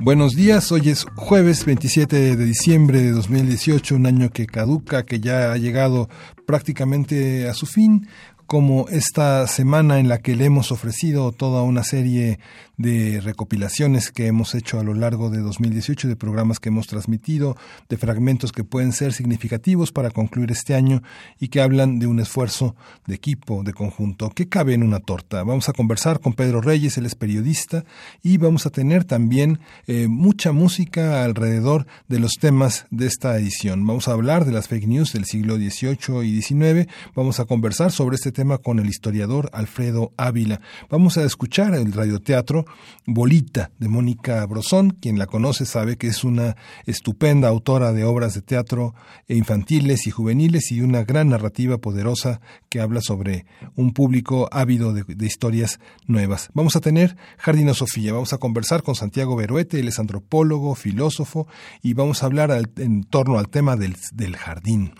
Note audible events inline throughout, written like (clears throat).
Buenos días, hoy es jueves 27 de diciembre de 2018, un año que caduca, que ya ha llegado prácticamente a su fin como esta semana en la que le hemos ofrecido toda una serie de recopilaciones que hemos hecho a lo largo de 2018, de programas que hemos transmitido, de fragmentos que pueden ser significativos para concluir este año y que hablan de un esfuerzo de equipo, de conjunto. ¿Qué cabe en una torta? Vamos a conversar con Pedro Reyes, él es periodista, y vamos a tener también eh, mucha música alrededor de los temas de esta edición. Vamos a hablar de las fake news del siglo XVIII y XIX, vamos a conversar sobre este tema con el historiador Alfredo Ávila. Vamos a escuchar el radioteatro Bolita de Mónica Brosón. Quien la conoce sabe que es una estupenda autora de obras de teatro infantiles y juveniles y una gran narrativa poderosa que habla sobre un público ávido de, historias nuevas. Vamos a tener Jardinosofía, vamos a conversar con Santiago Beruete, él es antropólogo, filósofo, y vamos a hablar en torno al tema del jardín.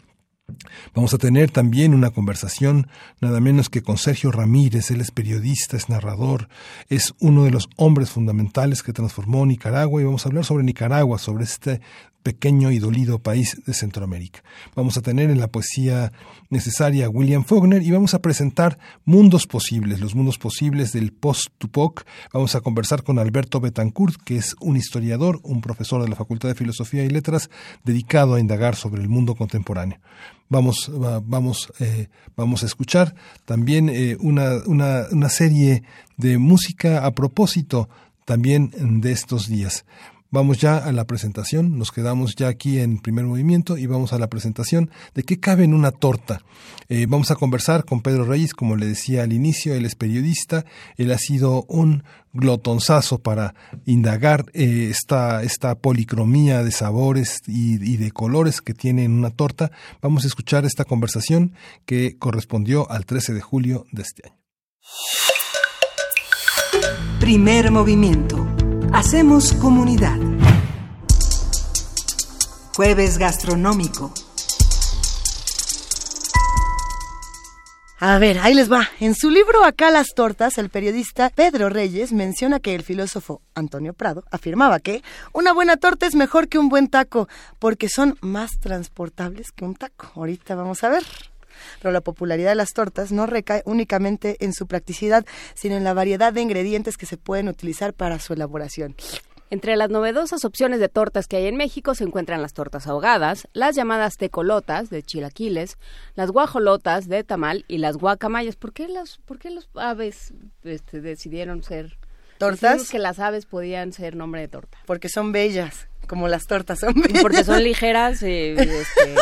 Vamos a tener también una conversación nada menos que con Sergio Ramírez, él es periodista, es narrador, es uno de los hombres fundamentales que transformó Nicaragua y vamos a hablar sobre Nicaragua, sobre este pequeño y dolido país de Centroamérica. Vamos a tener en la poesía necesaria a William Faulkner y vamos a presentar mundos posibles, los mundos posibles del post-Tupac. Vamos a conversar con Alberto Betancourt, que es un historiador, un profesor de la Facultad de Filosofía y Letras, dedicado a indagar sobre el mundo contemporáneo. Vamos, vamos, eh, vamos a escuchar también eh, una, una, una serie de música a propósito también de estos días. Vamos ya a la presentación, nos quedamos ya aquí en primer movimiento y vamos a la presentación de qué cabe en una torta. Eh, vamos a conversar con Pedro Reyes, como le decía al inicio, él es periodista, él ha sido un glotonzazo para indagar eh, esta, esta policromía de sabores y, y de colores que tiene en una torta. Vamos a escuchar esta conversación que correspondió al 13 de julio de este año. Primer movimiento Hacemos comunidad. Jueves gastronómico. A ver, ahí les va. En su libro Acá las tortas, el periodista Pedro Reyes menciona que el filósofo Antonio Prado afirmaba que una buena torta es mejor que un buen taco porque son más transportables que un taco. Ahorita vamos a ver pero la popularidad de las tortas no recae únicamente en su practicidad, sino en la variedad de ingredientes que se pueden utilizar para su elaboración. Entre las novedosas opciones de tortas que hay en México se encuentran las tortas ahogadas, las llamadas tecolotas de chilaquiles, las guajolotas de tamal y las guacamayas. ¿Por qué las, por qué los aves este, decidieron ser tortas? que las aves podían ser nombre de torta. Porque son bellas como las tortas son Porque son (laughs) ligeras y, este,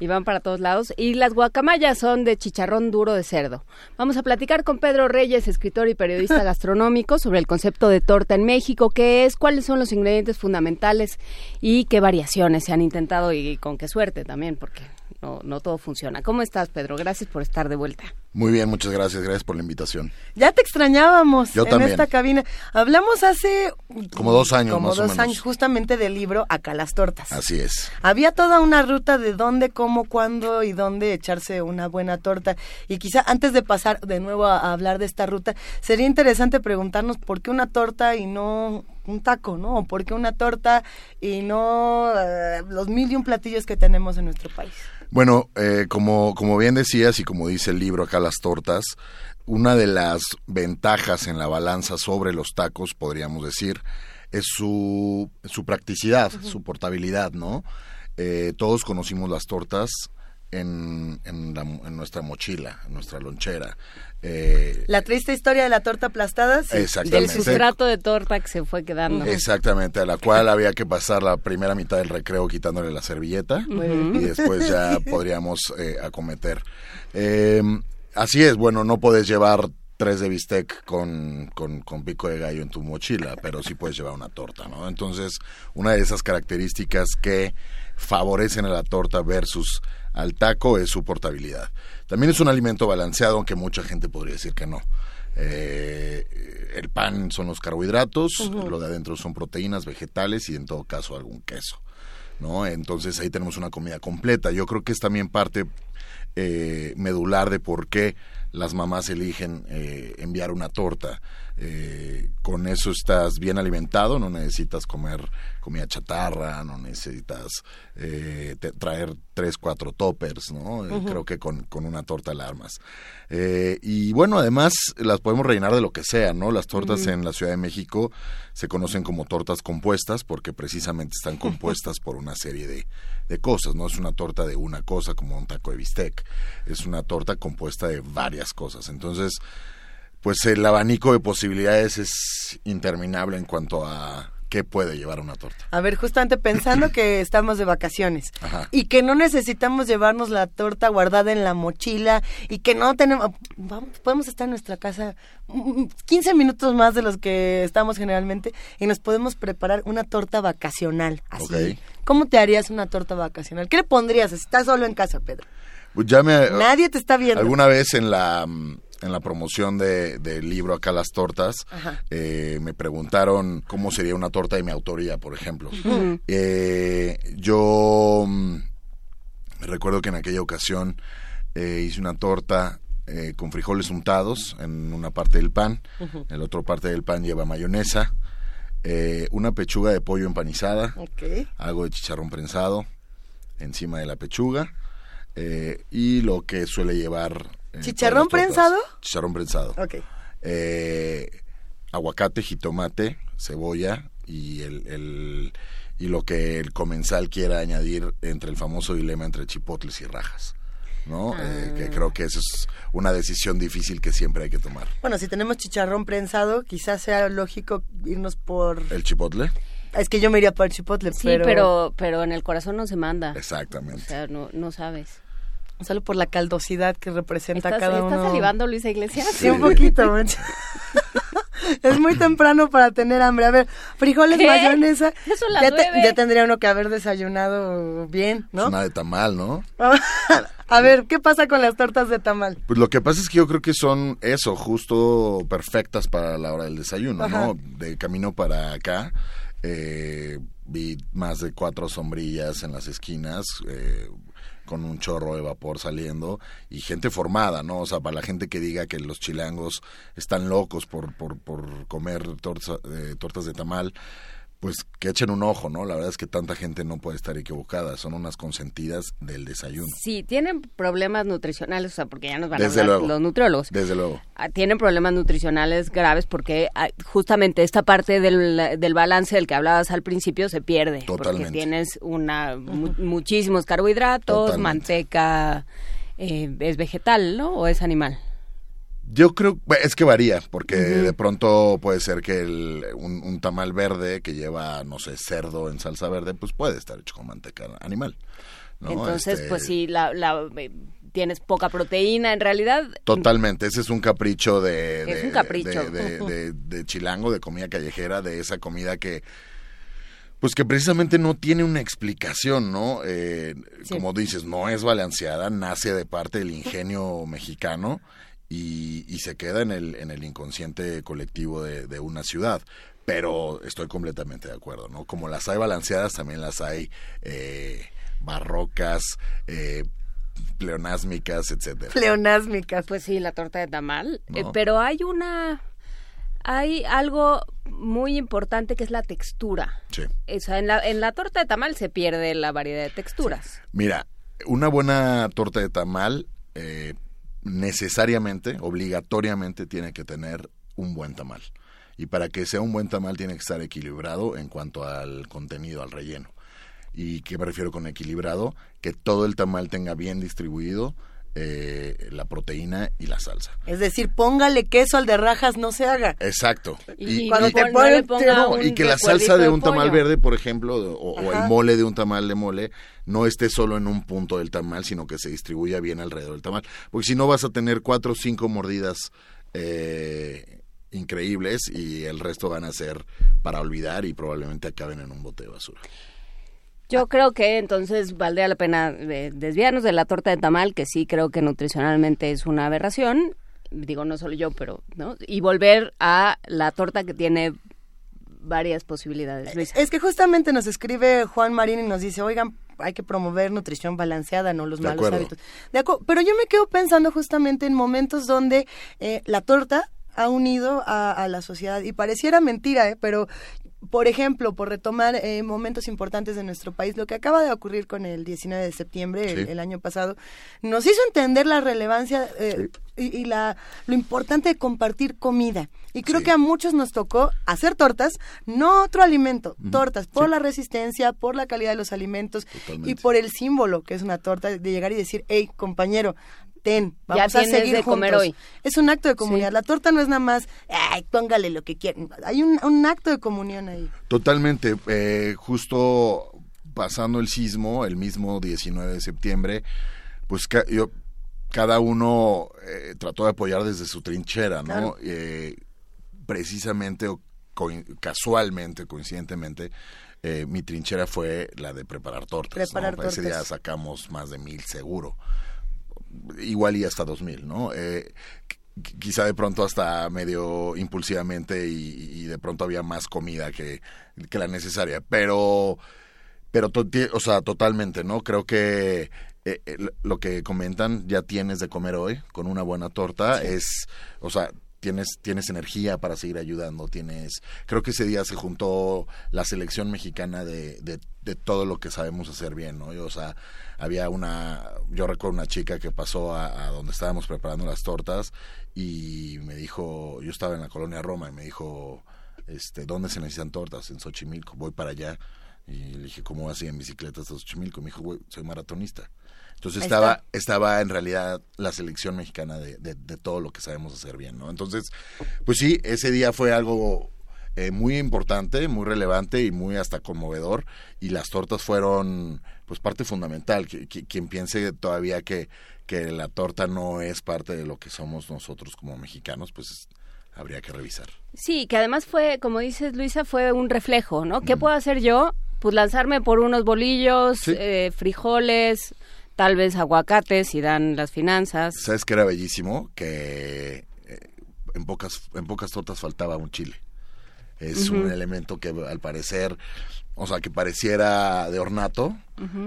y, van para todos lados. Y las guacamayas son de chicharrón duro de cerdo. Vamos a platicar con Pedro Reyes, escritor y periodista (laughs) gastronómico, sobre el concepto de torta en México, qué es, cuáles son los ingredientes fundamentales y qué variaciones se han intentado y con qué suerte también, porque no, no todo funciona. ¿Cómo estás, Pedro? Gracias por estar de vuelta. Muy bien, muchas gracias, gracias por la invitación. Ya te extrañábamos Yo en esta cabina. Hablamos hace como dos años, como más dos o menos. años, justamente del libro Acá las tortas. Así es. Había toda una ruta de dónde, cómo, cuándo y dónde echarse una buena torta. Y quizá antes de pasar de nuevo a, hablar de esta ruta, sería interesante preguntarnos por qué una torta y no un taco, ¿no? O por qué una torta y no eh, los mil y un platillos que tenemos en nuestro país. Bueno, eh, como, como bien decías y como dice el libro acá las tortas, una de las ventajas en la balanza sobre los tacos, podríamos decir, es su, su practicidad, su portabilidad, ¿no? Eh, todos conocimos las tortas en, en, en, nuestra mochila, en nuestra lonchera. Eh, la triste historia de la torta aplastada. Sí. Exactamente. Del sustrato de torta que se fue quedando. Exactamente, a la cual había que pasar la primera mitad del recreo quitándole la servilleta uh -huh. y después ya podríamos eh, acometer. Eh, así es, bueno, no puedes llevar tres de bistec con, con, con, pico de gallo en tu mochila, pero sí puedes llevar una torta, ¿no? Entonces, una de esas características que favorecen a la torta versus al taco es su portabilidad. También es un alimento balanceado, aunque mucha gente podría decir que no. Eh, el pan son los carbohidratos, lo de adentro son proteínas vegetales y en todo caso algún queso. ¿no? Entonces ahí tenemos una comida completa. Yo creo que es también parte eh, medular de por qué las mamás eligen eh, enviar una torta. Eh, con eso estás bien alimentado, no necesitas comer comida chatarra, no necesitas eh, traer tres, cuatro toppers, ¿no? Creo que con, con, una torta alarmas. Eh, y bueno, además las podemos rellenar de lo que sea, ¿no? Las tortas en la Ciudad de México se conocen como tortas compuestas porque precisamente están (laughs) compuestas por una serie de, de cosas, no es una torta de una cosa como un taco de bistec, es una torta compuesta de varias cosas. Entonces, pues el abanico de posibilidades es interminable en cuanto a qué puede llevar una torta. A ver, justamente pensando que (clears throat) estamos de vacaciones y que no necesitamos llevarnos la torta guardada en la mochila y que no tenemos, vamos, podemos estar en nuestra casa 15 minutos más de los que estamos generalmente y nos podemos preparar una torta vacacional. Así. ¿Cómo te harías una torta vacacional? ¿Qué le pondrías? Estás solo en casa, Pedro. Pues ya me, Nadie te está viendo. Alguna vez en la mm, en la promoción de, del libro Acá las Tortas, eh, me preguntaron cómo sería una torta de mi autoría, por ejemplo. Eh, yo mm, recuerdo que en aquella ocasión eh, hice una torta con frijoles untados en una parte del pan, en la otra parte del pan lleva mayonesa, una pechuga de pollo empanizada, algo de chicharrón prensado encima de la pechuga y lo que suele llevar eh, ¿Chicharrón prensado? Chicharrón prensado. Ok. Eh, aguacate, jitomate, cebolla y el, y lo que el comensal quiera añadir entre el famoso dilema entre chipotles y rajas. ¿No? Eh, que ah. creo que eso es una decisión difícil que siempre hay que tomar. Bueno, si tenemos chicharrón prensado, quizás sea lógico irnos por... ¿El chipotle? Es que yo me iría por el chipotle, sí, pero... pero... en el corazón no se manda. Exactamente. O sea, no, no sabes. Solo por la caldosidad que representa cada uno. ¿Estás salivando, Luisa Iglesias? Sí, un poquito, (laughs) Es muy temprano para tener hambre. A ver, frijoles, mayonesa. ya, tendría uno que haber desayunado bien, ¿no? Es una de tamal, ¿no? (laughs) A ver, ¿qué pasa con las tortas de tamal? Pues lo que pasa es que yo creo que son eso, justo perfectas para la hora del desayuno, ¿no? De camino para acá, eh, vi más de cuatro sombrillas en las esquinas, eh, con un chorro de vapor saliendo y gente formada, ¿no? O sea, para la gente que diga que los chilangos están locos por, por, por comer tortas, eh, tortas de tamal, pues que echen un ojo, ¿no? La verdad es que tanta gente no puede estar equivocada, son unas consentidas del desayuno. Sí, tienen problemas nutricionales, o sea, porque ya nos van a hablar los nutriólogos. Desde luego. Ah, tienen problemas nutricionales graves porque ah, justamente esta parte del, del balance del que hablabas al principio se pierde. Totalmente. Porque tienes una, muchísimos carbohidratos, manteca, eh, es vegetal, ¿no? ¿O es animal? Yo creo, es que varía, porque de pronto puede ser que el, un, tamal verde que lleva, no sé, cerdo en salsa verde, pues puede estar hecho con manteca animal. Entonces, pues este sí, la, eh, tienes poca proteína, en realidad. Totalmente, ese es un capricho de... Es un capricho. De, chilango, de comida callejera, de esa comida que pues que precisamente no tiene una explicación, ¿no? Eh, como dices, no es balanceada, nace de parte del ingenio mexicano y, se queda en el, en el inconsciente colectivo de, una ciudad. Pero estoy completamente de acuerdo, ¿no? Como las hay balanceadas, también las hay eh, barrocas, eh, pleonásmicas, etcétera. Pleonásmicas. Pues sí, la torta de tamal. Eh, pero hay una hay algo muy importante que es la textura. Sí. O sea, en la, en la torta de tamal se pierde la variedad de texturas. Mira, una buena torta de tamal eh, necesariamente, obligatoriamente tiene que tener un buen tamal. Y para que sea un buen tamal tiene que estar equilibrado en cuanto al contenido, al relleno. ¿Y qué me refiero con equilibrado? Que todo el tamal tenga bien distribuido eh, la proteína y la salsa. Es decir, póngale queso al de rajas, no se haga. Exacto. Y, cuando te y que la salsa de un tamal verde, por ejemplo, o, el mole de un tamal de mole, no esté solo en un punto del tamal, sino que se distribuya bien alrededor del tamal. Porque si no vas a tener cuatro o cinco mordidas eh, increíbles y el resto van a ser para olvidar y probablemente acaben en un bote de basura. Yo creo que entonces valdría la pena eh, desviarnos de la torta de tamal, que sí creo que nutricionalmente es una aberración, digo no solo yo, pero, ¿no? Y volver a la torta que tiene varias posibilidades. Luisa. Es que justamente nos escribe Juan Marín y nos dice, oigan, hay que promover nutrición balanceada, no los De malos acuerdo. hábitos. De Pero yo me quedo pensando justamente en momentos donde eh, la torta ha unido a, a la sociedad y pareciera mentira, ¿eh? pero por ejemplo, por retomar eh, momentos importantes de nuestro país, lo que acaba de ocurrir con el 19 de septiembre, el, Sí. el año pasado, nos hizo entender la relevancia eh, y, y la, lo importante de compartir comida. Y creo Sí. que a muchos nos tocó hacer tortas, no otro alimento, tortas, por la resistencia, por la calidad de los alimentos Totalmente. y por el símbolo que es una torta, de llegar y decir, hey, compañero, ten, Ya vamos a tienes seguir de comer juntos". hoy. Es un acto de comunidad. Sí. La torta no es nada más, ay, póngale lo que quieran. Hay un, un acto de comunión ahí. Totalmente. eh, justo pasando el sismo, el mismo 19 de septiembre, pues ca- yo, cada uno eh, trató de apoyar desde su trinchera, ¿no? Claro. Eh, precisamente o casualmente, coincidentemente, eh, mi trinchera fue la de preparar tortas. Preparar ¿no? Ese día tortas. sacamos más de mil seguro. Igual y hasta dos mil, ¿no? Eh, qu- quizá de pronto hasta medio impulsivamente y, y de pronto había más comida que, que la necesaria, pero pero o sea, totalmente, ¿no? Creo que eh, eh, lo- lo que comentan, ya tienes de comer hoy con una buena torta, es, o sea, tienes tienes energía para seguir ayudando, tienes, creo que ese día se juntó la selección mexicana de, de, de todo lo que sabemos hacer bien, ¿no? Y, o sea, había una, yo recuerdo una chica que pasó a, a donde estábamos preparando las tortas y me dijo, yo estaba en la colonia Roma y me dijo, este, ¿dónde se necesitan tortas? En Xochimilco, voy para allá. Y le dije, ¿cómo así en bicicleta hasta Xochimilco? Me dijo, güey, soy maratonista. Entonces estaba, estaba en realidad la selección mexicana de, de, de todo lo que sabemos hacer bien, ¿no? Entonces, pues sí, ese día fue algo eh, muy importante, muy relevante y muy hasta conmovedor. Y las tortas fueron, pues, parte fundamental. Qui- Quien piense todavía que, que la torta no es parte de lo que somos nosotros como mexicanos, pues habría que revisar. Sí, que además fue, como dices Luisa, fue un reflejo, ¿no? ¿Qué puedo hacer yo? Pues lanzarme por unos bolillos, Sí. eh, frijoles, tal vez aguacates si dan las finanzas. ¿Sabes qué era bellísimo? Que eh, en pocas en pocas tortas faltaba un chile. Es un elemento que al parecer, o sea, que pareciera de ornato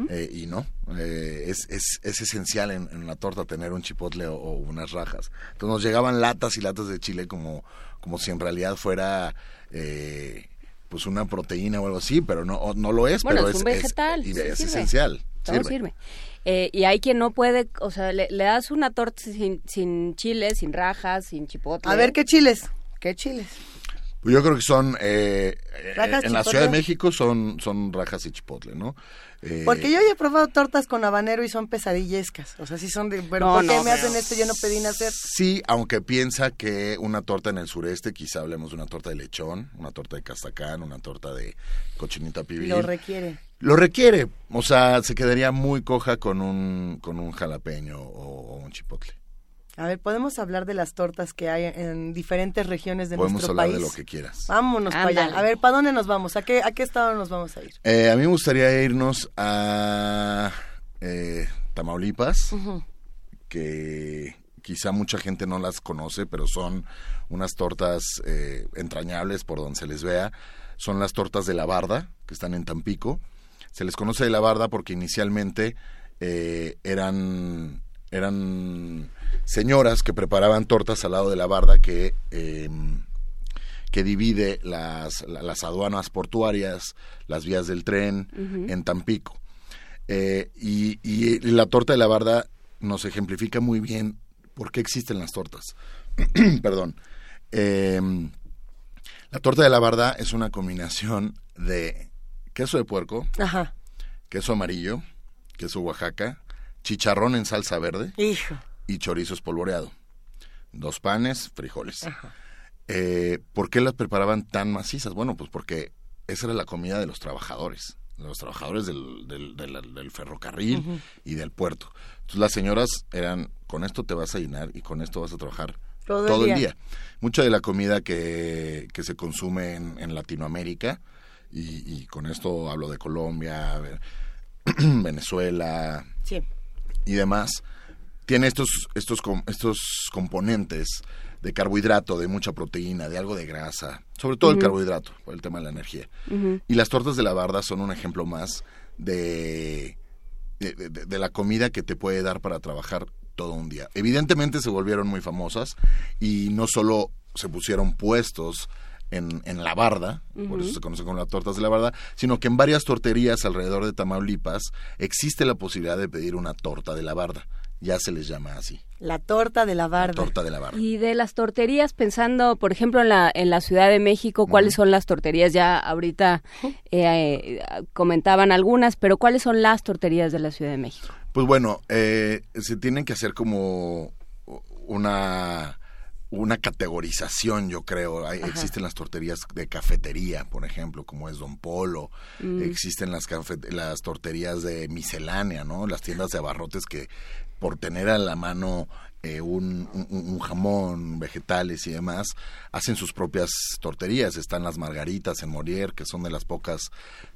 eh, y no. Eh, es, es, es esencial en, en la torta tener un chipotle o, o unas rajas. Entonces nos llegaban latas y latas de chile como, como si en realidad fuera... eh, pues una proteína o algo así, pero no, no lo es, Bueno, pero es un vegetal, y sí es sirve. esencial. Todo sirve. sirve. Eh, y hay quien no puede, o sea, le, le das una torta sin, sin chile, sin rajas, sin chipotle. A ver, ¿qué chiles? ¿Qué chiles? Pues yo creo que son eh, eh, Rajas, en la. Ciudad de México son son rajas y chipotle, ¿no? Eh, Porque yo ya he probado tortas con habanero y son pesadillescas. O sea, sí son de... Pero No, ¿por qué no, me hacen esto? Yo no pedí nacer. Sí, aunque piensa que una torta en el sureste, quizá hablemos de una torta de lechón, una torta de castacán, una torta de cochinita pibil. Lo requiere. Lo requiere, o sea, se quedaría muy coja con un con un jalapeño o, o un chipotle. A ver, podemos hablar de las tortas que hay en diferentes regiones de Podemos nuestro hablar país. de lo que quieras. Vámonos para allá. A ver, ¿para dónde nos vamos? ¿A qué, ¿A qué estado nos vamos a ir? Eh, a mí me gustaría irnos a eh, Tamaulipas, que quizá mucha gente no las conoce, pero son unas tortas eh, entrañables por donde se les vea. Son las tortas de la barda, que están en Tampico. Se les conoce de la barda porque inicialmente eh, eran, eran señoras que preparaban tortas al lado de la barda que... em, que divide las, la- las aduanas portuarias, las vías del tren en Tampico. Eh, y, y la torta de la barda nos ejemplifica muy bien por qué existen las tortas. (clears throat) Perdón. Eh, la torta de la barda es una combinación de queso de puerco, Ajá. queso amarillo, queso Oaxaca, chicharrón en salsa verde Hijo. y chorizo espolvoreado. Dos panes, frijoles. Eh, ¿Por qué las preparaban tan macizas? Bueno, pues porque esa era la comida de los trabajadores, de los trabajadores del, del, del- del ferrocarril y del puerto. Entonces las señoras eran, con esto te vas a llenar y con esto vas a trabajar todo, el día. Mucha de la comida que, que se consume en, Latinoamérica, y, con esto hablo de Colombia, (clears throat) Venezuela y demás, tiene estos, estos, estos componentes de carbohidrato, de mucha proteína, de algo de grasa, sobre todo el carbohidrato, por el tema de la energía. Y las tortas de la barda son un ejemplo más de, de, la comida que te puede dar para trabajar todo un día. Evidentemente se volvieron muy famosas y no solo se pusieron puestos en, en la barda, por eso se conoce como las tortas de la barda, sino que en varias torterías alrededor de Tamaulipas existe la posibilidad de pedir una torta de la barda. Ya se les llama así. La torta de la barda. torta de la barda. Y de las torterías, pensando, por ejemplo, en la, en la Ciudad de México, ¿cuáles son las torterías? Ya ahorita eh, eh, comentaban algunas, pero ¿cuáles son las torterías de la Ciudad de México? Pues bueno, eh, se tienen que hacer como una una categorización, yo creo. existen las torterías de cafetería, por ejemplo, como es Don Polo. Mm. Existen las, las torterías de miscelánea, ¿no? Las tiendas de abarrotes que por tener a la mano eh, un, un, jamón, vegetales y demás, hacen sus propias torterías. Están las margaritas en Morier, que son de las pocas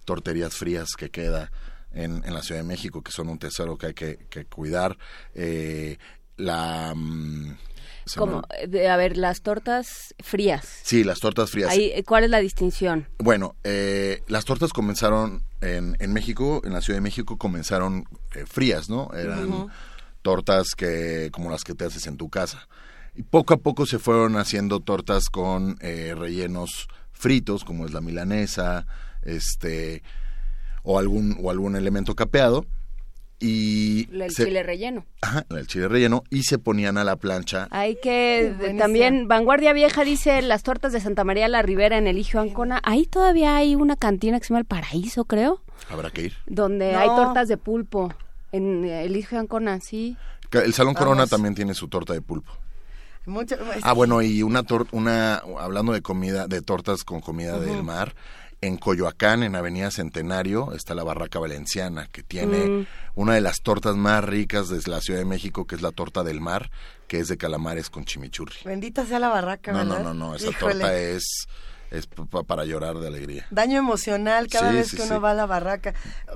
torterías frías que queda en, en la Ciudad de México, que son un tesoro que hay que, cuidar. Eh, la... Como, de, a ver, las tortas frías. Sí, las tortas frías. ¿Cuál es la distinción? Bueno, eh, las tortas comenzaron en, en, México, en la Ciudad de México comenzaron eh, frías, ¿no? Eran tortas que como las que te haces en tu casa. Y poco a poco se fueron haciendo tortas con eh, rellenos fritos, como es la milanesa, este, o algún, o algún elemento capeado y el chile relleno. Ajá, el chile relleno y se ponían a la plancha. Hay que también Vanguardia Vieja dice las tortas de Santa María la Ribera en Eligio Ancona. Ahí todavía hay una cantina que se llama El Paraíso, creo. Habrá que ir. Donde hay tortas de pulpo en Eligio Ancona, sí. El Salón Corona también tiene su torta de pulpo. Mucho, ah, bueno, y una una hablando de comida, de tortas con comida del mar, en Coyoacán, en Avenida Centenario, está la Barraca Valenciana, que tiene mm. una de las tortas más ricas de la Ciudad de México, que es la torta del mar, que es de calamares con chimichurri. Bendita sea la barraca, no, No, no, no, esa torta es es para llorar de alegría. Daño emocional cada vez que uno va a la barraca.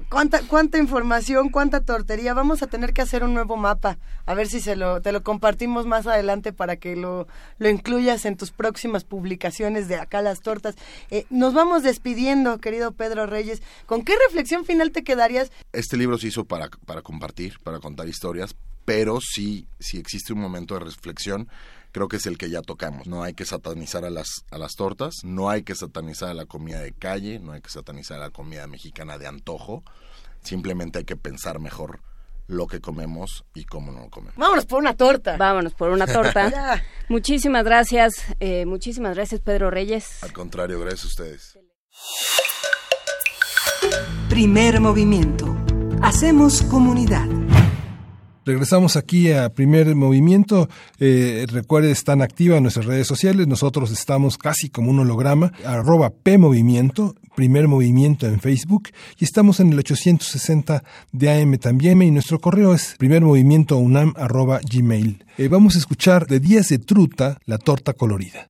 ¿Cuánta, ¿Cuánta información, cuánta tortería? Vamos a tener que hacer un nuevo mapa. A ver si se lo, te lo compartimos más adelante para que lo, lo incluyas en tus próximas publicaciones de Acá las Tortas. Eh, nos vamos despidiendo, querido Pedro Reyes. ¿Con qué reflexión final te quedarías? Este libro se hizo para, para compartir, para contar historias, pero sí, sí existe un momento de reflexión creo que es el que ya tocamos. No hay que satanizar a las, a las tortas, no hay que satanizar a la comida de calle, no hay que satanizar a la comida mexicana de antojo, simplemente hay que pensar mejor lo que comemos y cómo no lo comemos. Vámonos por una torta. Vámonos por una torta. (laughs) muchísimas gracias, eh, muchísimas gracias Pedro Reyes. Al contrario, gracias a ustedes. Primer movimiento. Hacemos comunidad. Regresamos aquí a primer movimiento. Eh, recuerde, están activas nuestras redes sociales. Nosotros estamos casi como un holograma, arroba P Movimiento, primer movimiento en Facebook. Y estamos en el 860 de AM también. Y nuestro correo es primermovimientounam arroba gmail. Eh, vamos a escuchar de Días de Truta, la torta colorida.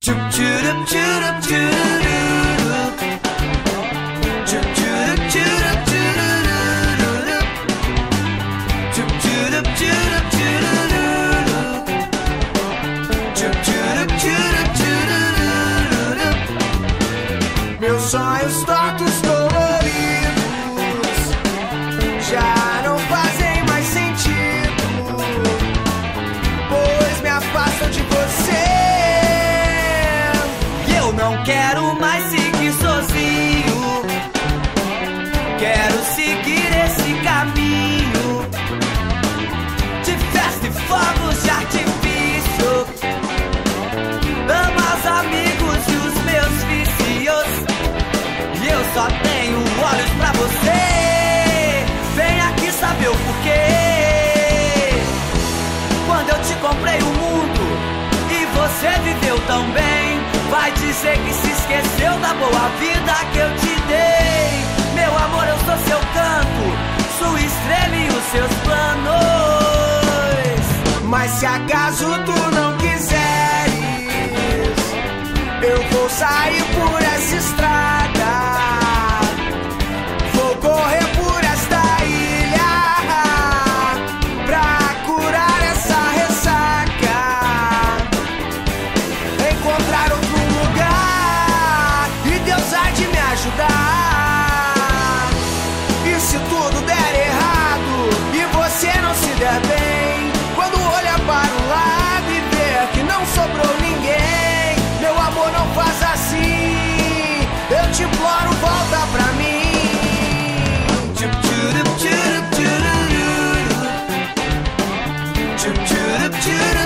também vai dizer que se esqueceu da boa vida que eu te dei. Meu amor, eu sou seu canto, sua estrela e os seus planos. Mas se acaso tu não quiseres, eu vou sair. chirp, chirp, chirp.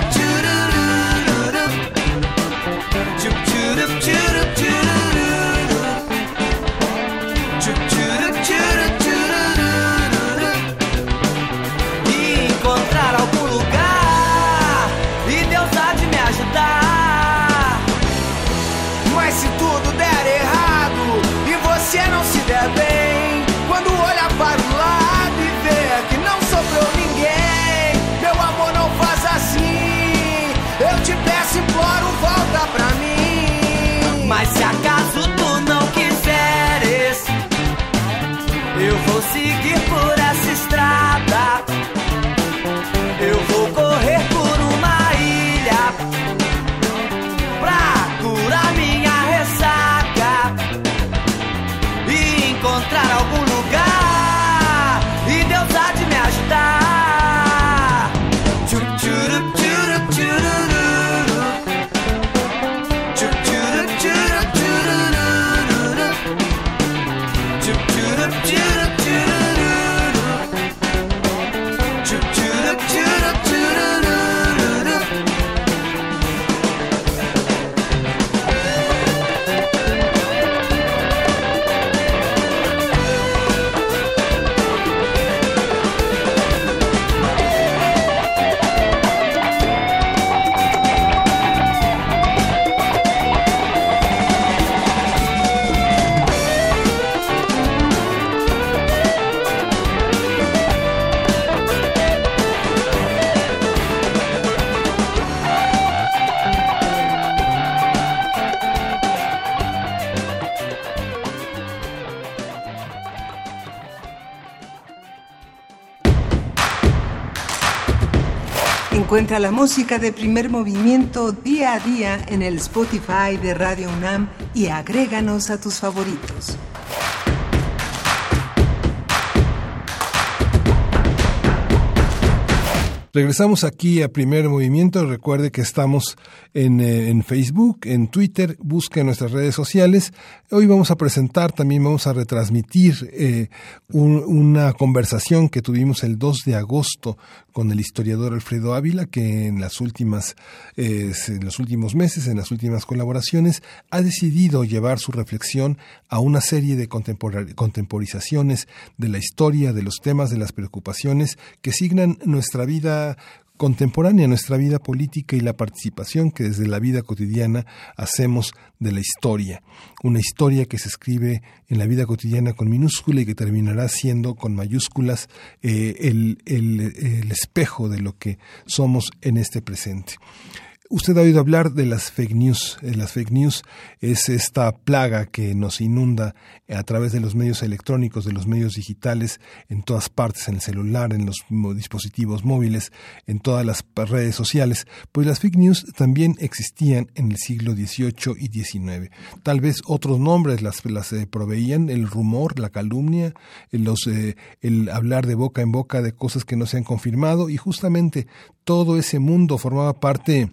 La música de primer movimiento día a día en el Spotify de Radio UNAM y agréganos a tus favoritos. Regresamos aquí a Primer Movimiento. Recuerde que estamos en, eh, en, Facebook, en Twitter, busque nuestras redes sociales. Hoy vamos a presentar, también vamos a retransmitir eh, una conversación que tuvimos el 2 de agosto con el historiador Alfredo Ávila, que en las últimas, eh, en los últimos meses, en las últimas colaboraciones, ha decidido llevar su reflexión a una serie de contemporizaciones de la historia, de los temas, de las preocupaciones que signan nuestra vida contemporánea, nuestra vida política y la participación que desde la vida cotidiana hacemos de la historia. Una historia que se escribe en la vida cotidiana con minúscula y que terminará siendo con mayúsculas eh, el, el espejo de lo que somos en este presente. Usted ha oído hablar de las fake news. Eh, las fake news es esta plaga que nos inunda a través de los medios electrónicos, de los medios digitales, en todas partes, en el celular, en los dispositivos móviles, en todas las redes sociales. Pues las fake news también existían en el siglo XVIII y XIX. Tal vez otros nombres las, las eh, proveían, el rumor, la calumnia, los, eh, el hablar de boca en boca de cosas que no se han confirmado y justamente todo ese mundo formaba parte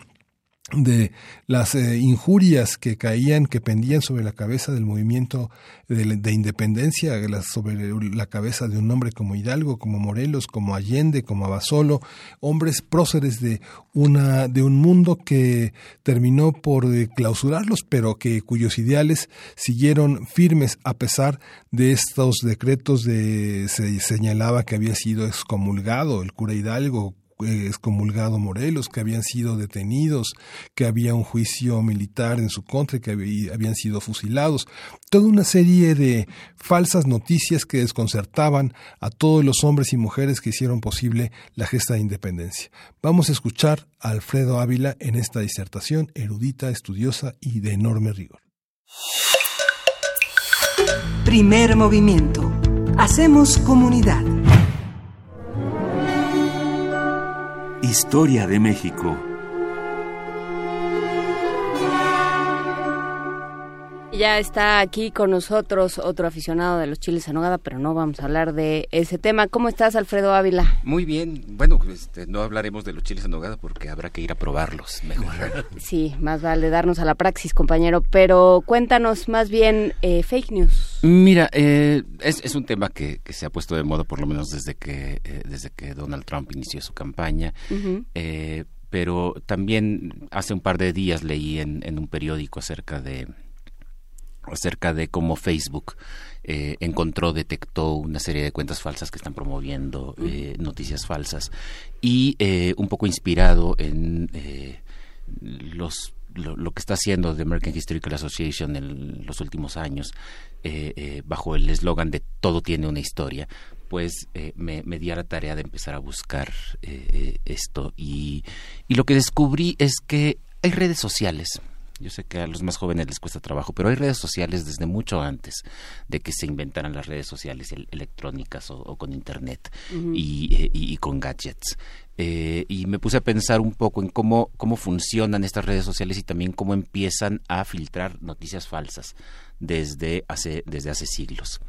de las eh, injurias que caían, que pendían sobre la cabeza del movimiento de, independencia, sobre la cabeza de un hombre como Hidalgo, como Morelos, como Allende, como Abasolo, hombres próceres de una de un mundo que terminó por eh, clausurarlos, pero que cuyos ideales siguieron firmes a pesar de estos decretos de se señalaba que había sido excomulgado el cura Hidalgo excomulgado Morelos, que habían sido detenidos, que había un juicio militar en su contra, que habían sido fusilados. Toda una serie de falsas noticias que desconcertaban a todos los hombres y mujeres que hicieron posible la gesta de independencia. Vamos a escuchar a Alfredo Ávila en esta disertación erudita, estudiosa y de enorme rigor. Primer movimiento. Hacemos comunidad. Historia de México Ya está aquí con nosotros otro aficionado de los chiles en nogada, pero no vamos a hablar de ese tema. ¿Cómo estás, Alfredo Ávila? Muy bien. Bueno, este, no hablaremos de los chiles en nogada porque habrá que ir a probarlos mejor. (laughs) Sí, más vale darnos a la praxis, compañero. Pero cuéntanos más bien eh, fake news. Mira, eh, es, un tema que, se ha puesto de moda por lo menos desde que, eh, desde que Donald Trump inició su campaña. pero también hace un par de días leí en un periódico acerca de acerca de cómo Facebook eh, encontró, detectó una serie de cuentas falsas que están promoviendo eh, noticias falsas y eh, un poco inspirado en los lo, que está haciendo The American Historical Association en los últimos años bajo el eslogan de todo tiene una historia pues me, me, di a la tarea de empezar a buscar esto y, y lo que descubrí es que hay redes sociales Yo sé que a los más jóvenes les cuesta trabajo, pero hay redes sociales desde mucho antes de que se inventaran las redes sociales electrónicas o, con Internet y, y, con gadgets. Eh, y me puse a pensar un poco en cómo, cómo funcionan estas redes sociales y también cómo empiezan a filtrar noticias falsas desde hace, desde hace siglos.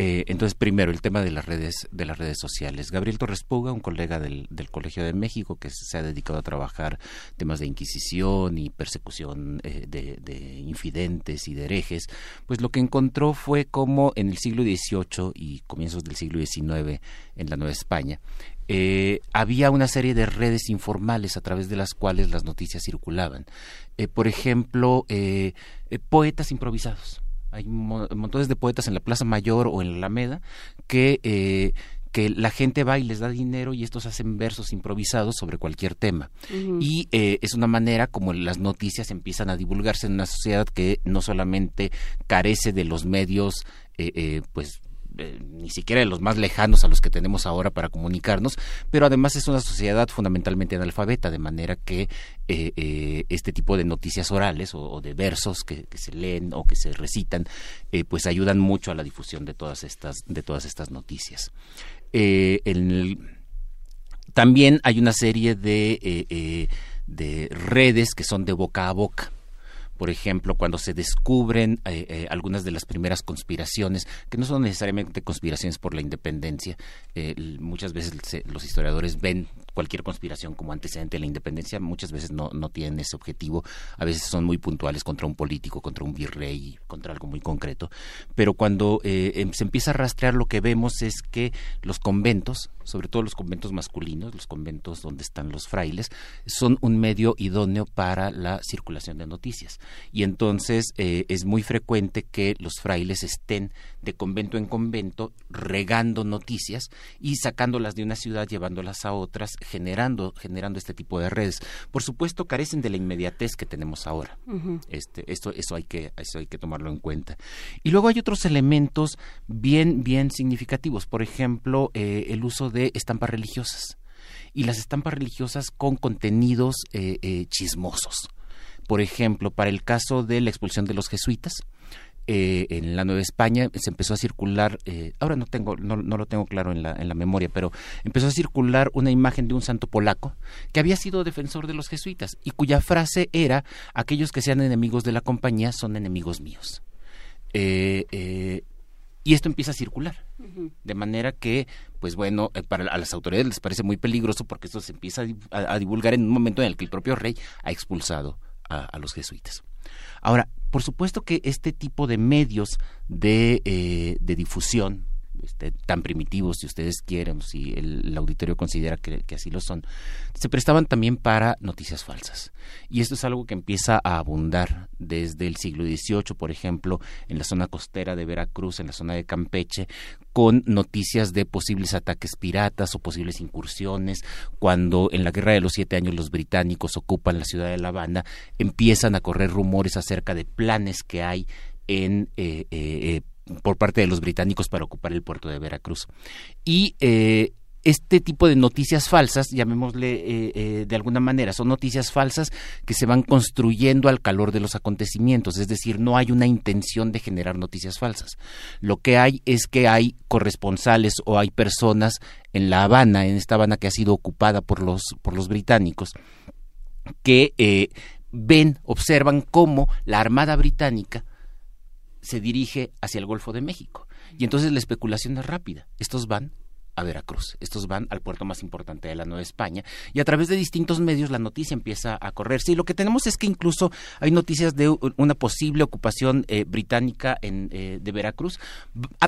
Eh, entonces, primero, el tema de las redes, de las redes sociales. Gabriel Torres Puga, un colega del, Colegio de México que se ha dedicado a trabajar temas de inquisición y persecución eh, de, de, infidentes y de herejes, pues lo que encontró fue como en el siglo XVIII y comienzos del siglo XIX en la Nueva España, eh, había una serie de redes informales a través de las cuales las noticias circulaban. Eh, por ejemplo, eh, poetas improvisados. Hay montones de poetas en la Plaza Mayor o en la Alameda que que la gente va y les da dinero y estos hacen versos improvisados sobre cualquier tema. Y es una manera como las noticias empiezan a divulgarse en una sociedad que no solamente carece de los medios pues eh, ni siquiera de los más lejanos a los que tenemos ahora para comunicarnos, pero además es una sociedad fundamentalmente analfabeta, de manera que eh, eh, este tipo de noticias orales o, de versos que, se leen o que se recitan, pues ayudan mucho a la difusión de todas estas, de todas estas noticias. también hay una serie de, de redes que son de boca a boca por ejemplo, cuando se descubren eh, eh, algunas de las primeras conspiraciones, que no son necesariamente conspiraciones por la independencia, eh, muchas veces los historiadores ven cualquier conspiración como antecedente de la independencia, muchas veces no, no tienen ese objetivo, a veces son muy puntuales contra un político, contra un virrey, contra algo muy concreto, pero cuando em, se empieza a rastrear lo que vemos es que los conventos, sobre todo los conventos masculinos, los conventos donde están los frailes, son un medio idóneo para la circulación de noticias. Y entonces eh, es muy frecuente que los frailes estén de convento en convento regando noticias y sacándolas de una ciudad, llevándolas a otras, generando, generando este tipo de redes. Por supuesto, carecen de la inmediatez que tenemos ahora. este, esto, eso, hay que, eso hay que tomarlo en cuenta. Y luego hay otros elementos bien, bien significativos. Por ejemplo, eh, el uso de estampas religiosas. Y las estampas religiosas con contenidos eh, eh, chismosos. Por ejemplo, para el caso de la expulsión de los jesuitas, eh, en la Nueva España se empezó a circular, eh, ahora no tengo, no, no, lo tengo claro en la, en la memoria, pero empezó a circular una imagen de un santo polaco que había sido defensor de los jesuitas y cuya frase era aquellos que sean enemigos de la compañía son enemigos míos. Eh, y esto empieza a circular. De manera que, pues bueno, para a las autoridades les parece muy peligroso porque esto se empieza a, divulgar en un momento en el que el propio rey ha expulsado a, los jesuitas. Ahora, por supuesto que este tipo de medios de, eh, de difusión, este, tan primitivos, si ustedes quieren, si el, auditorio considera que, así lo son, se prestaban también para noticias falsas. Y esto es algo que empieza a abundar desde el siglo XVIII, por ejemplo, en la zona costera de Veracruz, en la zona de Campeche, con noticias de posibles ataques piratas o posibles incursiones. Cuando en la Guerra de los Siete Años los británicos ocupan la ciudad de La Habana, empiezan a correr rumores acerca de planes que hay en eh, eh, por parte de los británicos para ocupar el puerto de Veracruz. Y eh, este tipo de noticias falsas, llamémosle eh, eh, de alguna manera, son noticias falsas que se van construyendo al calor de los acontecimientos, es decir, no hay una intención de generar noticias falsas. Lo que hay es que hay corresponsales o hay personas en La Habana, en esta Habana que ha sido ocupada por los, por los británicos, que ven, observan cómo la Armada Británica se dirige hacia el Golfo de México. Y entonces la especulación es rápida. Estos van a Veracruz. Estos van al puerto más importante de la Nueva España y a través de distintos medios la noticia empieza a correr. Sí, lo que tenemos es que incluso hay noticias de una posible ocupación eh, británica en, eh, de Veracruz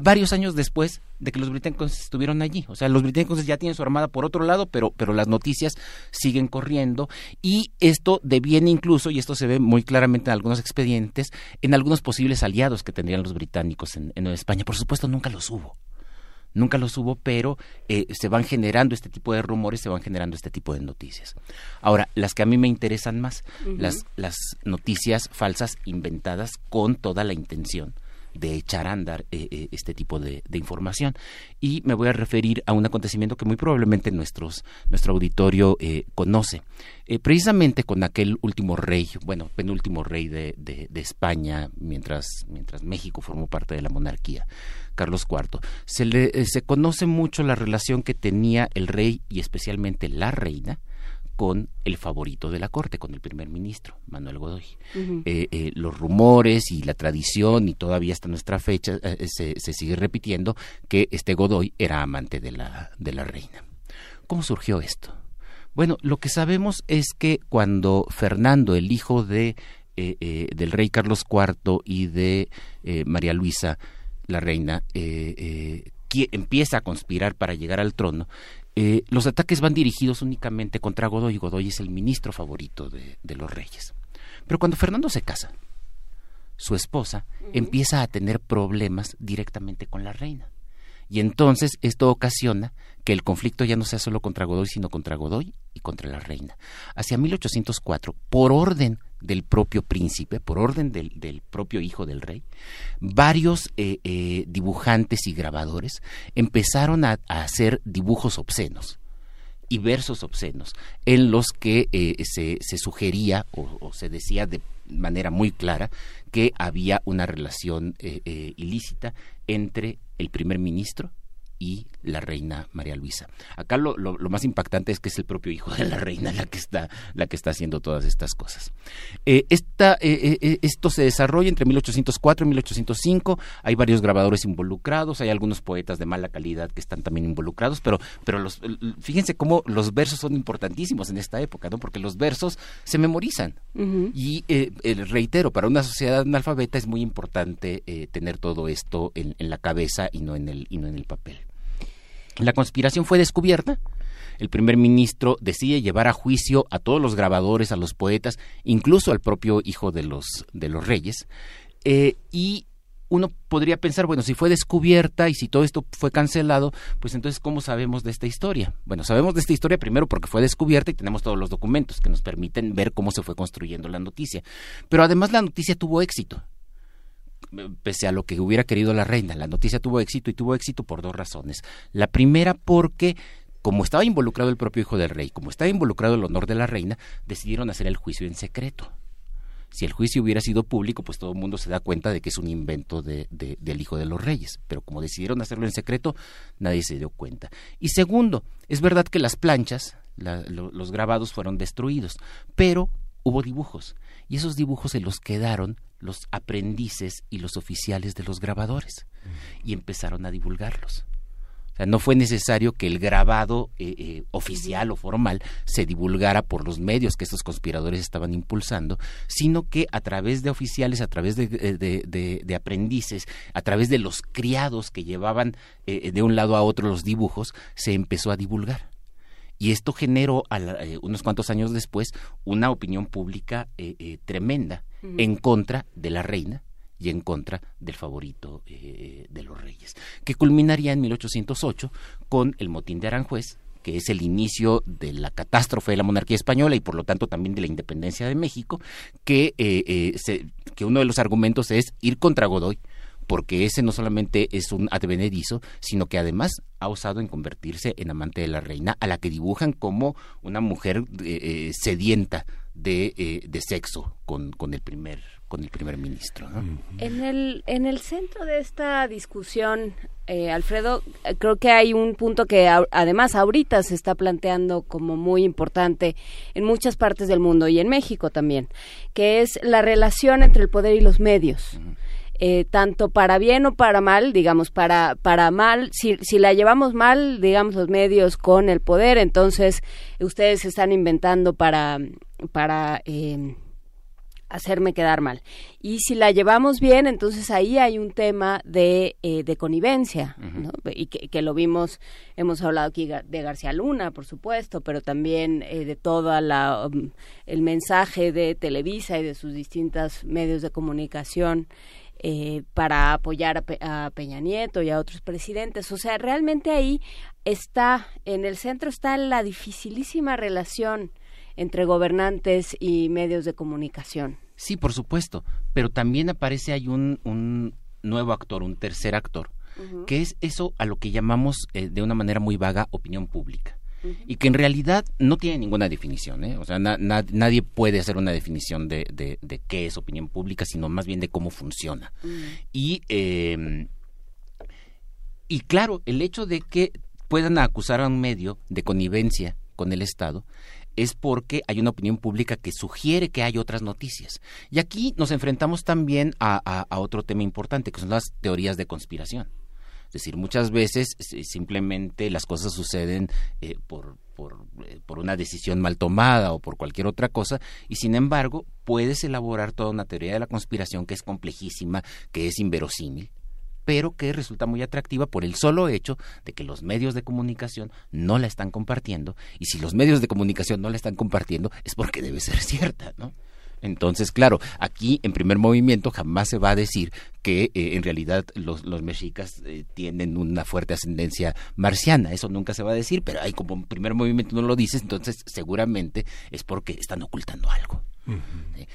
varios años después de que los británicos estuvieron allí. O sea, los británicos ya tienen su armada por otro lado, pero, pero las noticias siguen corriendo y esto deviene incluso, y esto se ve muy claramente en algunos expedientes, en algunos posibles aliados que tendrían los británicos en, en Nueva España. Por supuesto, nunca los hubo nunca los hubo, pero eh, se van generando este tipo de rumores, se van generando este tipo de noticias. Ahora, las que a mí me interesan más, las, las noticias falsas inventadas con toda la intención de echar a andar eh, eh, este tipo de, información. Y me voy a referir a un acontecimiento que muy probablemente nuestros, nuestro auditorio eh, conoce. precisamente con aquel último rey, bueno, penúltimo rey de, de, España, mientras, mientras México formó parte de la monarquía, Carlos IV, se, le, se conoce mucho la relación que tenía el rey y especialmente la reina con el favorito de la corte, con el primer ministro, Manuel Godoy. Eh, eh, los rumores y la tradición, y todavía hasta nuestra fecha, eh, se, sigue repitiendo que este Godoy era amante de la, de la reina. ¿Cómo surgió esto? Bueno, lo que sabemos es que cuando Fernando, el hijo de, del rey Carlos IV y de María Luisa, la reina, empieza a conspirar para llegar al trono, eh, los ataques van dirigidos únicamente contra Godoy. Godoy es el ministro favorito de, los reyes. Pero cuando Fernando se casa, su esposa empieza a tener problemas directamente con la reina. Y entonces esto ocasiona que el conflicto ya no sea solo contra Godoy, sino contra Godoy y contra la reina. Hacia 1804, por orden del propio príncipe, por orden del, propio hijo del rey, varios eh, eh, dibujantes y grabadores empezaron a, hacer dibujos obscenos y versos obscenos en los que eh, se, sugería o, se decía de manera muy clara que había una relación ilícita entre el primer ministro y la reina María Luisa. Acá lo, lo, más impactante es que es el propio hijo de la reina la que está, la que está haciendo todas estas cosas. Eh, esta, eh, eh, esto se desarrolla entre 1804 y 1805. Hay varios grabadores involucrados, hay algunos poetas de mala calidad que están también involucrados, pero, pero los, fíjense cómo los versos son importantísimos en esta época, ¿no? porque los versos se memorizan. Y reitero, para una sociedad analfabeta es muy importante tener todo esto en, en la cabeza y no en el, y no en el papel. La conspiración fue descubierta. El primer ministro decide llevar a juicio a todos los grabadores, a los poetas, incluso al propio hijo de los, de los reyes. Eh, y uno podría pensar, bueno, si fue descubierta y si todo esto fue cancelado, pues entonces, ¿cómo sabemos de esta historia? Bueno, sabemos de esta historia primero porque fue descubierta y tenemos todos los documentos que nos permiten ver cómo se fue construyendo la noticia. Pero además la noticia tuvo éxito pese a lo que hubiera querido la reina. La noticia tuvo éxito y tuvo éxito por dos razones. La primera porque como estaba involucrado el propio hijo del rey, como estaba involucrado el honor de la reina, decidieron hacer el juicio en secreto. Si el juicio hubiera sido público, pues todo el mundo se da cuenta de que es un invento de, del hijo de los reyes. Pero como decidieron hacerlo en secreto, nadie se dio cuenta. Y segundo, es verdad que las planchas, los grabados fueron destruidos, pero hubo dibujos. Y esos dibujos se los quedaron los aprendices y los oficiales de los grabadores y empezaron a divulgarlos. O sea, no fue necesario que el grabado eh, eh, oficial o formal se divulgara por los medios que estos conspiradores estaban impulsando, sino que a través de oficiales, a través de, de, aprendices, a través de los criados que llevaban eh, de un lado a otro los dibujos, se empezó a divulgar. Y esto generó, unos cuantos años después, una opinión pública tremenda en contra de la reina y en contra del favorito eh, de los reyes, que culminaría en 1808 con el motín de Aranjuez, que es el inicio de la catástrofe de la monarquía española y por lo tanto también de la independencia de México, que, eh, eh, que uno de los argumentos es ir contra Godoy, porque ese no solamente es un advenedizo, sino que además ha osado en convertirse en amante de la reina, a la que dibujan como una mujer sedienta de, de sexo con, con, el primer con el primer ministro. En el en el centro de esta discusión, eh, Alfredo, creo que hay un punto que además ahorita se está planteando como muy importante en muchas partes del mundo y en México también, que es la relación entre el poder y los medios. Eh, tanto para bien o para mal, digamos, para, para mal, si, si la llevamos mal, digamos, los medios con el poder, entonces ustedes se están inventando para, para eh, hacerme quedar mal. Y si la llevamos bien, entonces ahí hay un tema de, eh, de connivencia, y que, que, lo vimos, hemos hablado aquí de García Luna, por supuesto, pero también de todo um, el mensaje de Televisa y de sus distintos medios de comunicación eh, para apoyar a, Peña Nieto y a otros presidentes. O sea, realmente ahí está, en el centro está la dificilísima relación entre gobernantes y medios de comunicación. Sí, por supuesto, pero también aparece hay un, nuevo actor, un tercer actor, que es eso a lo que llamamos eh, de una manera muy vaga opinión pública. Y que en realidad no tiene ninguna definición, ¿eh? O sea, nadie puede hacer una definición de, de, qué es opinión pública, sino más bien de cómo funciona. Y em, y claro, el hecho de que puedan acusar a un medio de connivencia con el Estado es porque hay una opinión pública que sugiere que hay otras noticias. Y aquí nos enfrentamos también a, otro tema importante, que son las teorías de conspiración. Es decir, muchas veces simplemente las cosas suceden eh, por, por, eh, por, una decisión mal tomada o por cualquier otra cosa, y sin embargo puedes elaborar toda una teoría de la conspiración que es complejísima, que es inverosímil, pero que resulta muy atractiva por el solo hecho de que los medios de comunicación no la están compartiendo y si los medios de comunicación no la están compartiendo es porque debe ser cierta, ¿no? Entonces, claro, aquí en primer movimiento jamás se va a decir que eh, en realidad los, los mexicas eh, tienen una fuerte ascendencia marciana. Eso nunca se va a decir, pero hay como en primer movimiento no lo dices, entonces seguramente es porque están ocultando algo.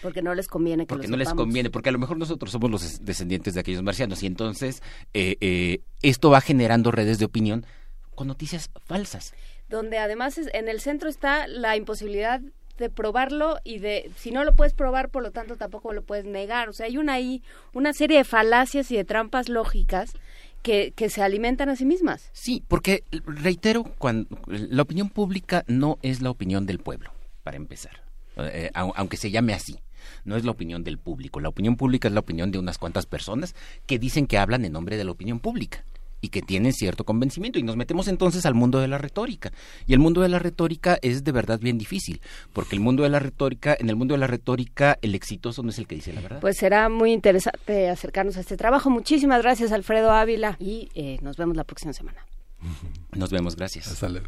Porque no les conviene que Porque no les conviene, porque a lo mejor nosotros somos los descendientes de aquellos marcianos y entonces eh, eh, esto va generando redes de opinión con noticias falsas. Donde además en el centro está la imposibilidad de probarlo y de si no lo puedes probar por lo tanto tampoco lo puedes negar o sea hay una ahí una serie de falacias y de trampas lógicas que, que se alimentan a sí mismas sí porque reitero cuando la opinión pública no es la opinión del pueblo para empezar eh, aunque se llame así. No es la opinión del público. La opinión pública es la opinión de unas cuantas personas que dicen que hablan en nombre de la opinión pública y que tienen cierto convencimiento. Y nos metemos entonces al mundo de la retórica. Y el mundo de la retórica es de verdad bien difícil, porque el mundo de la retórica, en el mundo de la retórica, el exitoso no es el que dice la verdad. Pues será muy interesante acercarnos a este trabajo. Muchísimas gracias, Alfredo Ávila, y eh, nos vemos la próxima semana. Nos vemos, gracias. Hasta luego.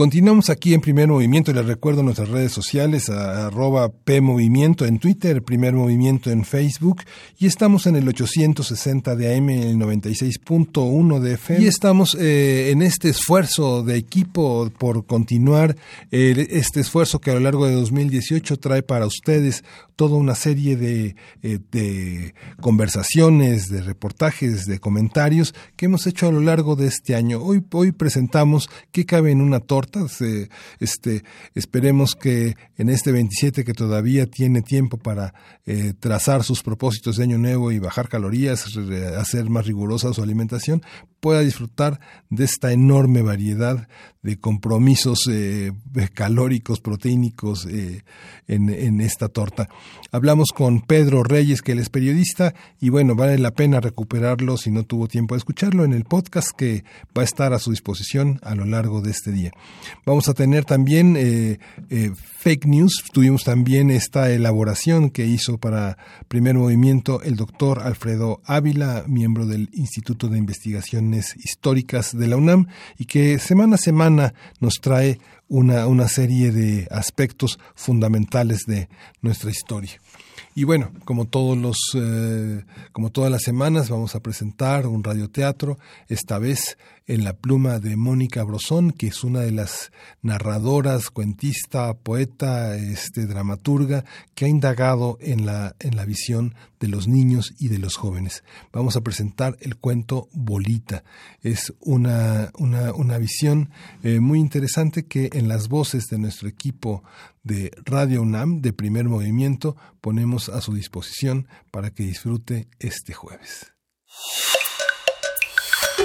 Continuamos aquí en Primer Movimiento. Les recuerdo nuestras redes sociales, arroba PMovimiento en Twitter, Primer Movimiento en Facebook. Y estamos en el 860 de AM, el 96.1 de FM. Y estamos eh, en este esfuerzo de equipo por continuar eh, este esfuerzo que a lo largo de 2018 trae para ustedes toda una serie de, eh, de conversaciones, de reportajes, de comentarios que hemos hecho a lo largo de este año. Hoy, hoy presentamos qué cabe en una torta este, esperemos que en este 27 que todavía tiene tiempo para eh, trazar sus propósitos de año nuevo y bajar calorías, hacer más rigurosa su alimentación, pueda disfrutar de esta enorme variedad de compromisos eh, calóricos, proteínicos eh, en, esta torta. Hablamos con Pedro Reyes, que él es periodista, y bueno, vale la pena recuperarlo si no tuvo tiempo de escucharlo en el podcast que va a estar a su disposición a lo largo de este día. Vamos a tener también eh, fake news, tuvimos también esta elaboración que hizo para primer movimiento el doctor Alfredo Ávila, miembro del Instituto de Investigación históricas de la UNAM y que semana a semana nos trae una, una serie de aspectos fundamentales de nuestra historia. Y bueno, como todos los, eh, como todas las semanas, vamos a presentar un radioteatro, esta vez en la pluma de Mónica Brosón, que es una de las narradoras, cuentista, poeta, este, dramaturga, que ha indagado en la, en la visión de los niños y de los jóvenes. Vamos a presentar el cuento Bolita. Es una, una, una visión eh, muy interesante que en las voces de nuestro equipo de Radio UNAM, de primer movimiento, ponemos a su disposición para que disfrute este jueves.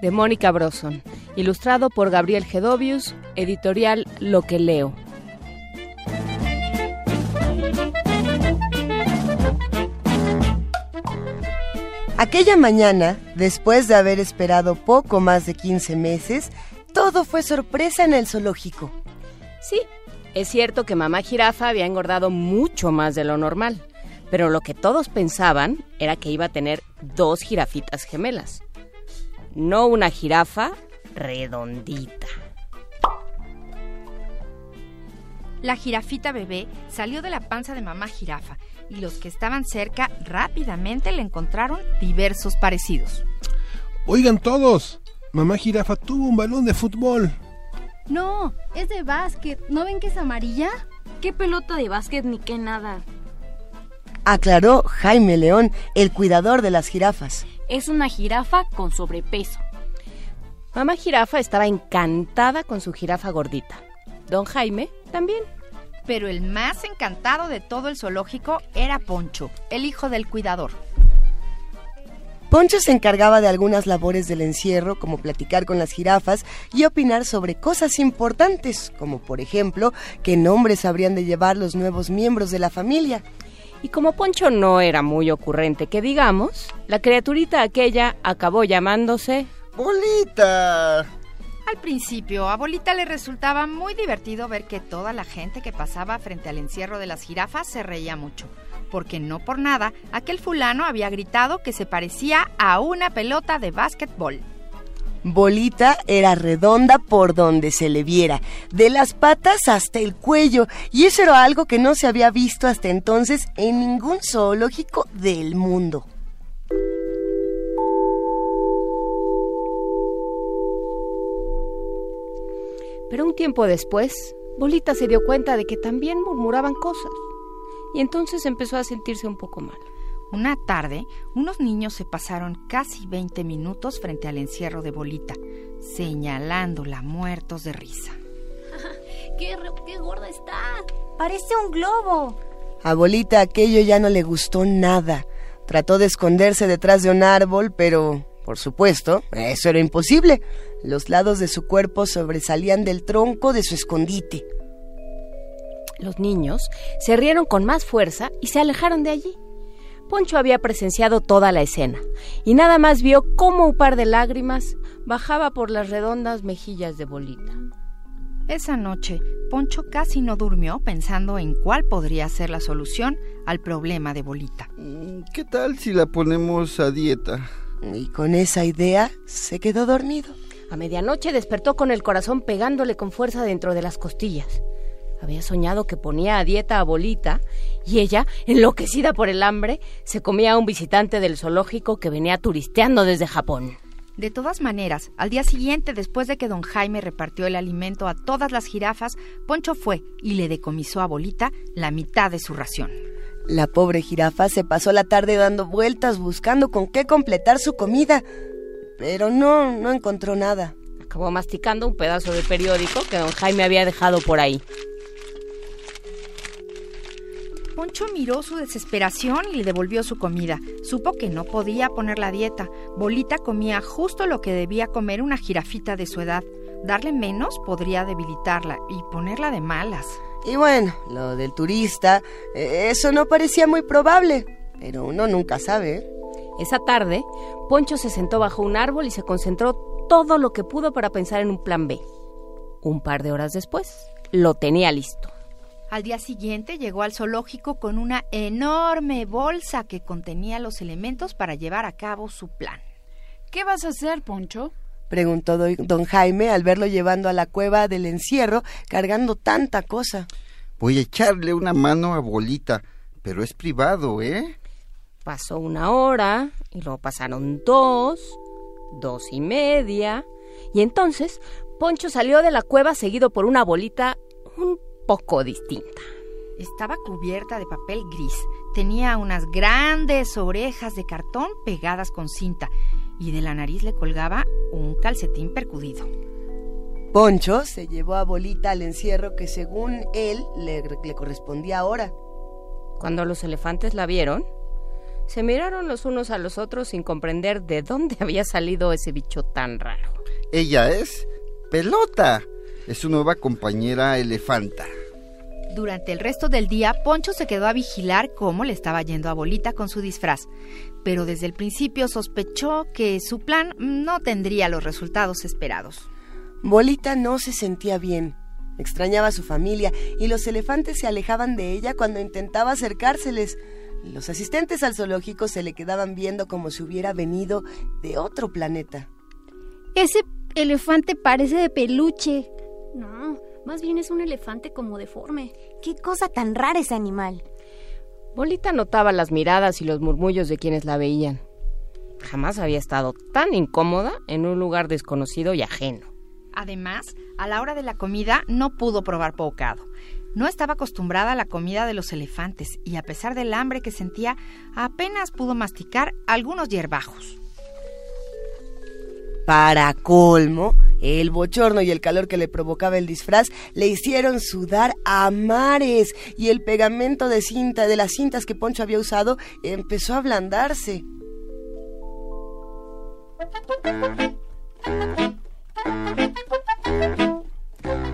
De Mónica Broson, ilustrado por Gabriel Gedovius, editorial Lo que leo. Aquella mañana, después de haber esperado poco más de 15 meses, todo fue sorpresa en el zoológico. Sí, es cierto que mamá jirafa había engordado mucho más de lo normal, pero lo que todos pensaban era que iba a tener dos jirafitas gemelas. No una jirafa redondita. La jirafita bebé salió de la panza de mamá jirafa y los que estaban cerca rápidamente le encontraron diversos parecidos. Oigan todos, mamá jirafa tuvo un balón de fútbol. No, es de básquet. ¿No ven que es amarilla? ¿Qué pelota de básquet ni qué nada? Aclaró Jaime León, el cuidador de las jirafas. Es una jirafa con sobrepeso. Mamá jirafa estaba encantada con su jirafa gordita. Don Jaime también. Pero el más encantado de todo el zoológico era Poncho, el hijo del cuidador. Poncho se encargaba de algunas labores del encierro, como platicar con las jirafas y opinar sobre cosas importantes, como por ejemplo qué nombres habrían de llevar los nuevos miembros de la familia. Y como Poncho no era muy ocurrente que digamos, la criaturita aquella acabó llamándose Bolita. Al principio, a Bolita le resultaba muy divertido ver que toda la gente que pasaba frente al encierro de las jirafas se reía mucho porque no por nada aquel fulano había gritado que se parecía a una pelota de básquetbol. Bolita era redonda por donde se le viera, de las patas hasta el cuello, y eso era algo que no se había visto hasta entonces en ningún zoológico del mundo. Pero un tiempo después, Bolita se dio cuenta de que también murmuraban cosas y entonces empezó a sentirse un poco mal. Una tarde, unos niños se pasaron casi 20 minutos frente al encierro de Bolita, señalándola muertos de risa. (laughs) ¡Qué, ¡Qué gorda está! ¡Parece un globo! A Bolita aquello ya no le gustó nada. Trató de esconderse detrás de un árbol, pero, por supuesto, eso era imposible. Los lados de su cuerpo sobresalían del tronco de su escondite. Los niños se rieron con más fuerza y se alejaron de allí. Poncho había presenciado toda la escena y nada más vio cómo un par de lágrimas bajaba por las redondas mejillas de Bolita. Esa noche, Poncho casi no durmió pensando en cuál podría ser la solución al problema de Bolita. Mm, ¿Qué tal si la ponemos a dieta? Y con esa idea se quedó dormido. A medianoche despertó con el corazón pegándole con fuerza dentro de las costillas. Había soñado que ponía a dieta a Bolita y ella, enloquecida por el hambre, se comía a un visitante del zoológico que venía turisteando desde Japón. De todas maneras, al día siguiente, después de que don Jaime repartió el alimento a todas las jirafas, Poncho fue y le decomisó a Bolita la mitad de su ración. La pobre jirafa se pasó la tarde dando vueltas buscando con qué completar su comida, pero no, no encontró nada. Acabó masticando un pedazo de periódico que don Jaime había dejado por ahí. Poncho miró su desesperación y le devolvió su comida. Supo que no podía poner la dieta. Bolita comía justo lo que debía comer una jirafita de su edad. Darle menos podría debilitarla y ponerla de malas. Y bueno, lo del turista, eh, eso no parecía muy probable, pero uno nunca sabe. ¿eh? Esa tarde, Poncho se sentó bajo un árbol y se concentró todo lo que pudo para pensar en un plan B. Un par de horas después, lo tenía listo. Al día siguiente llegó al zoológico con una enorme bolsa que contenía los elementos para llevar a cabo su plan. ¿Qué vas a hacer, Poncho? Preguntó don Jaime al verlo llevando a la cueva del encierro cargando tanta cosa. Voy a echarle una mano a Bolita, pero es privado, ¿eh? Pasó una hora y luego pasaron dos, dos y media, y entonces Poncho salió de la cueva seguido por una bolita un poco distinta. Estaba cubierta de papel gris, tenía unas grandes orejas de cartón pegadas con cinta y de la nariz le colgaba un calcetín percudido. Poncho se llevó a Bolita al encierro que según él le, le, correspondía ahora. Cuando los elefantes la vieron, se miraron los unos a los otros sin comprender de dónde (laughs) había salido ese bicho tan raro. Ella es Pelota, es su nueva compañera elefanta. Durante el resto del día, Poncho se quedó a vigilar cómo le estaba yendo a Bolita con su disfraz, pero desde el principio sospechó que su plan no tendría los resultados esperados. Bolita no se sentía bien. Extrañaba a su familia y los elefantes se alejaban de ella cuando intentaba acercárseles. Los asistentes al zoológico se le quedaban viendo como si hubiera venido de otro planeta. Ese elefante parece de peluche. No, más bien es un elefante como deforme. Qué cosa tan rara ese animal. Bolita notaba las miradas y los murmullos de quienes la veían. Jamás había estado tan incómoda en un lugar desconocido y ajeno. Además, a la hora de la comida no pudo probar bocado. No estaba acostumbrada a la comida de los elefantes y a pesar del hambre que sentía, apenas pudo masticar algunos hierbajos. Para colmo, el bochorno y el calor que le provocaba el disfraz le hicieron sudar a mares y el pegamento de cinta de las cintas que Poncho había usado empezó a ablandarse.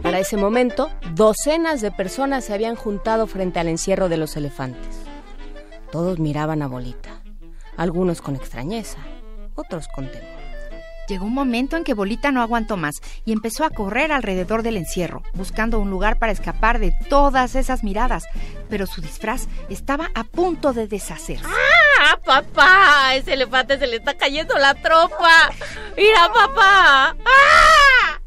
Para ese momento, docenas de personas se habían juntado frente al encierro de los elefantes. Todos miraban a Bolita, algunos con extrañeza, otros con temor. Llegó un momento en que Bolita no aguantó más y empezó a correr alrededor del encierro, buscando un lugar para escapar de todas esas miradas, pero su disfraz estaba a punto de deshacerse. ¡Ah, papá! Ese elefante se le está cayendo la tropa. ¡Mira, papá! ¡Ah!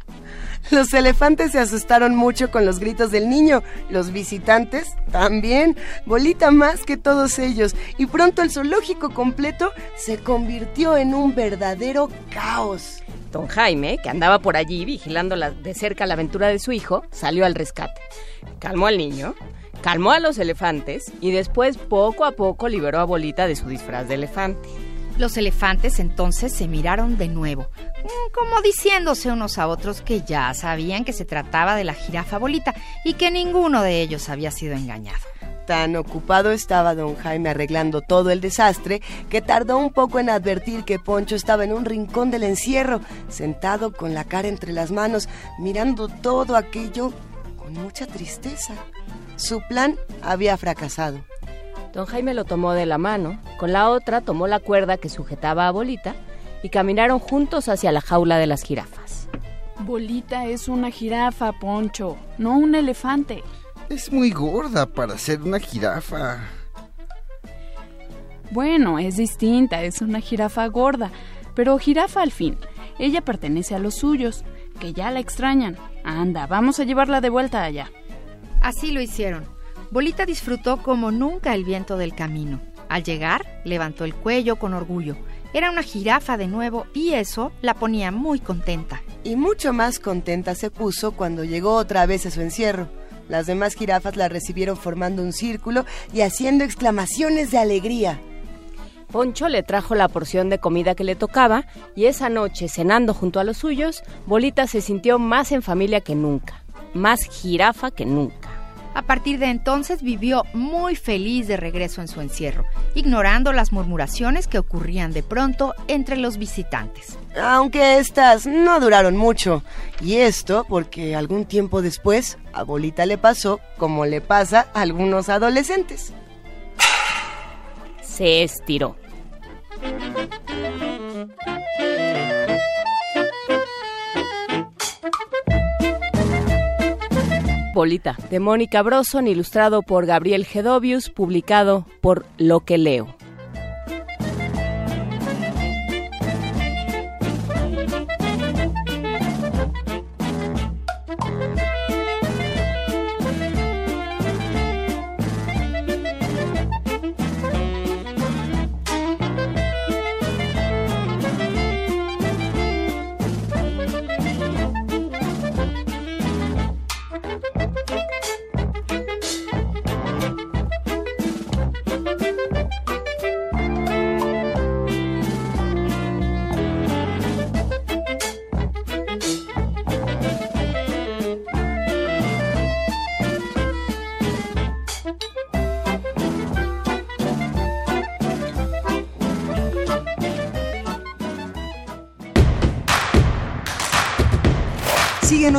Los elefantes se asustaron mucho con los gritos del niño, los visitantes también, bolita más que todos ellos, y pronto el zoológico completo se convirtió en un verdadero caos. Don Jaime, que andaba por allí vigilando la- de cerca la aventura de su hijo, salió al rescate. Calmó al niño, calmó a los elefantes y después poco a poco liberó a Bolita de su disfraz de elefante. Los elefantes entonces se miraron de nuevo, mm, como diciéndose unos a otros que ya sabían que se trataba de la jirafa bolita y que ninguno de ellos había sido engañado. Tan ocupado estaba don Jaime arreglando todo el desastre que tardó un poco en advertir que Poncho estaba en un rincón del encierro, sentado con la cara entre las manos, mirando todo aquello con mucha tristeza. Su plan había fracasado. Don Jaime lo tomó de la mano, con la otra tomó la cuerda que sujetaba a Bolita y caminaron juntos hacia la jaula de las jirafas. Bolita es una jirafa, Poncho, no un elefante. Es muy gorda para ser una jirafa. Bueno, es distinta, es una jirafa gorda, pero jirafa al fin. Ella pertenece a los suyos, que ya la extrañan. Anda, vamos a llevarla de vuelta allá. Así lo hicieron. Bolita disfrutó como nunca el viento del camino. Al llegar, levantó el cuello con orgullo. Era una jirafa de nuevo y eso la ponía muy contenta. Y mucho más contenta se puso cuando llegó otra vez a su encierro. Las demás jirafas la recibieron formando un círculo y haciendo exclamaciones de alegría. Poncho le trajo la porción de comida que le tocaba y esa noche, cenando junto a los suyos, Bolita se sintió más en familia que nunca, más jirafa que nunca. A partir de entonces vivió muy feliz de regreso en su encierro, ignorando las murmuraciones que ocurrían de pronto entre los visitantes. Aunque estas no duraron mucho. Y esto porque algún tiempo después a Bolita le pasó como le pasa a algunos adolescentes. Se estiró. De Mónica Broson, ilustrado por Gabriel Gedovius, publicado por Lo que leo.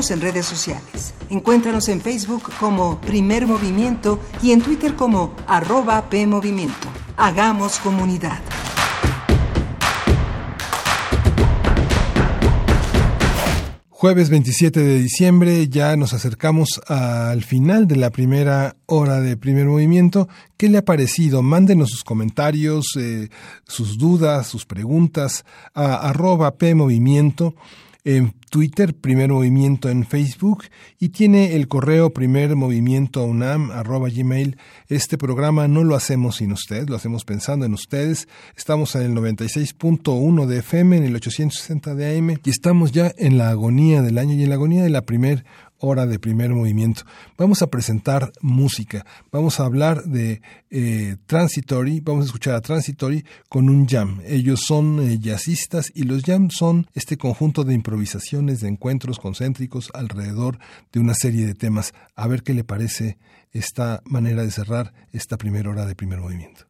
En redes sociales. Encuéntranos en Facebook como Primer Movimiento y en Twitter como arroba PMovimiento. Hagamos comunidad. Jueves 27 de diciembre, ya nos acercamos al final de la primera hora de primer movimiento. ¿Qué le ha parecido? Mándenos sus comentarios, eh, sus dudas, sus preguntas a arroba PMovimiento en Twitter, Primer Movimiento en Facebook y tiene el correo primer movimiento unam arroba gmail. Este programa no lo hacemos sin usted, lo hacemos pensando en ustedes. Estamos en el 96.1 de FM, en el 860 de AM y estamos ya en la agonía del año y en la agonía de la primer hora de primer movimiento. Vamos a presentar música, vamos a hablar de eh, Transitory, vamos a escuchar a Transitory con un jam. Ellos son eh, jazzistas y los jam son este conjunto de improvisaciones, de encuentros concéntricos alrededor de una serie de temas. A ver qué le parece esta manera de cerrar esta primera hora de primer movimiento.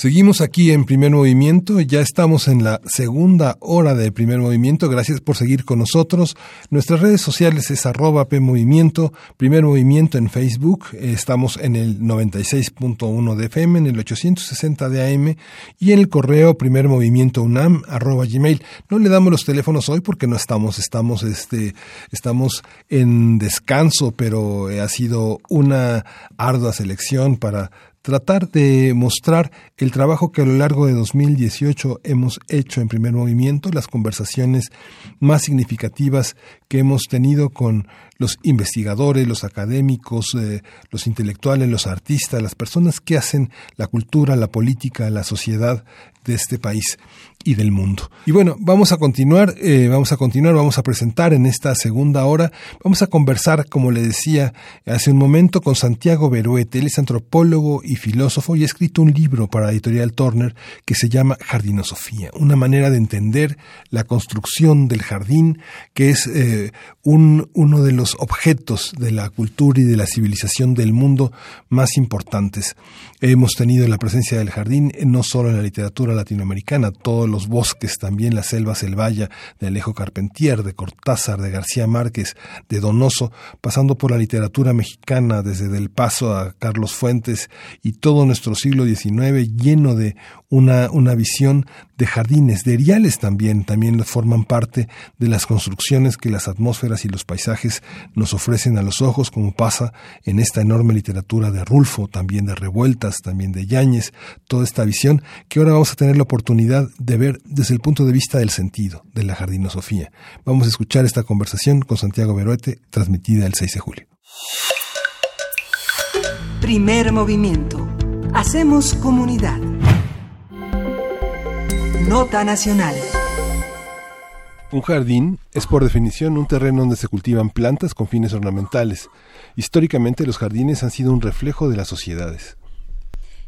Seguimos aquí en primer movimiento, ya estamos en la segunda hora de primer movimiento, gracias por seguir con nosotros. Nuestras redes sociales es arroba PMovimiento, primer movimiento en Facebook, estamos en el 96.1 de FM, en el 860 de AM y en el correo primer movimiento unam arroba gmail. No le damos los teléfonos hoy porque no estamos, estamos, este, estamos en descanso, pero ha sido una ardua selección para tratar de mostrar el trabajo que a lo largo de 2018 hemos hecho en primer movimiento, las conversaciones más significativas que hemos tenido con los investigadores, los académicos, eh, los intelectuales, los artistas, las personas que hacen la cultura, la política, la sociedad de este país y del mundo. Y bueno, vamos a continuar, eh, vamos a continuar, vamos a presentar en esta segunda hora, vamos a conversar, como le decía hace un momento, con Santiago Beruete. Él es antropólogo y filósofo y ha escrito un libro para Editorial Turner que se llama Jardinosofía, una manera de entender la construcción del jardín, que es eh, un, uno de los objetos de la cultura y de la civilización del mundo más importantes. Hemos tenido la presencia del jardín no solo en la literatura latinoamericana, todos los bosques, también la selva selvalla de Alejo Carpentier, de Cortázar, de García Márquez, de Donoso, pasando por la literatura mexicana desde Del Paso a Carlos Fuentes y todo nuestro siglo XIX lleno de una, una visión de jardines, de eriales también, también forman parte de las construcciones que las atmósferas y los paisajes nos ofrecen a los ojos, como pasa en esta enorme literatura de Rulfo, también de Revueltas, también de Yáñez, toda esta visión que ahora vamos a tener la oportunidad de ver desde el punto de vista del sentido, de la jardinosofía. Vamos a escuchar esta conversación con Santiago Beruete, transmitida el 6 de julio. Primer movimiento. Hacemos comunidad. Nota Nacional. Un jardín es por definición un terreno donde se cultivan plantas con fines ornamentales. Históricamente los jardines han sido un reflejo de las sociedades.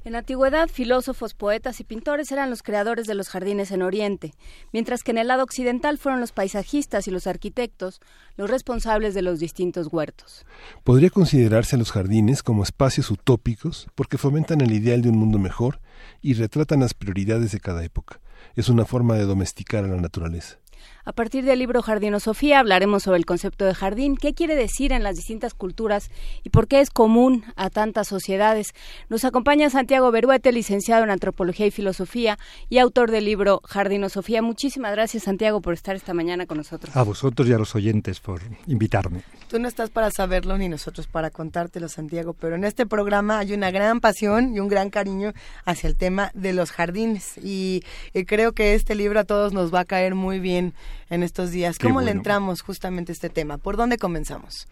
En la antigüedad, filósofos, poetas y pintores eran los creadores de los jardines en Oriente, mientras que en el lado occidental fueron los paisajistas y los arquitectos los responsables de los distintos huertos. Podría considerarse a los jardines como espacios utópicos porque fomentan el ideal de un mundo mejor y retratan las prioridades de cada época es una forma de domesticar a la naturaleza. A partir del libro Jardinosofía hablaremos sobre el concepto de jardín, qué quiere decir en las distintas culturas y por qué es común a tantas sociedades. Nos acompaña Santiago Beruete, licenciado en Antropología y Filosofía y autor del libro Jardinosofía. Muchísimas gracias, Santiago, por estar esta mañana con nosotros. A vosotros y a los oyentes por invitarme. Tú no estás para saberlo ni nosotros para contártelo, Santiago, pero en este programa hay una gran pasión y un gran cariño hacia el tema de los jardines y, creo que este libro a todos nos va a caer muy bien en estos días. ¿Cómo le entramos justamente a este tema? ¿Por dónde comenzamos?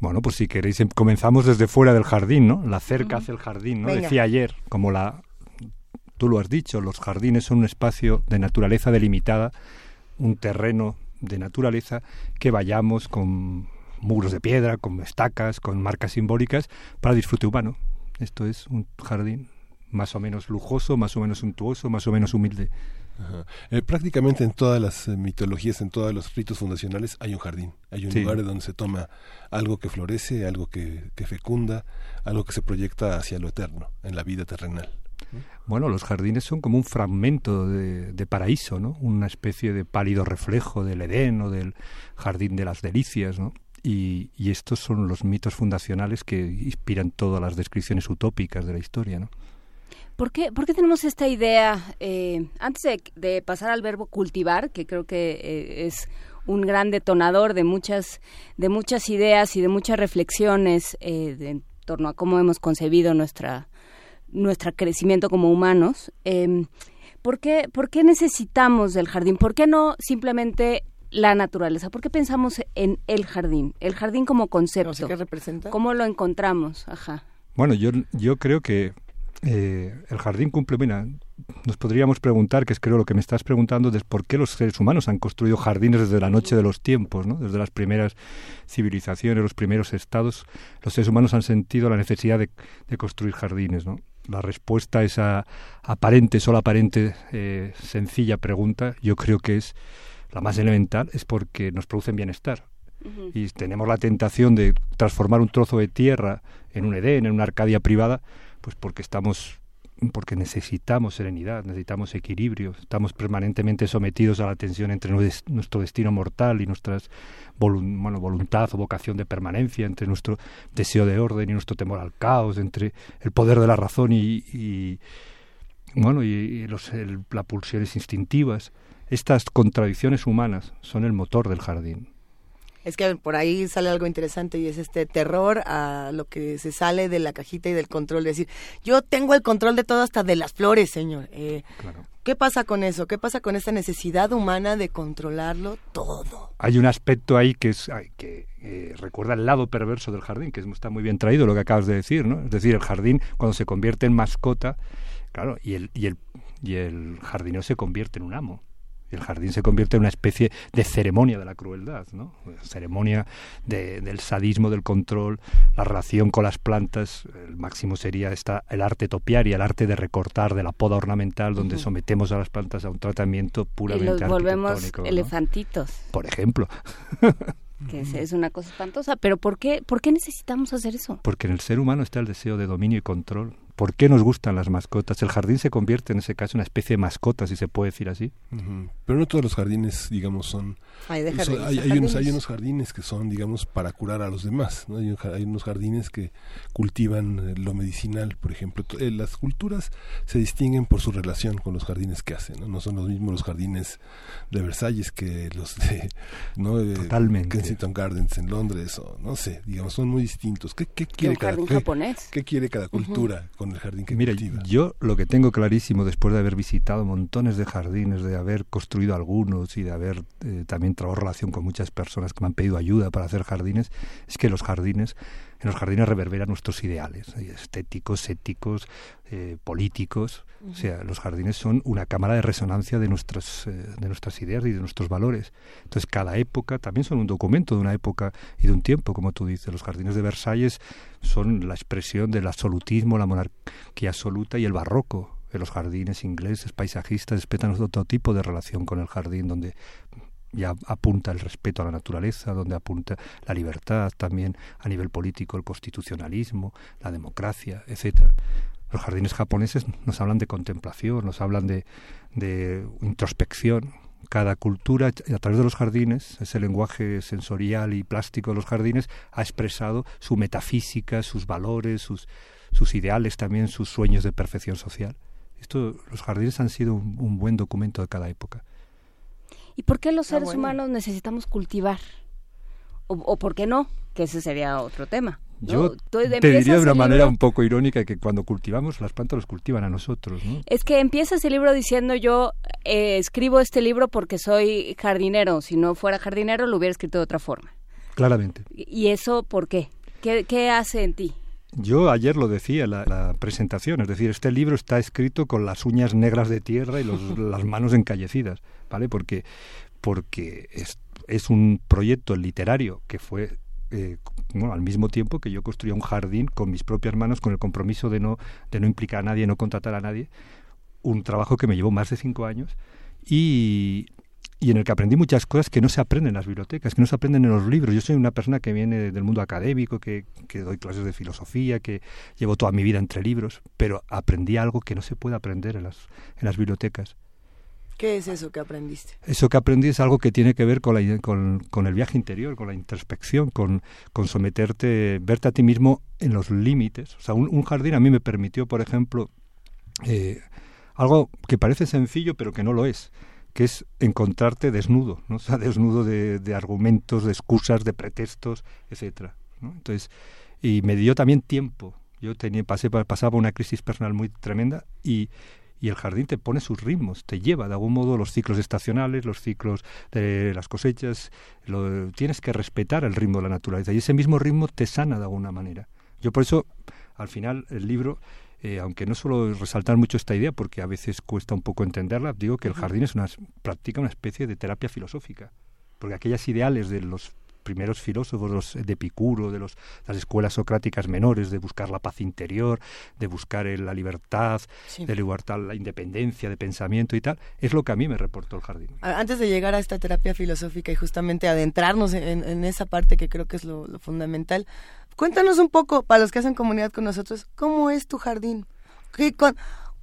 Bueno, pues si queréis, em, comenzamos desde fuera del jardín, ¿no? La cerca hacia el jardín, ¿no? Decía ayer, como la... Tú lo has dicho, los jardines son un espacio de naturaleza delimitada, un terreno de naturaleza que vayamos con muros de piedra, con estacas, con marcas simbólicas, para disfrute humano. Esto es un jardín más o menos lujoso, más o menos suntuoso, más o menos humilde. Eh, prácticamente en todas las eh, mitologías, en todos los ritos fundacionales hay un jardín, hay un lugar donde se toma algo que florece, algo que, fecunda, algo que se proyecta hacia lo eterno, en la vida terrenal. Bueno, los jardines son como un fragmento de, de, paraíso, ¿no? Una especie de pálido reflejo del Edén o del jardín de las delicias, ¿no? Y, estos son los mitos fundacionales que inspiran todas las descripciones utópicas de la historia, ¿no? ¿Por qué, por qué tenemos esta idea, eh, antes de, pasar al verbo cultivar, que creo que eh, es un gran detonador de muchas, de muchas ideas y de muchas reflexiones eh, en torno a cómo hemos concebido nuestra, nuestro crecimiento como humanos, em, ¿por, qué, ¿por qué necesitamos del jardín? ¿Por qué no simplemente la naturaleza? ¿Por qué pensamos en el jardín? El jardín como concepto. ¿Qué representa? ¿Cómo lo encontramos? Ajá. Bueno, yo, yo creo que eh, el jardín cumple, mira, nos podríamos preguntar, que es creo lo que me estás preguntando, de por qué los seres humanos han construido jardines desde la noche de los tiempos, ¿no? desde las primeras civilizaciones, los primeros estados, los seres humanos han sentido la necesidad de, construir jardines. ¿no? La respuesta a esa aparente, solo aparente, eh, sencilla pregunta, yo creo que es la más elemental, es porque nos producen bienestar. Y tenemos la tentación de transformar un trozo de tierra en un Edén, en una Arcadia privada, pues porque estamos porque necesitamos serenidad, necesitamos equilibrio, estamos permanentemente sometidos a la tensión entre nuestro destino mortal y nuestra voluntad o vocación de permanencia, entre nuestro deseo de orden y nuestro temor al caos, entre el poder de la razón y, bueno y, los, las pulsiones instintivas. Estas contradicciones humanas son el motor del jardín. Es que por ahí sale algo interesante y es este terror a lo que se sale de la cajita y del control. Es decir, yo tengo el control de todo hasta de las flores, señor. Eh, ¿Qué pasa con eso? ¿Qué pasa con esta necesidad humana de controlarlo todo? Hay un aspecto ahí que es que eh, recuerda el lado perverso del jardín, que está muy bien traído lo que acabas de decir, ¿no? Es decir, el jardín cuando se convierte en mascota, claro, y el, y el, y el jardinero se convierte en un amo. El jardín se convierte en una especie de ceremonia de la crueldad, ¿no? Ceremonia del sadismo, del control, la relación con las plantas. El máximo sería esta, el arte topiaria, el arte de recortar, de la poda ornamental, donde sometemos a las plantas a un tratamiento puramente y los volvemos elefantitos. Por ejemplo. que es, una cosa espantosa. Pero ¿por qué, ¿por qué necesitamos hacer eso? Porque en el ser humano está el deseo de dominio y control. ¿Por qué nos gustan las mascotas? El jardín se convierte en ese caso en una especie de mascota, si se puede decir así. Pero no todos los jardines, digamos, son... Hay, unos, hay unos jardines que son, digamos, para curar a los demás. ¿no? Hay, unos jardines que cultivan eh, lo medicinal, por ejemplo. Eh, las culturas se distinguen por su relación con los jardines que hacen. No, son los mismos los jardines de Versalles que los de (laughs) ¿no? Kensington Gardens en Londres. o No sé, digamos, son muy distintos. ¿Qué, qué quiere, cada, qué, quiere cada cultura con el jardín que Mira, yo lo que tengo clarísimo después de haber visitado montones de jardines, de haber construido algunos y de haber eh, también trabajado relación con muchas personas que me han pedido ayuda para hacer jardines, es que los jardines en los jardines reverberan nuestros ideales estéticos, éticos, eh, políticos. O sea, los jardines son una cámara de resonancia de nuestras, eh, de nuestras ideas y de nuestros valores. Entonces, cada época también son un documento de una época y de un tiempo, como tú dices. Los jardines de Versalles son la expresión del absolutismo, la monarquía absoluta y el barroco. En los jardines ingleses, paisajistas, respetan otro tipo de relación con el jardín, donde ya apunta el respeto a la naturaleza, donde apunta la libertad también a nivel político, el constitucionalismo, la democracia, etcétera. Los jardines japoneses nos hablan de contemplación, nos hablan de, de introspección. Cada cultura, a través de los jardines, ese lenguaje sensorial y plástico de los jardines, ha expresado su metafísica, sus valores, sus, sus ideales también, sus sueños de perfección social. Esto, los jardines han sido un buen documento de cada época. ¿Y por qué los ah, seres humanos necesitamos cultivar? O, por qué no? Que ese sería otro tema. Yo te diría de una manera un poco irónica que cuando cultivamos, las plantas los cultivan a nosotros. ¿no? Es que empieza ese libro diciendo yo eh, escribo este libro porque soy jardinero. Si no fuera jardinero, lo hubiera escrito de otra forma. Claramente. ¿Y eso por qué? ¿Qué, qué hace en ti? Yo ayer lo decía en la, presentación, es decir, este libro está escrito con las uñas negras de tierra y (laughs) las manos encallecidas, ¿vale? Porque, porque es, es un proyecto literario que fue eh, bueno, al mismo tiempo que yo construía un jardín con mis propias manos, con el compromiso de no, de no implicar a nadie, no contratar a nadie, un trabajo que me llevó más de cinco años y y en el que aprendí muchas cosas que no se aprenden en las bibliotecas, que no se aprenden en los libros. Yo soy una persona que viene del mundo académico, que, que, doy clases de filosofía, que llevo toda mi vida entre libros, pero aprendí algo que no se puede aprender en las, en las bibliotecas. ¿Qué es eso que aprendiste? Eso que aprendí es algo que tiene que ver con, la, con, con el viaje interior, con la introspección, con, con, someterte, verte a ti mismo en los límites. O sea, un, jardín a mí me permitió, por ejemplo, eh, algo que parece sencillo pero que no lo es que es encontrarte desnudo, ¿no? (laughs) Sea, desnudo de, argumentos, de excusas, de pretextos, etcétera. Entonces, y me dio también tiempo. Yo tenía, pasé, pasaba una crisis personal muy tremenda y, y el jardín te pone sus ritmos, te lleva de algún modo los ciclos estacionales, los ciclos de las cosechas, lo, tienes que respetar el ritmo de la naturaleza y ese mismo ritmo te sana de alguna manera. Yo por eso, al final, el libro eh, aunque no suelo resaltar mucho esta idea porque a veces cuesta un poco entenderla, digo que el jardín es una, practica una especie de terapia filosófica, porque aquellas ideales de los primeros filósofos los de Epicuro, de los, las escuelas socráticas menores, de buscar la paz interior, de buscar la libertad, de libertad, la independencia de pensamiento y tal, es lo que a mí me reportó el jardín. Antes de llegar a esta terapia filosófica y justamente adentrarnos en, esa parte que creo que es lo fundamental, Cuéntanos un poco, para los que hacen comunidad con nosotros, ¿cómo es tu jardín? ¿Qué,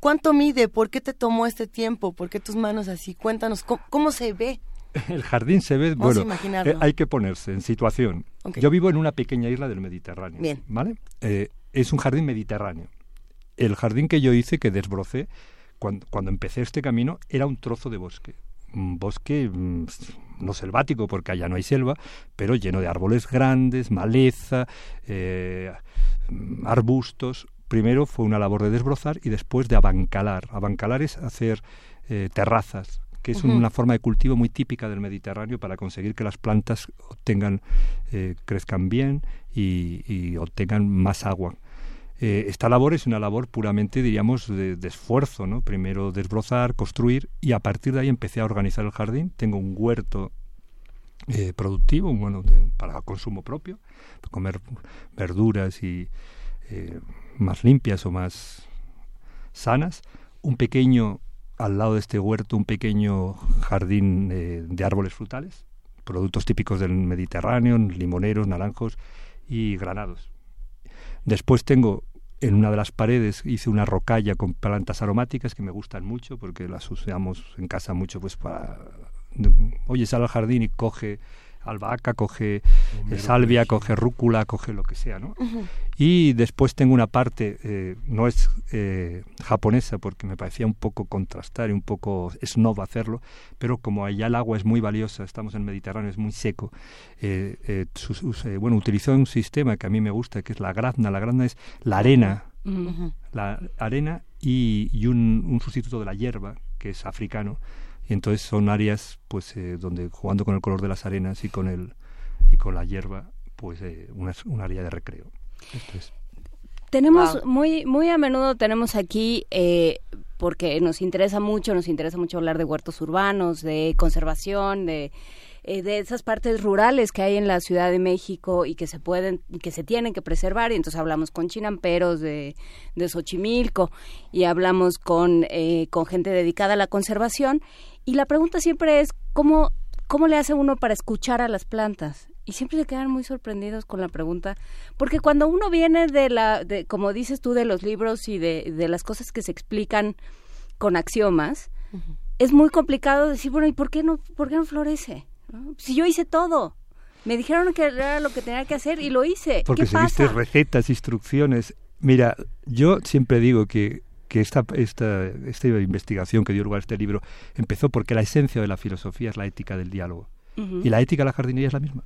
¿Cuánto mide? ¿Por qué te tomó este tiempo? ¿Por qué tus manos así? Cuéntanos, ¿cómo, se ve? El jardín se ve, bueno, eh, hay que ponerse en situación. Yo vivo en una pequeña isla del Mediterráneo, Bien. ¿vale? Eh, es un jardín mediterráneo. El jardín que yo hice, que desbrocé, cuando, cuando empecé este camino, era un trozo de bosque un bosque mm, no selvático porque allá no hay selva, pero lleno de árboles grandes, maleza, eh, arbustos. Primero fue una labor de desbrozar y después de abancalar. Abancalar es hacer eh, terrazas, que es una forma de cultivo muy típica del Mediterráneo para conseguir que las plantas obtengan, eh, crezcan bien y, obtengan más agua. Eh, esta labor es una labor puramente, diríamos, de, esfuerzo, ¿no? Primero desbrozar, construir y a partir de ahí empecé a organizar el jardín. Tengo un huerto eh, productivo, bueno, para consumo propio, comer verduras y más limpias o más sanas. Un pequeño al lado de este huerto un pequeño jardín eh, de árboles frutales, productos típicos del Mediterráneo, limoneros, naranjos y granados. Después tengo en una de las paredes hice una rocalla con plantas aromáticas que me gustan mucho porque las usamos en casa mucho pues para oye sal al jardín y coge albahaca, coge eh, salvia, coge rúcula, coge lo que sea, ¿no? Y después tengo una parte, eh, no es eh, japonesa porque me parecía un poco contrastar y un poco snob hacerlo, pero como allá el agua es muy valiosa, estamos en el Mediterráneo, es muy seco, bueno, utilizó un sistema que a mí me gusta, que es la grazna. La grazna es la arena, la arena y, un, un sustituto de la hierba, que es africano, y entonces son áreas pues eh, donde jugando con el color de las arenas y con el y con la hierba pues eh, una, un área de recreo. Tenemos muy muy a menudo tenemos aquí eh, porque nos interesa mucho nos interesa mucho hablar de huertos urbanos de conservación de eh, de esas partes rurales que hay en la Ciudad de México y que se pueden que se tienen que preservar y entonces hablamos con chinamperos de, de Xochimilco y hablamos con, eh, con gente dedicada a la conservación y la pregunta siempre es cómo, cómo le hace uno para escuchar a las plantas y siempre se quedan muy sorprendidos con la pregunta, porque cuando uno viene de la, de, como dices tú, de los libros y de, de las cosas que se explican con axiomas, es muy complicado decir, bueno, ¿y por qué no, por qué no florece? Si yo hice todo. Me dijeron que era lo que tenía que hacer y lo hice. Porque seguiste recetas, instrucciones. Mira, yo siempre digo que, que esta, esta, esta investigación que dio lugar a este libro empezó porque la esencia de la filosofía es la ética del diálogo. Y la ética de la jardinería es la misma.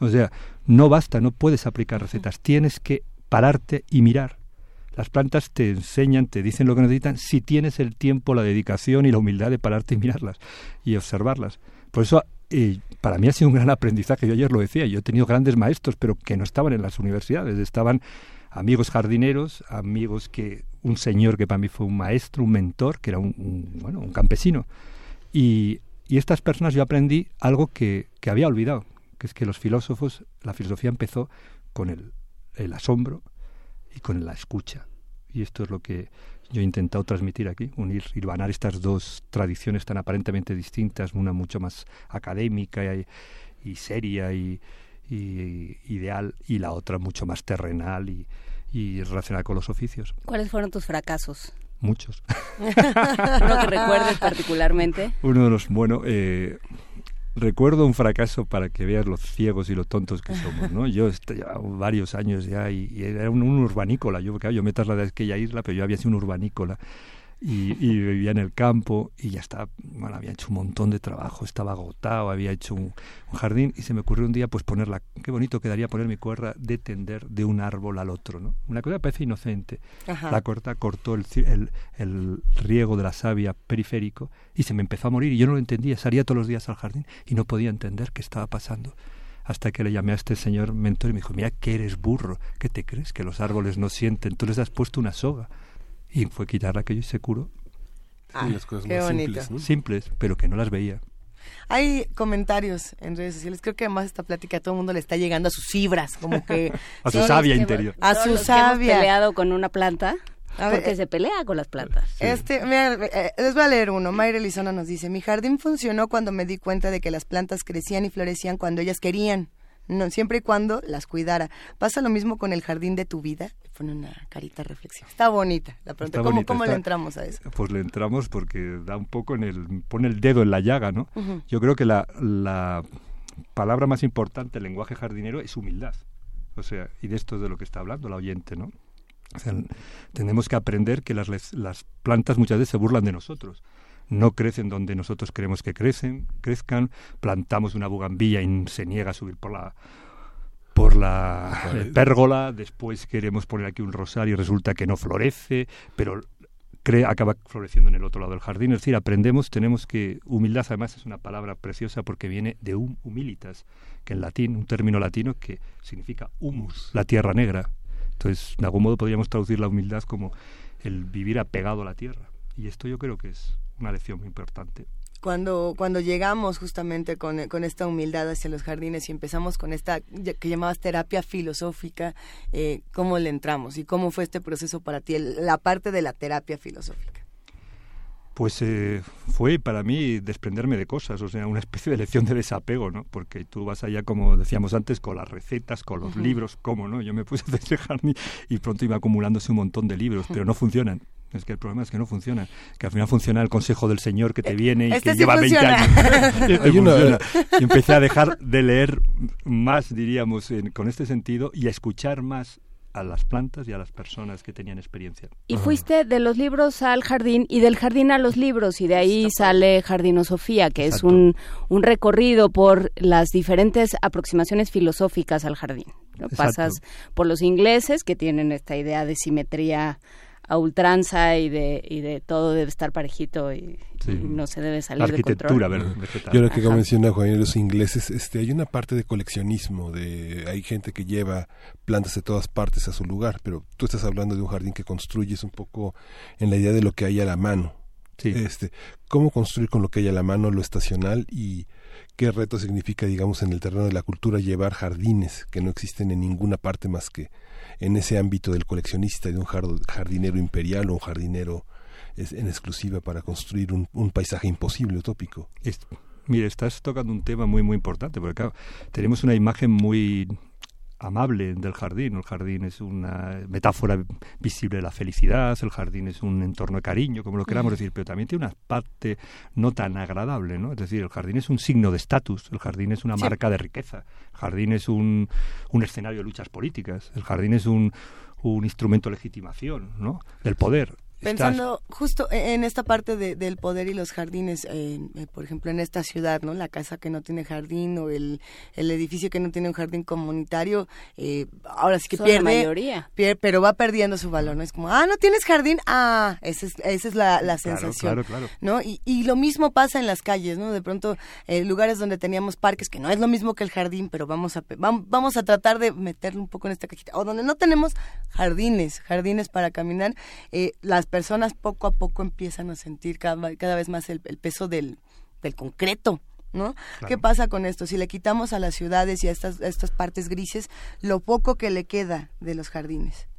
O sea, no basta, no puedes aplicar recetas, tienes que pararte y mirar. Las plantas te enseñan, te dicen lo que necesitan, si tienes el tiempo, la dedicación y la humildad de pararte y mirarlas y observarlas. Por eso y para mí ha sido un gran aprendizaje. Yo ayer lo decía, yo he tenido grandes maestros, pero que no estaban en las universidades, estaban amigos jardineros, amigos que un señor que para mí fue un maestro, un mentor, que era un, bueno, un campesino. Y, y, estas personas yo aprendí algo que, que, había olvidado, que es que los filósofos, la filosofía empezó con el, el asombro y con la escucha. Y esto es lo que yo he intentado transmitir aquí, unir, irvanar estas dos tradiciones tan aparentemente distintas, una mucho más académica y, seria y, ideal, y la otra mucho más terrenal y, relacionada con los oficios. ¿Cuáles fueron tus fracasos? Muchos. (laughs) ¿Uno que recuerdes particularmente? Uno de los, bueno, eh, recuerdo un fracaso para que veas los ciegos y los tontos que somos, ¿no? Yo llevaba varios años ya y, era un, urbanícola. Yo, yo me trasladé a aquella isla, pero yo había sido un urbanícola y, vivía en el campo y ya estaba, bueno, había hecho un montón de trabajo, estaba agotado, había hecho un, jardín y se me ocurrió un día pues ponerla, qué bonito quedaría poner mi cuerda de tender de un árbol al otro, ¿no? Una cosa que parece inocente. La corta cortó el, el, el, riego de la savia periférico y se me empezó a morir y yo no lo entendía, salía todos los días al jardín y no podía entender qué estaba pasando hasta que le llamé a este señor mentor y me dijo, mira que eres burro, ¿qué te crees? Que los árboles no sienten, tú les has puesto una soga y fue quitar aquello y se curó. Ah, las cosas qué bonito. Simples, simples, pero que no las veía. Hay comentarios en redes sociales. Creo que además esta plática a todo el mundo le está llegando a sus fibras, como que (laughs) a su sabia interior. A su sabia. peleado con una planta. porque se pelea con las plantas. Este, mira, eh, les voy a leer uno. Mayra Elizona nos dice, mi jardín funcionó cuando me di cuenta de que las plantas crecían y florecían cuando ellas querían no, siempre y cuando las cuidara. ¿Pasa lo mismo con el jardín de tu vida? Pone una carita reflexiva. Está bonita la pregunta. ¿Cómo, le entramos a eso? Pues le entramos porque da un poco en el... pone el dedo en la llaga, ¿no? Yo creo que la, la palabra más importante del lenguaje jardinero es humildad. O sea, y de esto es de lo que está hablando la oyente, ¿no? O sea, tenemos que aprender que las, las plantas muchas veces se burlan de nosotros no crecen donde nosotros queremos que crecen, crezcan, plantamos una bugambilla y se niega a subir por la por la pérgola, después queremos poner aquí un rosario y resulta que no florece, pero acaba floreciendo en el otro lado del jardín. Es decir, aprendemos, tenemos que, humildad además es una palabra preciosa porque viene de hum, humilitas, que en latín, un término latino que significa humus, la tierra negra. Entonces, de algún modo podríamos traducir la humildad como el vivir apegado a la tierra. Y esto yo creo que es una lección muy importante cuando, cuando llegamos justamente con, con, esta humildad hacia los jardines y empezamos con esta que llamabas terapia filosófica, eh, ¿cómo le entramos y cómo fue este proceso para ti, la parte de la terapia filosófica? Pues eh, fue para mí desprenderme de cosas, o sea, una especie de lección de desapego, ¿no? Porque tú vas allá, como decíamos antes, con las recetas, con los libros, ¿cómo no? Yo me puse a hacer jardín y pronto iba acumulándose un montón de libros, pero no funcionan. Es que el problema es que no funciona. Que al final funciona el consejo del Señor que te eh, viene y este que lleva 20 años. (laughs) y empecé a dejar de leer más, diríamos, con este sentido y a escuchar más a las plantas y a las personas que tenían experiencia. Y fuiste de los libros al jardín y del jardín a los libros y de ahí sale Jardinosofía, que es un, un, recorrido por las diferentes aproximaciones filosóficas al jardín. Pasas por los ingleses que tienen esta idea de simetría a ultranza y de, y de todo debe estar parejito y, no se debe salir de control. Yo lo que menciona Juan, los ingleses, este, hay una parte de coleccionismo, de hay gente que lleva plantas de todas partes a su lugar, pero tú estás hablando de un jardín que construyes un poco en la idea de lo que hay a la mano. Este, cómo construir con lo que hay a la mano lo estacional y qué reto significa, digamos, en el terreno de la cultura llevar jardines que no existen en ninguna parte más que en ese ámbito del coleccionista, de un jardinero imperial o un jardinero en exclusiva para construir un, paisaje imposible, utópico. mire, estás tocando un tema muy, muy importante, porque tenemos una imagen muy amable del jardín. El jardín es una metáfora visible de la felicidad, el jardín es un entorno de cariño, como lo queramos decir, pero también tiene una parte no tan agradable, ¿no? Es decir, el jardín es un signo de estatus, el jardín es una marca de riqueza, el jardín es un, un escenario de luchas políticas, el jardín es un, un instrumento de legitimación, ¿no? Del poder. Pensando justo e-, en esta parte del poder y los jardines, eh, por ejemplo, en esta ciudad, ¿no? La casa que no tiene jardín o el, el edificio que no tiene un jardín comunitario, eh, ahora sí que pierde, mayoría. pero va perdiendo su valor, ¿no? Es como, ah, no tienes jardín, ah, esa es, esa es la, la sensación, ¿no? Y, y lo mismo pasa en las calles, ¿no? De pronto, eh, lugares donde teníamos parques, que no es lo mismo que el jardín, pero vamos a, vamos a tratar de meterle un poco en esta cajita, o donde no tenemos jardines, jardines para caminar, las personas poco a poco empiezan a sentir cada, cada vez más el, peso del, del concreto, ¿no? ¿Qué pasa con esto? Si le quitamos a las ciudades y a estas, a estas partes grises lo poco que le queda de los jardines.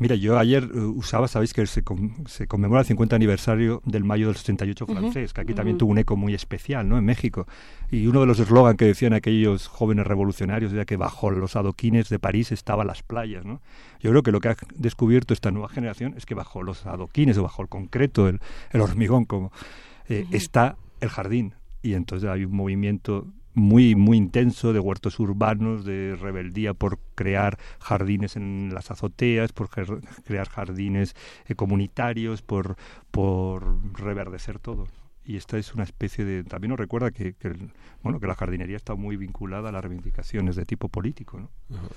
Mira, yo ayer eh, usaba, sabéis que se, se, conmemora el 50 aniversario del mayo del 68 francés, que aquí también tuvo un eco muy especial, ¿no? En México. Y uno de los eslogans que decían aquellos jóvenes revolucionarios era que bajo los adoquines de París estaban las playas, ¿no? Yo creo que lo que ha descubierto esta nueva generación es que bajo los adoquines o bajo el concreto, el, hormigón, como eh, está el jardín. Y entonces hay un movimiento muy, muy intenso de huertos urbanos, de rebeldía por crear jardines en las azoteas, por crear jardines eh, comunitarios, por, por reverdecer todo y esta es una especie de también nos recuerda que, bueno que la jardinería está muy vinculada a las reivindicaciones de tipo político ¿no?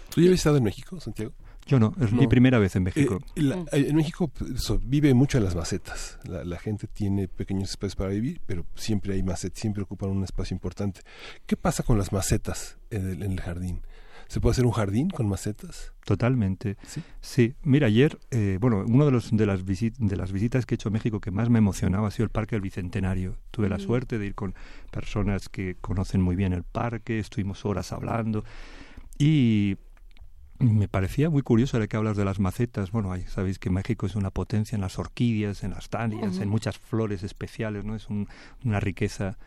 ¿Tú ya habías estado en México, Santiago? Yo no, es mi primera vez en México. Eh, mm. eh, en México pues, vive mucho en las macetas. La, gente tiene pequeños espacios para vivir, pero siempre hay macetas, siempre ocupan un espacio importante. ¿Qué pasa con las macetas en el, jardín? ¿Se puede hacer un jardín con macetas? Totalmente. Sí. Mira, ayer, eh, bueno, una de, los, de, las de las visitas que he hecho a México que más me emocionaba ha sido el Parque del Bicentenario. Tuve la mm. suerte de ir con personas que conocen muy bien el parque, estuvimos horas hablando y me parecía muy curioso ahora que hablas de las macetas. Bueno, sabéis que México es una potencia en las orquídeas, en las dalias, en muchas flores especiales, ¿no? Es una riqueza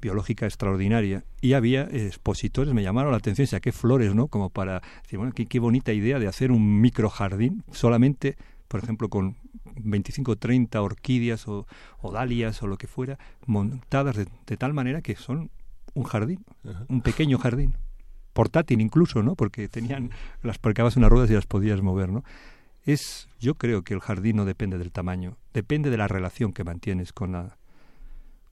biológica extraordinaria. Y había expositores, me llamaron la atención, o sea, qué flores, ¿no? Como para decir, bueno, qué, bonita idea de hacer un microjardín solamente, por ejemplo, con 25 o 30 orquídeas o, dalias o lo que fuera, montadas de, tal manera que son un jardín, un pequeño jardín portátil incluso, ¿no? Porque tenían las parcabas unas ruedas y las podías mover, ¿no? Es, yo creo que el jardín no depende del tamaño, depende de la relación que mantienes con la,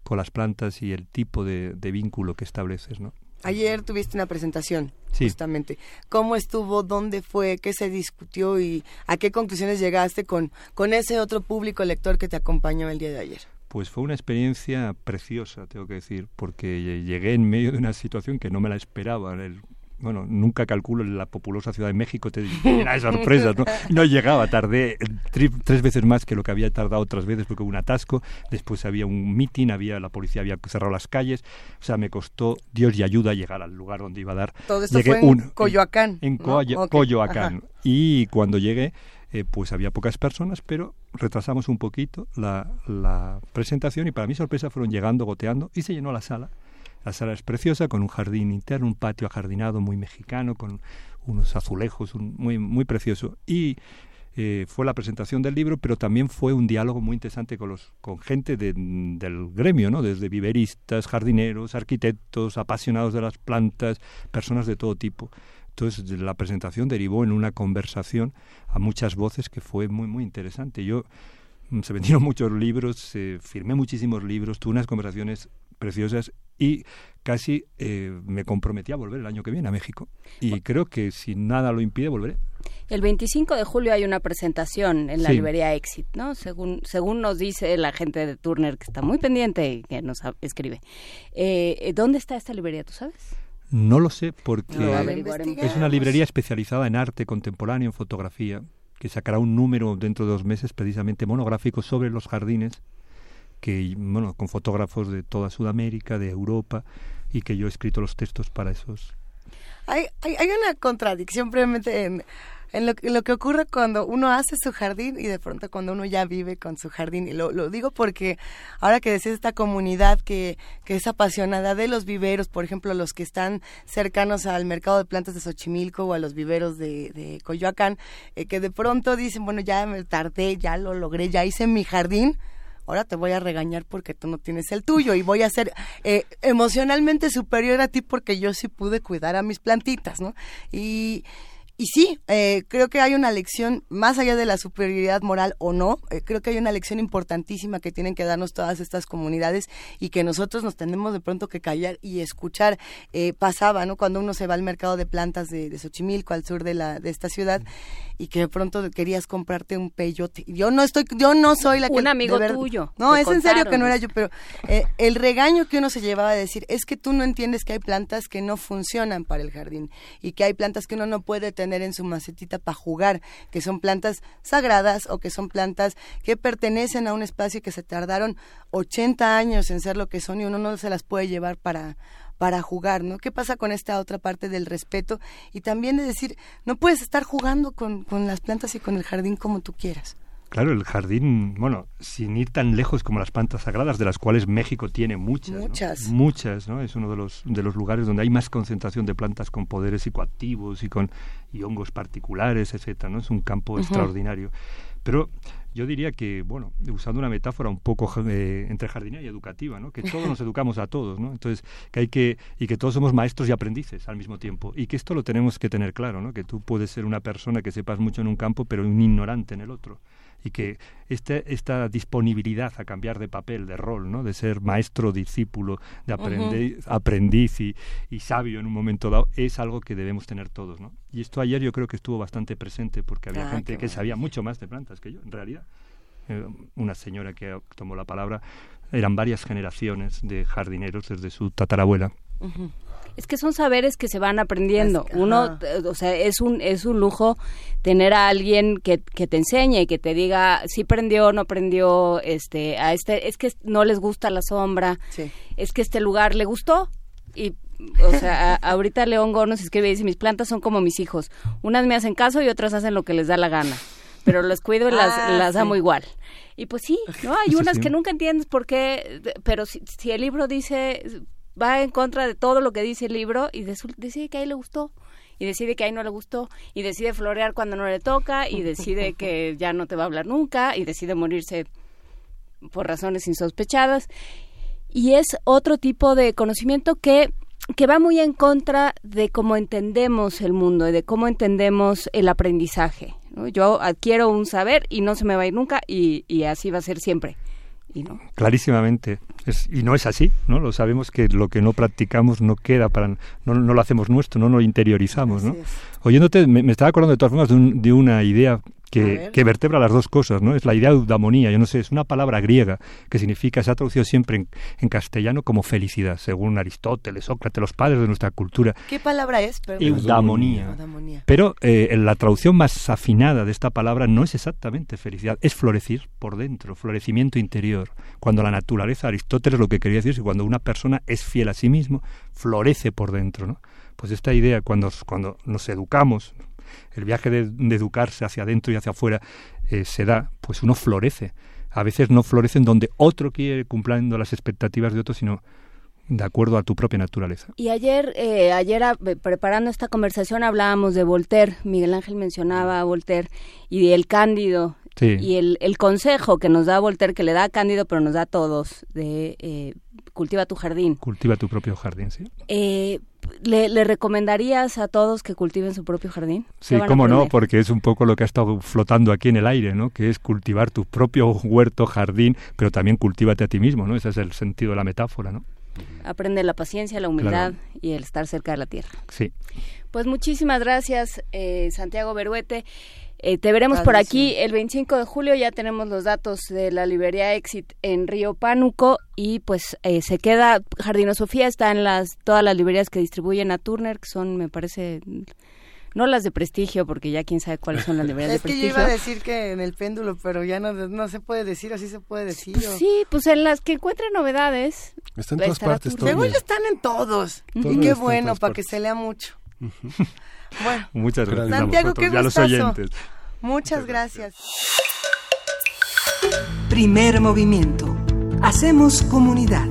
con las plantas y el tipo de, de vínculo que estableces, ¿no? Ayer tuviste una presentación, Sí. justamente. ¿Cómo estuvo? ¿Dónde fue? ¿Qué se discutió? ¿Y a qué conclusiones llegaste con, con ese otro público lector que te acompañó el día de ayer? Pues fue una experiencia preciosa, tengo que decir, porque llegué en medio de una situación que no me la esperaba. El- bueno, nunca calculo la populosa Ciudad de México, te llena (laughs) de sorpresas, ¿no? No llegaba, tardé tri- tres veces más que lo que había tardado otras veces porque hubo un atasco, después había un mitin, había, la policía había cerrado las calles, o sea, me costó Dios y ayuda llegar al lugar donde iba a dar. Todo esto Llegué fue en un- Coyoacán. En Coyoacán. Y cuando llegué, eh, pues había pocas personas, pero retrasamos un poquito la, presentación y para mi sorpresa fueron llegando, goteando y se llenó la sala. La sala es preciosa, con un jardín interno, un patio ajardinado muy mexicano, con unos azulejos, muy, muy precioso. Y eh, fue la presentación del libro, pero también fue un diálogo muy interesante con, los, con gente de- del gremio, ¿no? desde viveristas, jardineros, arquitectos, apasionados de las plantas, personas de todo tipo. Entonces la presentación derivó en una conversación a muchas voces que fue muy, muy interesante. Yo mm, se vendieron (laughs) muchos libros, eh, firmé muchísimos libros, tuve unas conversaciones preciosas y casi eh, me comprometí a volver el año que viene a México. Y creo que si nada lo impide, volveré. El 25 de julio hay una presentación en la Sí. librería Exit, ¿no? Según, según nos dice la gente de Turner, que está muy pendiente y que nos escribe. Eh, eh, ¿Dónde está esta librería, tú sabes? No lo sé porque Lo es una librería especializada en arte contemporáneo, en fotografía, que sacará un número dentro de dos meses precisamente monográfico sobre los jardines, que bueno, con fotógrafos de toda Sudamérica, de Europa, y que yo he escrito los textos para esos. Hay, hay, hay una contradicción previamente en, en lo, que- ocurre cuando uno hace su jardín y de pronto cuando uno ya vive con su jardín. Y lo, digo porque ahora que decís esta comunidad que, que es apasionada de los viveros, por ejemplo, los que están cercanos al mercado de plantas de Xochimilco o a los viveros de, de Coyoacán, eh, que de pronto dicen, bueno, ya me tardé, ya lo logré, ya hice mi jardín. Ahora te voy a regañar porque tú no tienes el tuyo y voy a ser eh, emocionalmente superior a ti porque yo sí pude cuidar a mis plantitas, ¿no? Y, y sí, eh, creo que hay una lección, más allá de la superioridad moral o no, eh, creo que hay una lección importantísima que tienen que darnos todas estas comunidades y que nosotros nos tenemos de pronto que callar y escuchar. Eh, pasaba, ¿no? Cuando uno se va al mercado de plantas de, de Xochimilco, al sur de, la, de esta ciudad, y que de pronto querías comprarte un peyote. Yo no estoy, yo no soy la que... Un amigo ver- tuyo, No, es en serio que no era yo, pero eh, el regaño que uno se llevaba a decir es que tú no entiendes que hay plantas que no funcionan para el jardín y que hay plantas que uno no puede tener en su macetita para jugar, que son plantas sagradas o que son plantas que pertenecen a un espacio que se tardaron 80 años en ser lo que son y uno no se las puede llevar para para jugar, ¿no? ¿Qué pasa con esta otra parte del respeto? Y también de decir, no puedes estar jugando con, con las plantas y con el jardín como tú quieras. Claro, el jardín, bueno, sin ir tan lejos como las plantas sagradas, de las cuales México tiene muchas. ¿no? Muchas. Muchas, ¿no? Es uno de los, de los lugares donde hay más concentración de plantas con poderes psicoactivos y con y hongos particulares, etcétera, ¿no? Es un campo extraordinario. Pero yo diría que, bueno, usando una metáfora un poco eh, entre jardinera y educativa, ¿no? Que todos nos (laughs) educamos a todos, ¿no? Entonces, que hay que y que todos somos maestros y aprendices al mismo tiempo y que esto lo tenemos que tener claro, ¿no? Que tú puedes ser una persona que sepas mucho en un campo, pero un ignorante en el otro y que este, esta disponibilidad a cambiar de papel, de rol, ¿no? de ser maestro, discípulo, de aprender, aprendiz y, y sabio en un momento dado, es algo que debemos tener todos. ¿no? Y esto ayer yo creo que estuvo bastante presente porque había Ah, gente que sabía mucho más de plantas que yo, en realidad. Eh, una señora que tomó la palabra, eran varias generaciones de jardineros desde su tatarabuela. Es que son saberes que se van aprendiendo. Uno, ajá. eh, o sea, es un es un lujo tener a alguien que, que te enseñe y que te diga si prendió, no prendió, este, a este, es que no les gusta la sombra, es que este lugar le gustó y o sea, a- (laughs) ahorita León Gómez escribe y dice, mis plantas son como mis hijos. Unas me hacen caso y otras hacen lo que les da la gana. Pero las cuido y las, Ah, las sí. amo igual. Y pues sí, ¿no? Hay unas sí. que nunca entiendes por qué, pero si, si el libro dice, va en contra de todo lo que dice el libro y decide que a él le gustó y decide que a él no le gustó y decide florear cuando no le toca y decide que (laughs) ya no te va a hablar nunca y decide morirse por razones insospechadas y es otro tipo de conocimiento que que va muy en contra de cómo entendemos el mundo y de cómo entendemos el aprendizaje. ¿no? Yo adquiero un saber y no se me va a ir nunca y, y así va a ser siempre. Y no. Clarísimamente. y no es así, ¿no? Lo sabemos que lo que no practicamos no queda para... No, no lo hacemos nuestro, no lo interiorizamos, ¿no? Oyéndote, me, estaba acordando de todas formas de, de una idea que, vertebra las dos cosas, ¿no? Es la idea de eudamonía, yo no sé, es una palabra griega que significa, se ha traducido siempre en, castellano como felicidad, según Aristóteles, Sócrates, los padres de nuestra cultura. ¿Qué palabra es? Eudamonía. Pero eh, la traducción más afinada de esta palabra no es exactamente felicidad, es florecir por dentro, florecimiento interior. Cuando la naturaleza, Aristóteles lo que quería decir es que cuando una persona es fiel a sí mismo, florece por dentro, ¿no? Pues esta idea, cuando, cuando nos educamos, el viaje de, educarse hacia adentro y hacia afuera eh, se da, pues uno florece. A veces no florece en donde otro quiere cumpliendo las expectativas de otro, sino de acuerdo a tu propia naturaleza. Y ayer, eh, ayer preparando esta conversación hablábamos de Voltaire, Miguel Ángel mencionaba a Voltaire y el Cándido y el, el, consejo que nos da Voltaire, que le da a Cándido, pero nos da a todos, de eh, cultiva tu jardín. Cultiva tu propio jardín, sí. Eh, ¿le, recomendarías a todos que cultiven su propio jardín? Sí, cómo no, porque es un poco lo que ha estado flotando aquí en el aire, ¿no? Que es cultivar tu propio huerto, jardín, pero también cultívate a ti mismo, ¿no? Ese es el sentido de la metáfora, ¿no? Aprende la paciencia, la humildad y el estar cerca de la tierra. Sí. Pues muchísimas gracias, eh, Santiago Beruete. Eh, te veremos por aquí el 25 de julio, ya tenemos los datos de la librería Exit en Río Pánuco y pues eh, se queda, Jardinosofía está en las todas las librerías que distribuyen a Turner, que son, me parece, no las de prestigio, porque ya quién sabe cuáles son las librerías (laughs) de prestigio. Es que yo iba a decir que en el péndulo, pero ya no, no se puede decir, así se puede decir. Pues sí, pues en las que encuentren novedades. Están en todas partes. Según están en todos. y qué bueno, para que se lea mucho. (laughs) Bueno, muchas gracias. Santiago, qué ya los oyentes. Muchas gracias. Primer movimiento. Hacemos comunidad.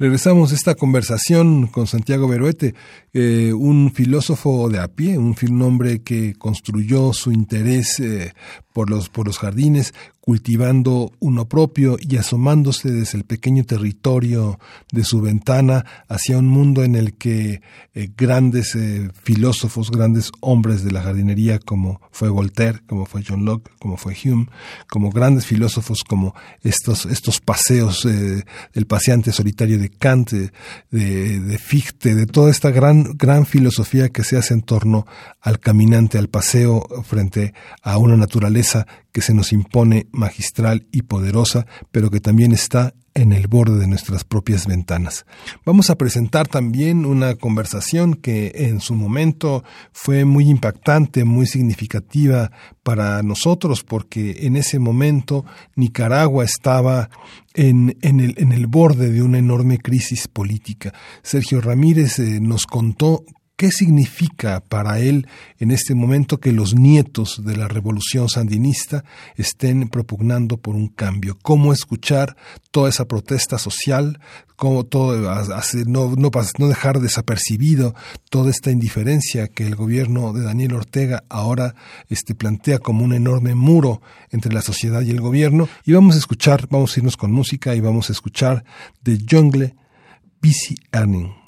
Regresamos a esta conversación con Santiago Beruete, eh, un filósofo de a pie, un, hombre que construyó su interés eh, por, los, por los jardines, cultivando uno propio y asomándose desde el pequeño territorio de su ventana hacia un mundo en el que eh, grandes eh, filósofos, grandes hombres de la jardinería como fue Voltaire, como fue John Locke, como fue Hume, como grandes filósofos como estos, estos paseos eh, paseante solitario de Kant, de, de Fichte, de toda esta gran, gran filosofía que se hace en torno al caminante, al paseo frente a una naturaleza que se nos impone magistral y poderosa, pero que también está en el borde de nuestras propias ventanas. Vamos a presentar también una conversación que en su momento fue muy impactante, muy significativa para nosotros, porque en ese momento Nicaragua estaba en, el borde de una enorme crisis política. Sergio Ramírez eh, nos contó ¿Qué significa para él en este momento que los nietos de la revolución sandinista estén propugnando por un cambio? ¿Cómo escuchar toda esa protesta social? ¿Cómo todo, no, no, dejar desapercibido toda esta indiferencia que el gobierno de Daniel Ortega ahora este, plantea como un enorme muro entre la sociedad y el gobierno? Y vamos a escuchar, vamos a irnos con música y vamos a escuchar de Jungle Busy Earning.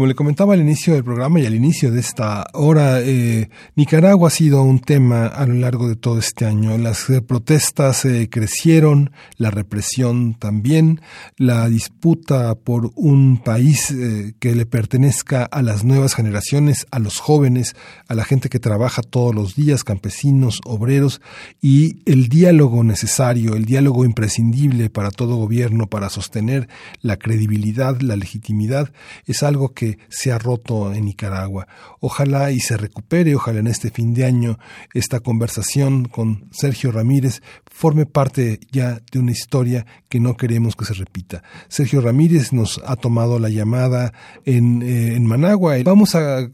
Como le comentaba al inicio del programa y al inicio de esta hora, eh, Nicaragua ha sido un tema a lo largo de todo este año. Las eh, protestas eh, crecieron, la represión también, la disputa por un país que le pertenezca a las nuevas generaciones, a los jóvenes, a la gente que trabaja todos los días, campesinos, obreros, y el diálogo necesario, el diálogo imprescindible para todo gobierno para sostener la credibilidad, la legitimidad, es algo que se ha roto en Nicaragua. Ojalá y se recupere, ojalá en este fin de año esta conversación con Sergio Ramírez forme parte ya de una historia que no queremos que se repita. Sergio Ramírez nos ha tomado la llamada en, eh, Managua. Vamos a,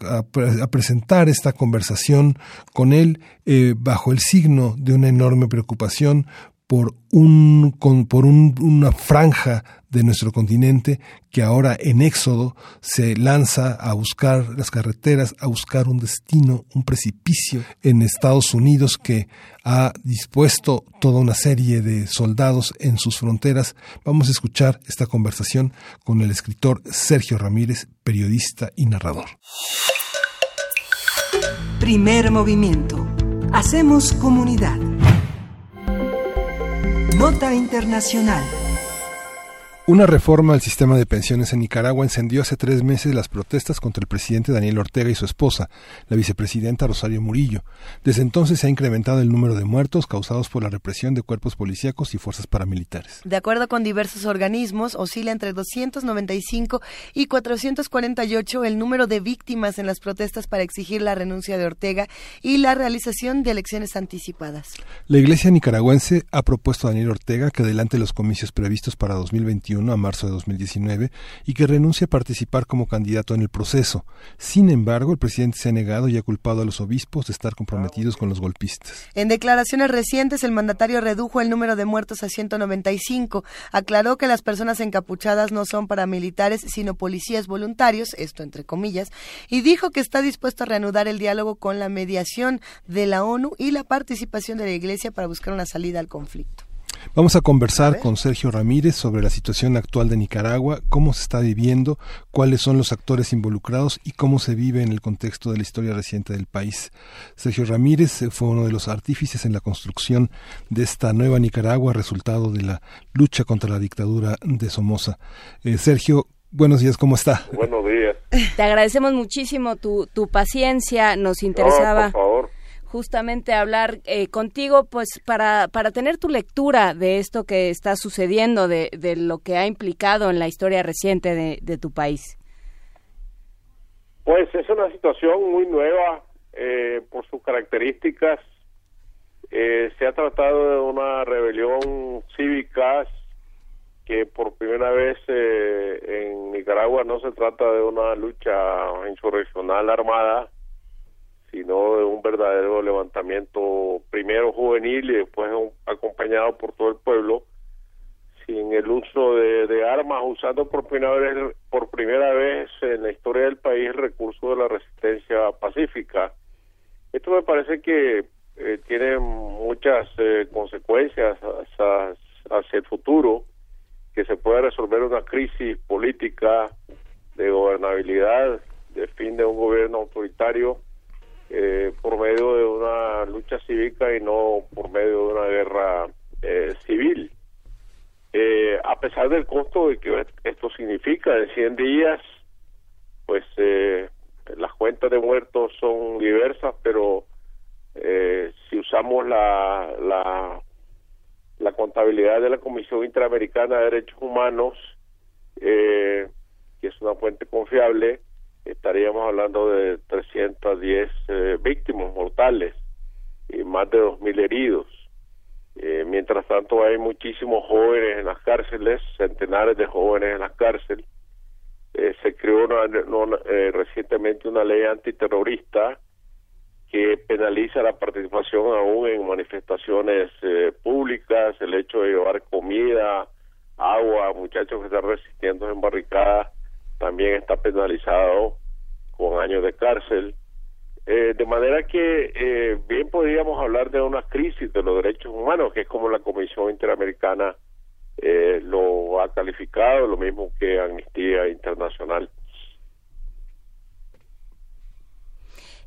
presentar esta conversación con él eh, bajo el signo de una enorme preocupación por, un, por una franja de nuestro continente que ahora en éxodo se lanza a buscar las carreteras, a buscar un destino, un precipicio en Estados Unidos que ha dispuesto toda una serie de soldados en sus fronteras. Vamos a escuchar esta conversación con el escritor Sergio Ramírez, periodista y narrador. Primer movimiento. Hacemos comunidad. Nota Internacional. Una reforma al sistema de pensiones en Nicaragua encendió hace tres meses las protestas contra el presidente Daniel Ortega y su esposa, la vicepresidenta Rosario Murillo. Desde entonces se ha incrementado el número de muertos causados por la represión de cuerpos policíacos y fuerzas paramilitares. De acuerdo con diversos organismos, oscila entre 295 y 448 el número de víctimas en las protestas para exigir la renuncia de Ortega y la realización de elecciones anticipadas. La Iglesia nicaragüense ha propuesto a Daniel Ortega que adelante los comicios previstos para 2021 a marzo de 2019 y que renuncia a participar como candidato en el proceso. Sin embargo, el presidente se ha negado y ha culpado a los obispos de estar comprometidos con los golpistas. En declaraciones recientes, el mandatario redujo el número de muertos a 195. Aclaró que las personas encapuchadas no son paramilitares, sino policías voluntarios, esto entre comillas, y dijo que está dispuesto a reanudar el diálogo con la mediación de la ONU y la participación de la Iglesia para buscar una salida al conflicto. Vamos a conversar con Sergio Ramírez sobre la situación actual de Nicaragua, cómo se está viviendo, cuáles son los actores involucrados y cómo se vive en el contexto de la historia reciente del país. Sergio Ramírez eh, fue uno de los artífices en la construcción de esta nueva Nicaragua, resultado de la lucha contra la dictadura de Somoza. Eh, Sergio, Buenos días, ¿cómo está? Buenos días. Te agradecemos muchísimo tu, tu paciencia, nos interesaba. por favor justamente hablar eh, contigo, pues para, para tener tu lectura de esto que está sucediendo, de, lo que ha implicado en la historia reciente de, tu país. Pues es una situación muy nueva eh, por sus características. Eh, se ha tratado de una rebelión cívica que por primera vez en Nicaragua no se trata de una lucha insurreccional armada, sino de un verdadero levantamiento primero juvenil y después acompañado por todo el pueblo, sin el uso de, armas, usando por primera vez por primera vez en la historia del país el recurso de la resistencia pacífica. Esto me parece que eh, tiene muchas eh, consecuencias hacia, hacia el futuro, que se pueda resolver una crisis política de gobernabilidad, de fin de un gobierno autoritario eh, por medio de una lucha cívica y no por medio de una guerra eh, civil. Eh, a pesar del costo de que esto significa, en 100 días, pues las cuentas de muertos son diversas, pero si usamos la, la, la contabilidad de la Comisión Interamericana de Derechos Humanos, que es una fuente confiable, estaríamos hablando de 310 eh, víctimas mortales y más de 2.000 heridos. Eh, mientras tanto hay muchísimos jóvenes en las cárceles, centenares de jóvenes en las cárceles. Eh, se creó recientemente una ley antiterrorista que penaliza la participación aún en manifestaciones públicas, el hecho de llevar comida, agua, muchachos que están resistiendo en barricadas también está penalizado con años de cárcel. Eh, de manera que eh, bien podríamos hablar de una crisis de los derechos humanos, que es como la Comisión Interamericana eh, lo ha calificado, lo mismo que Amnistía Internacional.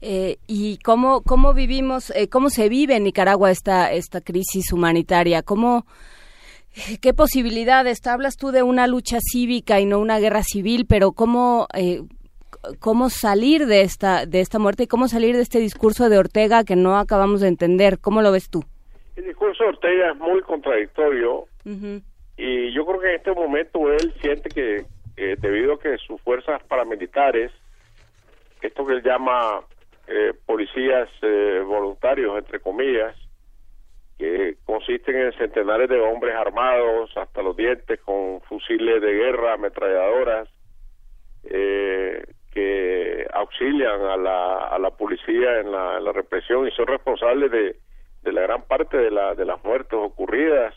Eh, ¿Y cómo, cómo vivimos, eh, cómo se vive en Nicaragua esta, esta crisis humanitaria? ¿Cómo, ¿Qué posibilidades? Hablas tú de una lucha cívica y no una guerra civil, pero ¿cómo, eh, cómo salir de esta, de esta muerte y cómo salir de este discurso de Ortega que no acabamos de entender? ¿Cómo lo ves tú? El discurso de Ortega es muy contradictorio y yo creo que en este momento él siente que eh, debido a que sus fuerzas paramilitares, esto que él llama eh, policías eh, voluntarios, entre comillas, que consisten en centenares de hombres armados hasta los dientes con fusiles de guerra, ametralladoras, eh, que auxilian a la, a la policía en la, la represión y son responsables de, de la gran parte de, la, de las muertes ocurridas.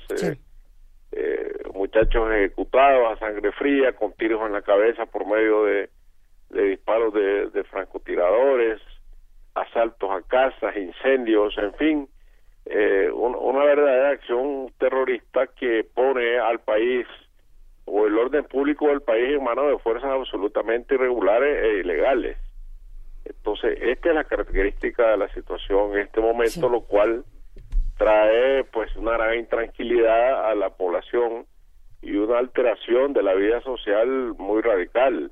muchachos ejecutados a sangre fría, con tiros en la cabeza por medio de, de disparos de, de francotiradores, asaltos a casas, incendios, en fin, eh, una verdadera acción terrorista que pone al país o el orden público del país en manos de fuerzas absolutamente irregulares e ilegales. Entonces, esta es la característica de la situación en este momento, lo cual trae pues una gran intranquilidad a la población y una alteración de la vida social muy radical.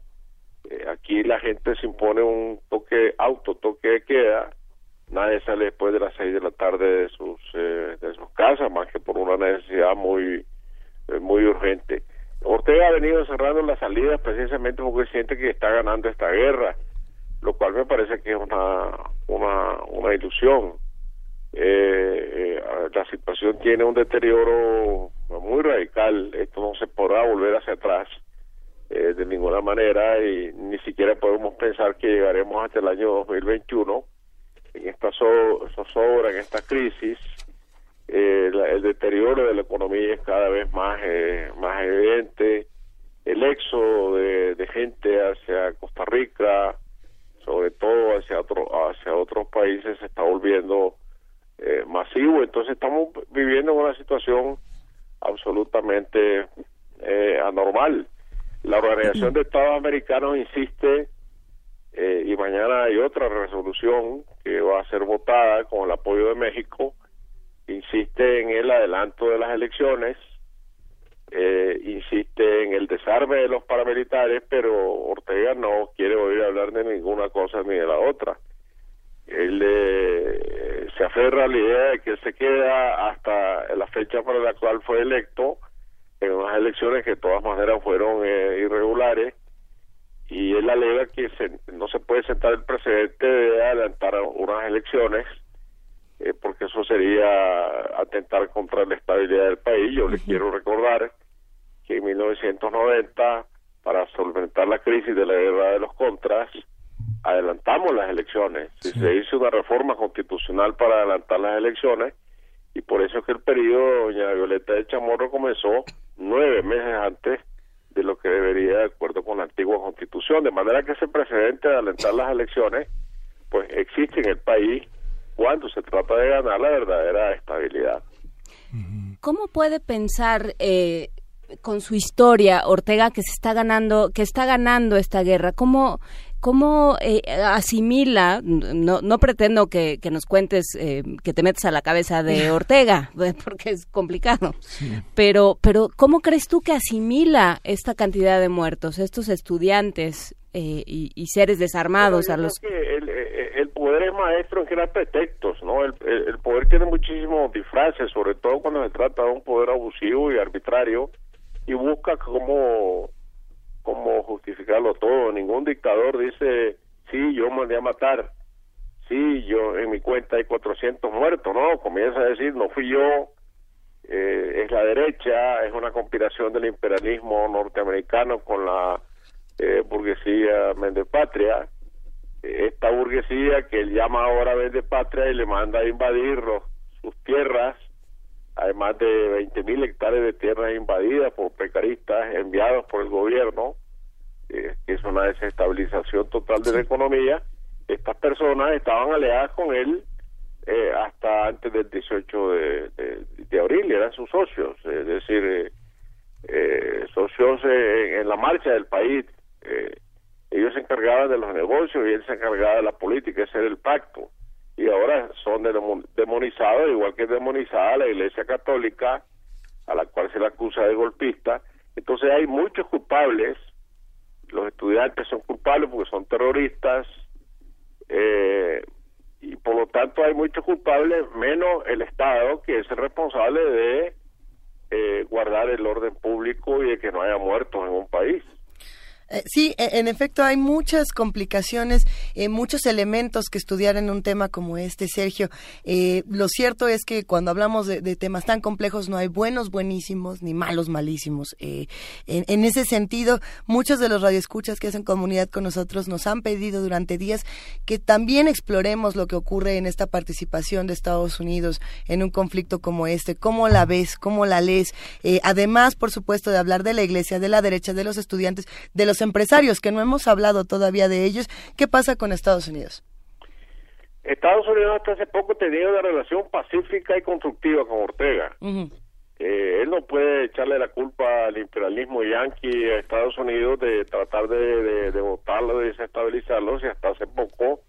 Eh, aquí la gente se impone un toque, auto toque de queda, nadie sale después de las seis de la tarde de sus eh, de sus casas, más que por una necesidad muy eh, muy urgente. Ortega ha venido cerrando las salidas precisamente porque siente que está ganando esta guerra, lo cual me parece que es una una, una ilusión. la situación tiene un deterioro muy radical, esto no se podrá volver hacia atrás eh, de ninguna manera y ni siquiera podemos pensar que llegaremos hasta el año 2021 en esta zozobra, en esta crisis. Eh, el deterioro de la economía es cada vez más, eh, más evidente. El éxodo de, de, gente hacia Costa Rica, sobre todo hacia, otro, hacia otros países, se está volviendo eh, masivo. Entonces estamos viviendo una situación absolutamente eh, anormal. La Organización de Estados Americanos insiste, eh, y mañana hay otra resolución que va a ser votada con el apoyo de México, insiste en el adelanto de las elecciones, eh, insiste en el desarme de los paramilitares, pero Ortega no quiere oír hablar de ninguna cosa ni de la otra. Él eh, se aferra a la idea de que se queda hasta la fecha para la cual fue electo, en unas elecciones que de todas maneras fueron eh, irregulares y él alega que no se puede sentar el precedente de adelantar unas elecciones eh, porque eso sería atentar contra la estabilidad del país. Yo les quiero recordar que en 1990, para solventar la crisis de la guerra de los contras, adelantamos las elecciones. Se hizo una reforma constitucional para adelantar las elecciones y por eso es que el periodo de doña Violeta de Chamorro comenzó nueve meses antes de lo que debería de acuerdo con la antigua constitución, de manera que ese precedente de alentar las elecciones pues existe en el país cuando se trata de ganar la verdadera estabilidad. ¿Cómo puede pensar eh, con su historia Ortega que se está ganando que está ganando esta guerra? ¿Cómo ¿Cómo eh, asimila, no, no pretendo que, que nos cuentes, eh, que te metas a la cabeza de (laughs) Ortega, (laughs) porque es complicado, pero, pero ¿cómo crees tú que asimila esta cantidad de muertos, estos estudiantes eh, y, y, seres desarmados a los... Que el, el, poder es maestro en crear pretextos, ¿no? El, el poder tiene muchísimos disfraces, sobre todo cuando se trata de un poder abusivo y arbitrario, y busca como justificarlo todo. Ningún dictador dice, sí, yo mandé a matar, sí, yo en mi cuenta hay 400 muertos, no, comienza a decir, no fui yo, eh, es la derecha, es una conspiración del imperialismo norteamericano con la eh, burguesía Mende Patria, esta burguesía que él llama ahora Mende Patria y le manda a invadir sus tierras, además de 20.000 hectáreas de tierras invadidas por precaristas enviados por el gobierno, eh, que es una desestabilización total de la economía, estas personas estaban aliadas con él eh, hasta antes del 18 de, de, abril, eran sus socios, es decir, eh, eh socios en la marcha del país. ellos se encargaban de los negocios y él se encargaba de la política, ese era el pacto. Y ahora son demonizados, igual que demonizada la Iglesia Católica, a la cual se le acusa de golpista. Entonces hay muchos culpables, los estudiantes son culpables porque son terroristas, eh, y por lo tanto hay muchos culpables, menos el Estado, que es el responsable de eh, guardar el orden público y de que no haya muertos en un país. Eh, sí, e, en efecto hay muchas complicaciones, eh, muchos elementos que estudiar en un tema como este, Sergio. Eh, lo cierto es que cuando hablamos de, temas tan complejos no hay buenos buenísimos ni malos malísimos. En, en, ese sentido, muchos de los radioescuchas que hacen comunidad con nosotros nos han pedido durante días que también exploremos lo que ocurre en esta participación de Estados Unidos en un conflicto como este. ¿Cómo la ves? ¿Cómo la lees? además, por supuesto, de hablar de la iglesia, de la derecha, de los estudiantes, de los empresarios, que no hemos hablado todavía de ellos. ¿Qué pasa con Estados Unidos? Estados Unidos hasta hace poco tenía una relación pacífica y constructiva con Ortega. Eh, él no puede echarle la culpa al imperialismo yanqui a Estados Unidos de tratar de, de, votarlo, de desestabilizarlo, si hasta hace poco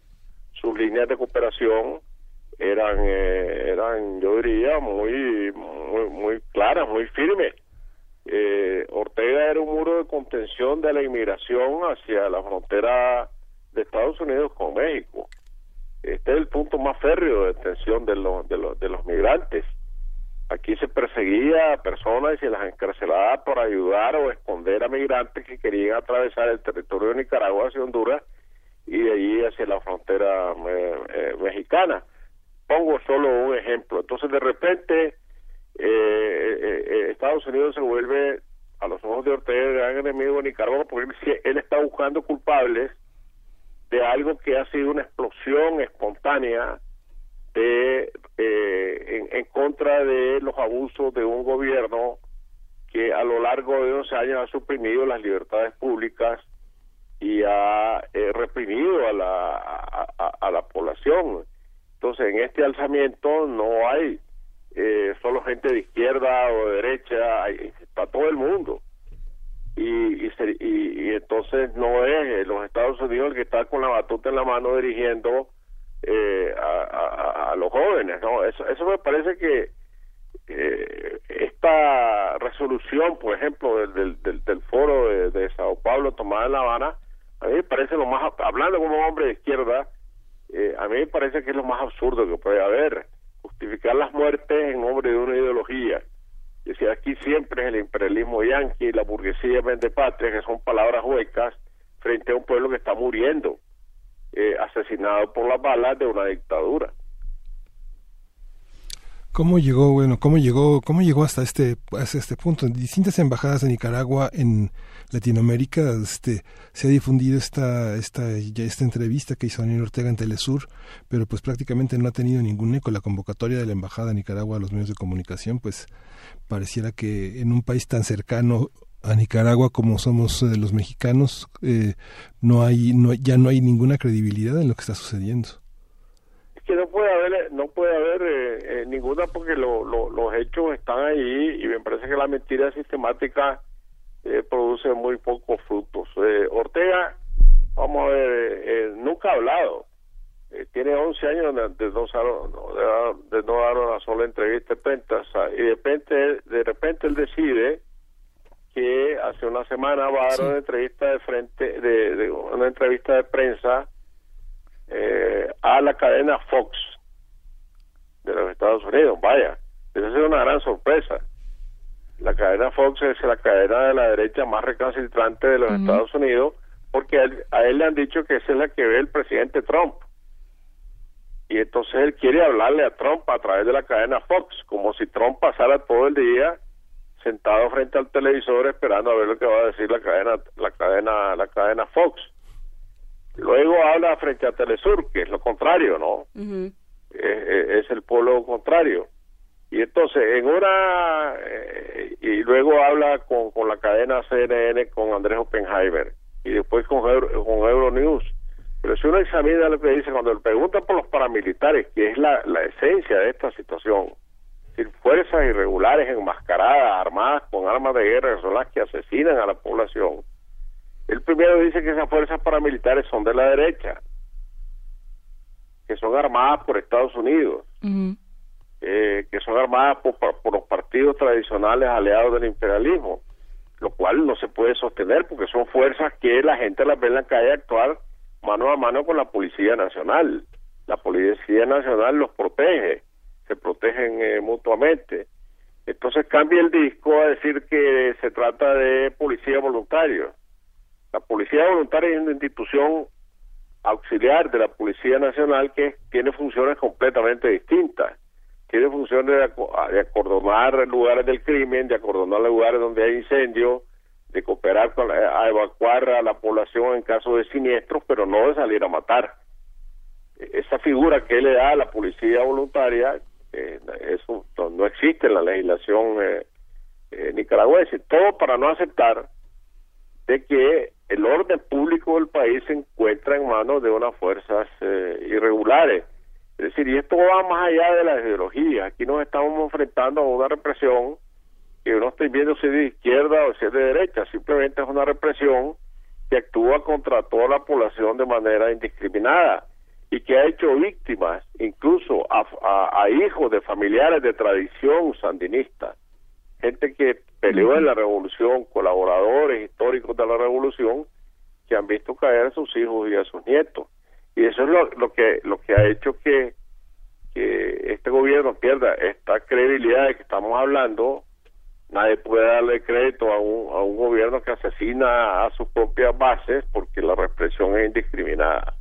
sus líneas de cooperación eran, eh, eran yo diría, muy, muy, muy claras, muy firmes eh, Ortega era un muro de contención de la inmigración hacia la frontera de Estados Unidos con México. Este es el punto más férreo de detención de los, de los, de los migrantes. Aquí se perseguía a personas y se las encarcelaba por ayudar o esconder a migrantes que querían atravesar el territorio de Nicaragua hacia Honduras y de allí hacia la frontera eh, eh, mexicana. Pongo solo un ejemplo. Entonces, de repente, eh, eh, eh, Estados Unidos se vuelve a los ojos de Ortega el gran enemigo de Nicaragua porque él, está buscando culpables de algo que ha sido una explosión espontánea de en, en, contra de los abusos de un gobierno que a lo largo de 11 años ha suprimido las libertades públicas y ha reprimido a la, a la población. Entonces, en este alzamiento no hay eh, solo gente de izquierda o de derecha, para todo el mundo. Y, y, entonces no es eh, los Estados Unidos el que está con la batuta en la mano dirigiendo eh, a, los jóvenes, ¿no? Eso, eso me parece que eh, esta resolución, por ejemplo, del, del, del, foro de, de, Sao Paulo tomada en La Habana, a mí me parece lo más, hablando como hombre de izquierda, eh, a mí me parece que es lo más absurdo que puede haber justificar las muertes en nombre de una ideología. Y decir, aquí siempre es el imperialismo yanqui y la burguesía de patria, que son palabras huecas, frente a un pueblo que está muriendo, eh, asesinado por las balas de una dictadura. ¿Cómo llegó, bueno, cómo llegó, cómo llegó hasta este, hasta este punto? Distintas embajadas de Nicaragua en Latinoamérica este, se ha difundido esta, esta, ya esta entrevista que hizo Daniel Ortega en Telesur, pero pues prácticamente no ha tenido ningún eco. La convocatoria de la embajada de Nicaragua a los medios de comunicación, pues pareciera que en un país tan cercano a Nicaragua como somos eh, los mexicanos, eh, no hay, no, ya no hay ninguna credibilidad en lo que está sucediendo que no puede haber no puede haber eh, eh, ninguna porque lo, los hechos están ahí y me parece que la mentira sistemática eh, produce muy pocos frutos Ortega vamos a ver nunca ha hablado tiene 11 años de, no, de, no dar una sola entrevista de prensa y de repente de repente él decide que hace una semana va a dar una entrevista de frente de una entrevista de prensa eh, a la cadena Fox de los Estados Unidos. Vaya, esa es una gran sorpresa. La cadena Fox es la cadena de la derecha más recalcitrante de los Estados Unidos porque a él, le han dicho que esa es la que ve el presidente Trump. Y entonces él quiere hablarle a Trump a través de la cadena Fox, como si Trump pasara todo el día sentado frente al televisor esperando a ver lo que va a decir la cadena la cadena la cadena Fox Luego habla frente a Telesur, que es lo contrario, ¿no? es, el polo contrario. Y entonces, en una. Eh, y luego habla con, con la cadena CNN con Andrés Oppenheimer. y después con, con Euronews. Pero si uno examina lo que dice, cuando le preguntan por los paramilitares, que es la, la esencia de esta situación, decir, fuerzas irregulares enmascaradas, armadas con armas de guerra, son las que asesinan a la población, el primero dice que esas fuerzas paramilitares son de la derecha, que son armadas por Estados Unidos, eh, que son armadas por, los partidos tradicionales aliados del imperialismo, lo cual no se puede sostener porque son fuerzas que la gente las ve en la calle actuar mano a mano con la Policía Nacional. La Policía Nacional los protege, se protegen eh, mutuamente. Entonces cambia el disco a decir que se trata de policía voluntario. La policía voluntaria es una institución auxiliar de la Policía Nacional que tiene funciones completamente distintas. Tiene funciones de, acordonar lugares del crimen, de acordonar lugares donde hay incendios, de cooperar con a evacuar a la población en caso de siniestros, pero no de salir a matar. Esa figura que le da a la policía voluntaria, eh, eso no existe en la legislación eh, eh, nicaragüense. Todo para no aceptar de que el orden público del país se encuentra en manos de unas fuerzas eh, irregulares. Es decir, y esto va más allá de la ideología. Aquí nos estamos enfrentando a una represión que no estoy viendo si es de izquierda o si es de derecha, simplemente es una represión que actúa contra toda la población de manera indiscriminada y que ha hecho víctimas incluso a, hijos de familiares de tradición sandinista, gente que peleó en la revolución, colaboradores históricos de la revolución, que han visto caer a sus hijos y a sus nietos. Y eso es lo, que lo que ha hecho que, que este gobierno pierda esta credibilidad de que estamos hablando nadie puede darle crédito a un, a un gobierno que asesina a sus propias bases porque la represión es indiscriminada.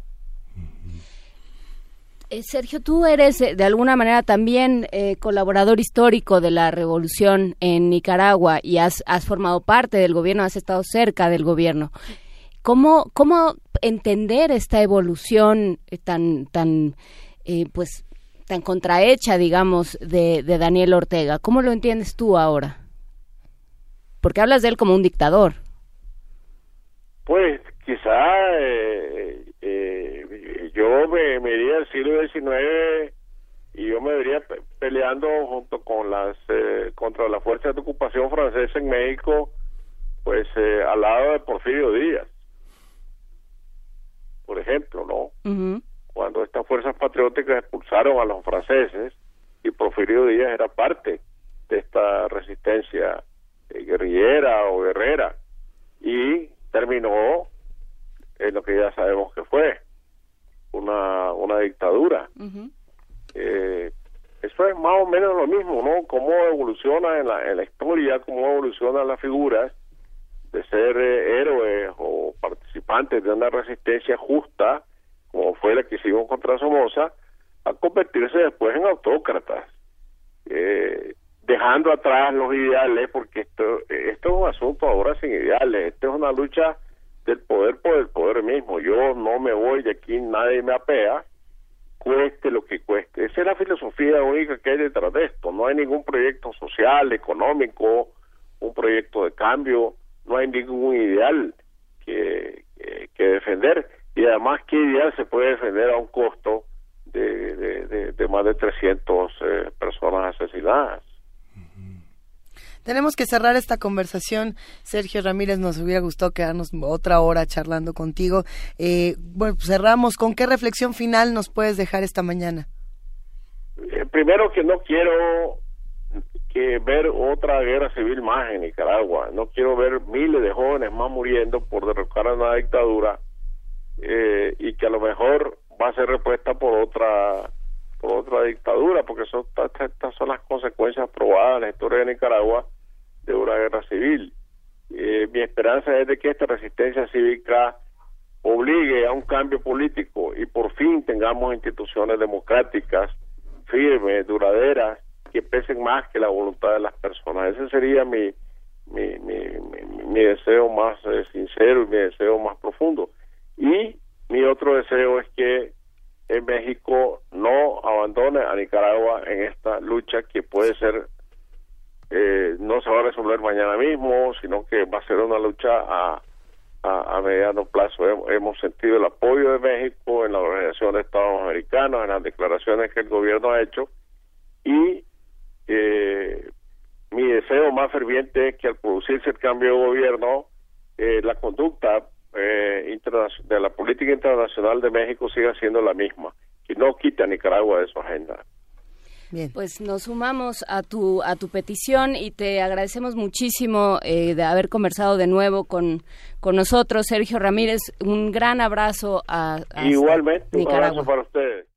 Eh, Sergio, tú eres eh, de alguna manera también eh, colaborador histórico de la revolución en Nicaragua y has, has formado parte del gobierno, has estado cerca del gobierno. ¿Cómo, cómo entender esta evolución tan, tan, pues, tan contrahecha, digamos, de, Daniel Ortega? ¿Cómo lo entiendes tú ahora? Porque hablas de él como un dictador. Pues quizá eh, eh, yo me, me iría al siglo XIX y yo me vería peleando junto con las eh, contra las fuerzas de ocupación francesa en México, pues al lado de Porfirio Díaz, por ejemplo, ¿no? Cuando estas fuerzas patrióticas expulsaron a los franceses y Porfirio Díaz era parte de esta resistencia eh, guerrillera o guerrera y terminó en lo que ya sabemos que fue una, una dictadura. eh, eso es más o menos lo mismo, ¿no? Cómo evoluciona en la, en la historia, cómo evolucionan las figuras de ser eh, héroes o participantes de una resistencia justa, como fue la que hicimos contra Somoza, a convertirse después en autócratas. Eh, dejando atrás los ideales, porque esto, esto es un asunto ahora sin ideales, esto es una lucha del poder por el poder mismo. Yo no me voy de aquí, nadie me apea, cueste lo que cueste. Esa es la filosofía única que hay detrás de esto. No hay ningún proyecto social, económico, un proyecto de cambio, no hay ningún ideal que, que, defender. Y además, ¿qué ideal se puede defender a un costo de, de, de, más de 300 eh, personas asesinadas? Tenemos que cerrar esta conversación. Sergio Ramírez, nos hubiera gustado quedarnos otra hora charlando contigo. Eh, bueno, pues cerramos. ¿Con qué reflexión final nos puedes dejar esta mañana? Eh, primero que no quiero que ver otra guerra civil más en Nicaragua. No quiero ver miles de jóvenes más muriendo por derrocar a una dictadura eh, y que a lo mejor va a ser repuesta por otra por otra dictadura, porque son, estas son las consecuencias probadas en la historia de Nicaragua de una guerra civil. Eh, mi esperanza es de que esta resistencia cívica obligue a un cambio político y por fin tengamos instituciones democráticas firmes, duraderas, que pesen más que la voluntad de las personas. Ese sería mi, mi, mi, deseo más eh, sincero y mi deseo más profundo. Y mi otro deseo es que en México no abandone a Nicaragua en esta lucha que puede ser eh, no se va a resolver mañana mismo, sino que va a ser una lucha a, a, mediano plazo. Hemos, sentido el apoyo de México en la Organización de Estados Americanos, en las declaraciones que el gobierno ha hecho y eh, mi deseo más ferviente es que al producirse el cambio de gobierno, eh, la conducta eh, de la política internacional de México siga siendo la misma, que no quita a Nicaragua de su agenda. Bien. Pues nos sumamos a tu a tu petición y te agradecemos muchísimo eh, de haber conversado de nuevo con, con nosotros, Sergio Ramírez. Un gran abrazo a, Igualmente, un abrazo para ustedes.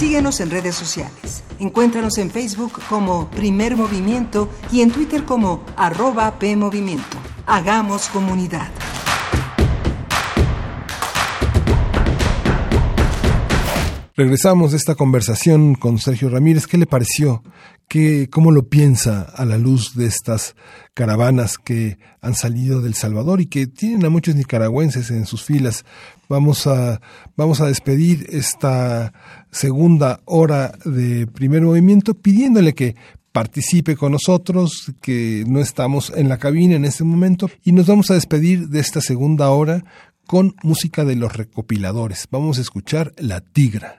Síguenos en redes sociales. Encuéntranos en Facebook como Primer Movimiento y en Twitter como arroba PMovimiento. Hagamos comunidad. Regresamos de esta conversación con Sergio Ramírez. ¿Qué le pareció? ¿Qué, ¿Cómo lo piensa a la luz de estas caravanas que han salido del Salvador y que tienen a muchos nicaragüenses en sus filas? Vamos a, vamos a despedir esta segunda hora de primer movimiento pidiéndole que participe con nosotros, que no estamos en la cabina en este momento, y nos vamos a despedir de esta segunda hora con música de los recopiladores. Vamos a escuchar La Tigra.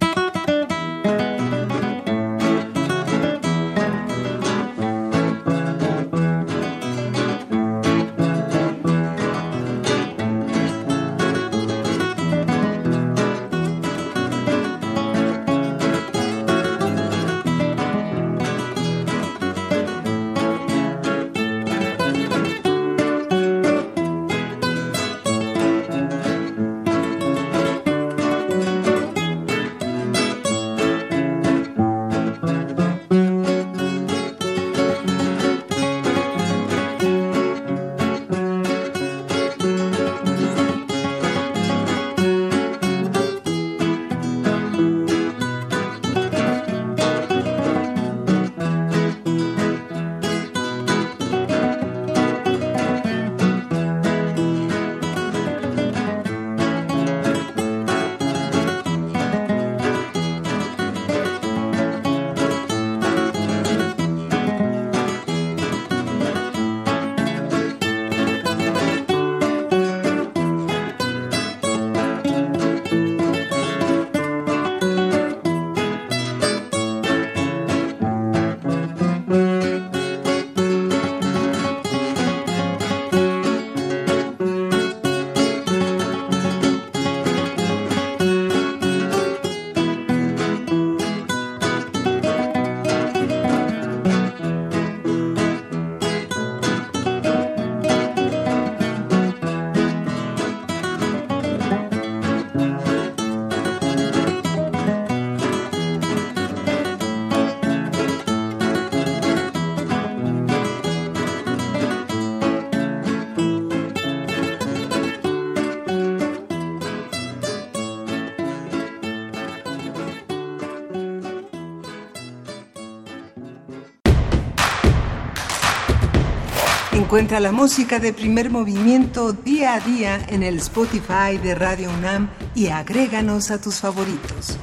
Encuentra la música de primer movimiento día a día en el Spotify de Radio UNAM y agréganos a tus favoritos.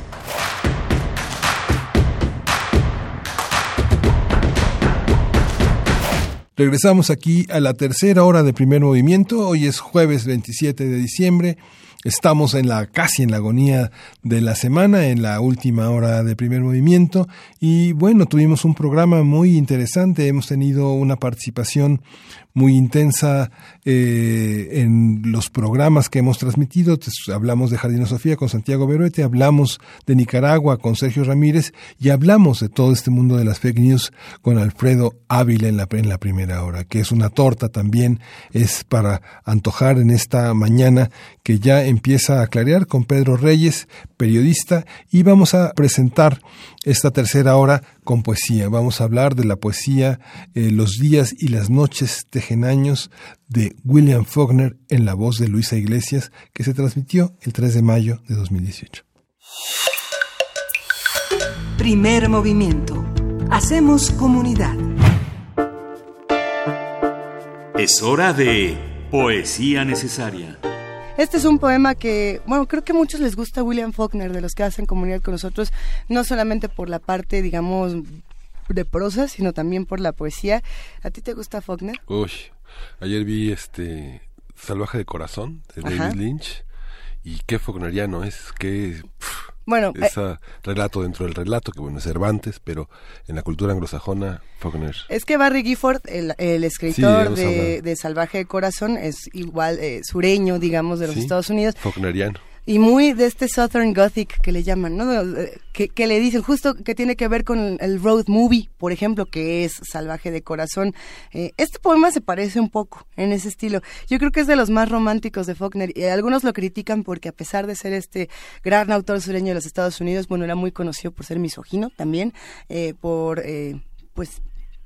Regresamos aquí a la tercera hora de primer movimiento. Hoy es jueves 27 de diciembre. Estamos en la casi en la agonía de la semana, en la última hora de primer movimiento y bueno, tuvimos un programa muy interesante, hemos tenido una participación muy intensa eh, en los programas que hemos transmitido. Hablamos de Jardín Sofía con Santiago Beruete, hablamos de Nicaragua con Sergio Ramírez y hablamos de todo este mundo de las fake news con Alfredo Ávila en la, en la primera hora, que es una torta también, es para antojar en esta mañana que ya empieza a clarear con Pedro Reyes, periodista, y vamos a presentar esta tercera hora con poesía. Vamos a hablar de la poesía eh, Los días y las noches tejen años de William Faulkner en la voz de Luisa Iglesias, que se transmitió el 3 de mayo de 2018. Primer movimiento. Hacemos comunidad. Es hora de poesía necesaria. Este es un poema que, bueno, creo que a muchos les gusta William Faulkner, de los que hacen comunidad con nosotros, no solamente por la parte, digamos, de prosa, sino también por la poesía. ¿A ti te gusta Faulkner? Uy, Ayer vi este Salvaje de Corazón de Ajá. David Lynch y qué fogneriano es, qué pf, Bueno, eh, ese relato dentro del relato, que bueno, es Cervantes, pero en la cultura anglosajona, Faulkner. Es que Barry Gifford, el, el escritor de, Salvaje de Corazón, es igual eh, sureño, digamos, de los Sí, Estados Unidos. Faulkneriano. Y muy de este Southern Gothic que le llaman, ¿no? Que, que le dicen justo que tiene que ver con el road movie, por ejemplo, que es Salvaje de Corazón. Eh, este poema se parece un poco en ese estilo. Yo creo que es de los más románticos de Faulkner. Y algunos lo critican porque a pesar de ser este gran autor sureño de los Estados Unidos, bueno, era muy conocido por ser misógino también, eh, por, eh, pues,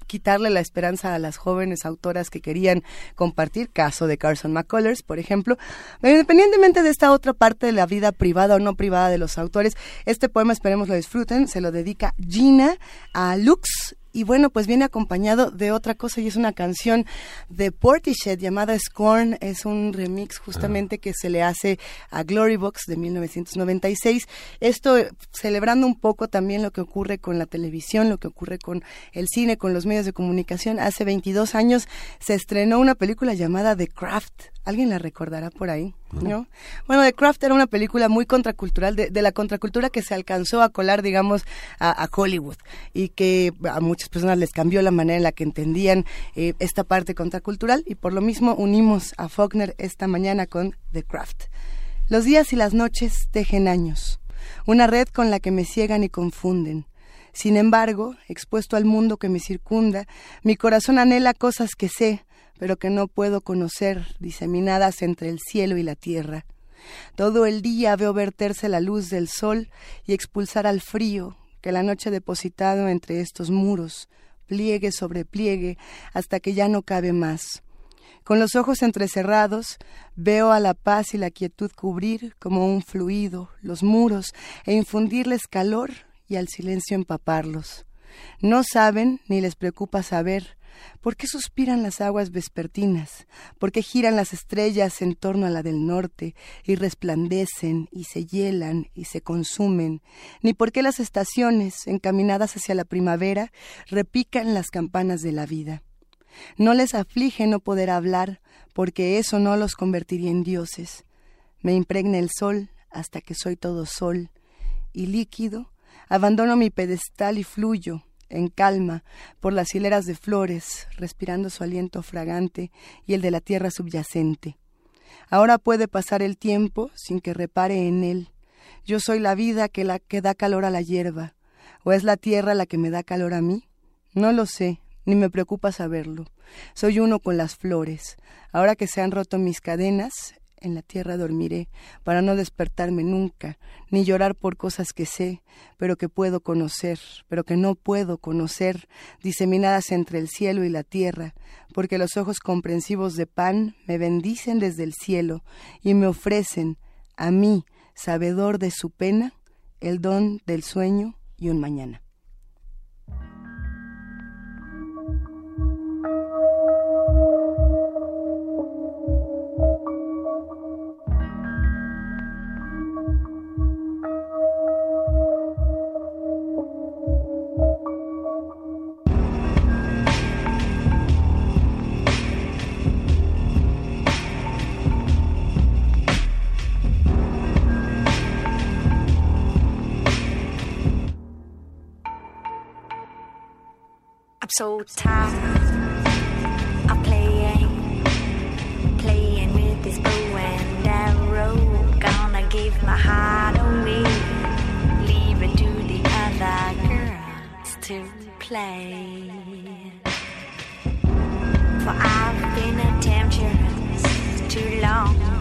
quitarle la esperanza a las jóvenes autoras que querían compartir, caso de Carson McCullers, por ejemplo. Independientemente de esta otra parte de la vida privada o no privada de los autores, este poema esperemos lo disfruten, se lo dedica Gina a Lux y bueno, pues viene acompañado de otra cosa y es una canción de Portishead llamada Scorn. Es un remix justamente que se le hace a Glory Box de 1996. Esto eh, celebrando un poco también lo que ocurre con la televisión, lo que ocurre con el cine, con los medios de comunicación. Hace 22 años se estrenó una película llamada The Craft. ¿Alguien la recordará por ahí? ¿No? Bueno, The Craft era una película muy contracultural, de, de la contracultura que se alcanzó a colar, digamos, a, a Hollywood y que a muchas personas les cambió la manera en la que entendían eh, esta parte contracultural y por lo mismo unimos a Faulkner esta mañana con The Craft. Los días y las noches tejen años, una red con la que me ciegan y confunden. Sin embargo, expuesto al mundo que me circunda, mi corazón anhela cosas que sé, pero que no puedo conocer, diseminadas entre el cielo y la tierra. Todo el día veo verterse la luz del sol y expulsar al frío que la noche depositado entre estos muros, pliegue sobre pliegue, hasta que ya no cabe más. Con los ojos entrecerrados, veo a la paz y la quietud cubrir como un fluido los muros e infundirles calor y al silencio empaparlos. No saben ni les preocupa saber por qué suspiran las aguas vespertinas, por qué giran las estrellas en torno a la del norte y resplandecen y se hielan y se consumen, ni por qué las estaciones, encaminadas hacia la primavera, repican las campanas de la vida. No les aflige no poder hablar, porque eso no los convertiría en dioses. Me impregna el sol hasta que soy todo sol, y líquido, abandono mi pedestal y fluyo, en calma, por las hileras de flores, respirando su aliento fragante y el de la tierra subyacente. Ahora puede pasar el tiempo sin que repare en él. Yo soy la vida que, la, que da calor a la hierba. ¿O es la tierra la que me da calor a mí? No lo sé, ni me preocupa saberlo. Soy uno con las flores. Ahora que se han roto mis cadenas, en la tierra dormiré, para no despertarme nunca, ni llorar por cosas que sé, pero que puedo conocer, pero que no puedo conocer, diseminadas entre el cielo y la tierra, porque los ojos comprensivos de pan me bendicen desde el cielo y me ofrecen, a mí, sabedor de su pena, el don del sueño y un mañana. So tired of playing, playing with this bow and arrow. Gonna give my heart away, leave it to the other girls to play. For I've been a temptress too long.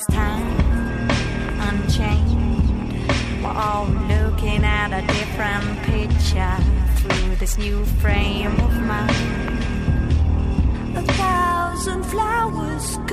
this time unchained. We're all looking at a different picture through this new frame of mind. A thousand flowers.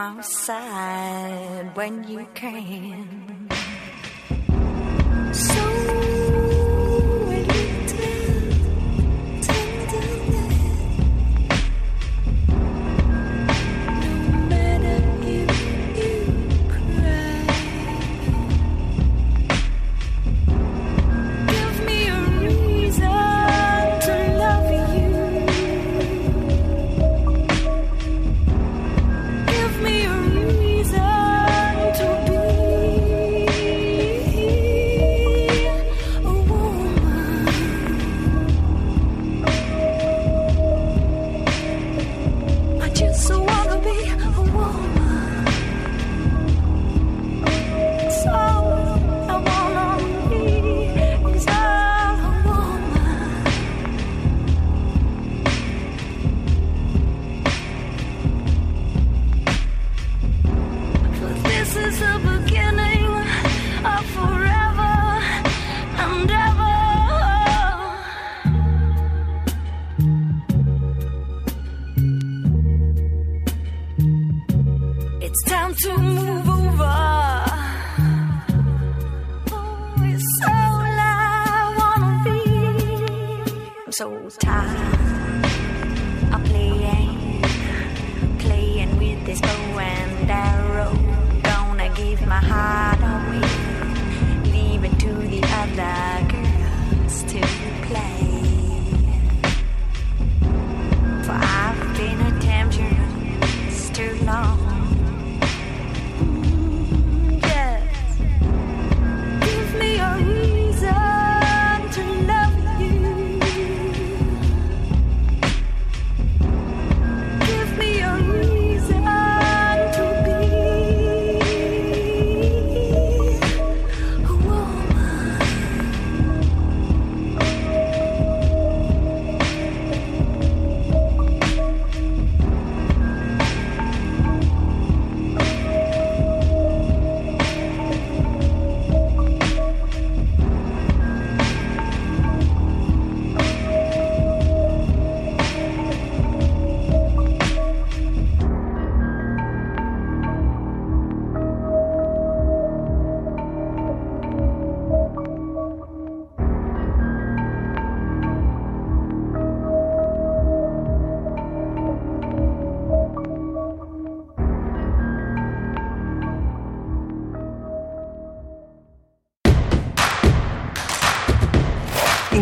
outside when you can.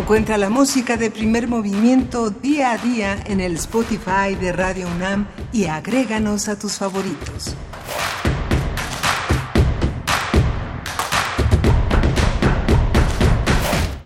Encuentra la música de primer movimiento día a día en el Spotify de Radio UNAM y agréganos a tus favoritos.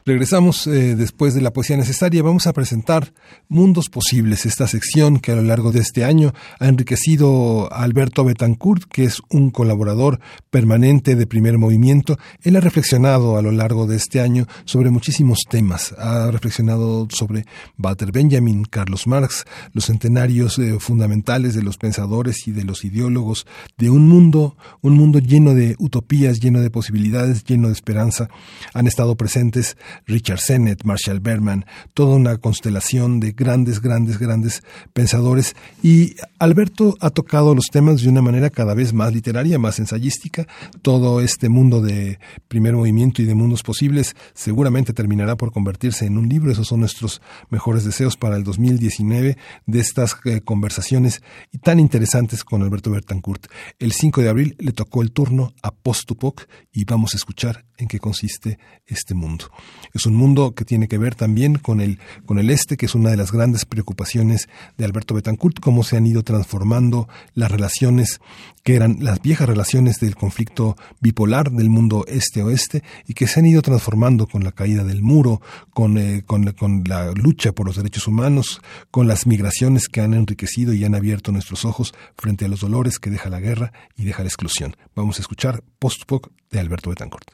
Regresamos eh, después de la poesía necesaria. Vamos a presentar Mundos Posibles, esta sección que a lo largo de este año ha enriquecido a Alberto Betancourt, que es un colaborador permanente de primer movimiento. Él ha reflexionado a lo largo de este año sobre muchísimos temas. Ha reflexionado sobre Walter Benjamin, Carlos Marx, los centenarios eh, fundamentales de los pensadores y de los ideólogos de un mundo, un mundo lleno de utopías, lleno de posibilidades, lleno de esperanza. Han estado presentes Richard Sennett, Marshall Berman, toda una constelación de grandes, grandes, grandes pensadores. Y Alberto ha tocado los temas de una manera cada vez más literaria, más ensayística. Todo este mundo de primer movimiento y de mundos posibles seguramente terminará por convertirse en un libro. Esos son nuestros mejores deseos para el 2019 de estas eh, conversaciones tan interesantes con Alberto Bertancourt. El 5 de abril le tocó el turno a Postupoc y vamos a escuchar en qué consiste este mundo. Es un mundo que tiene que ver también con el, con el este, que es una de las grandes preocupaciones de Alberto Betancourt, cómo se han ido transformando las relaciones que eran las viejas relaciones del conflicto bipolar del mundo este-oeste y que se han ido transformando con la caída del muro, con, eh, con, la lucha por los derechos humanos, con las migraciones que han enriquecido y han abierto nuestros ojos frente a los dolores que deja la guerra y deja la exclusión. Vamos a escuchar Post-Poc de Alberto Betancourt.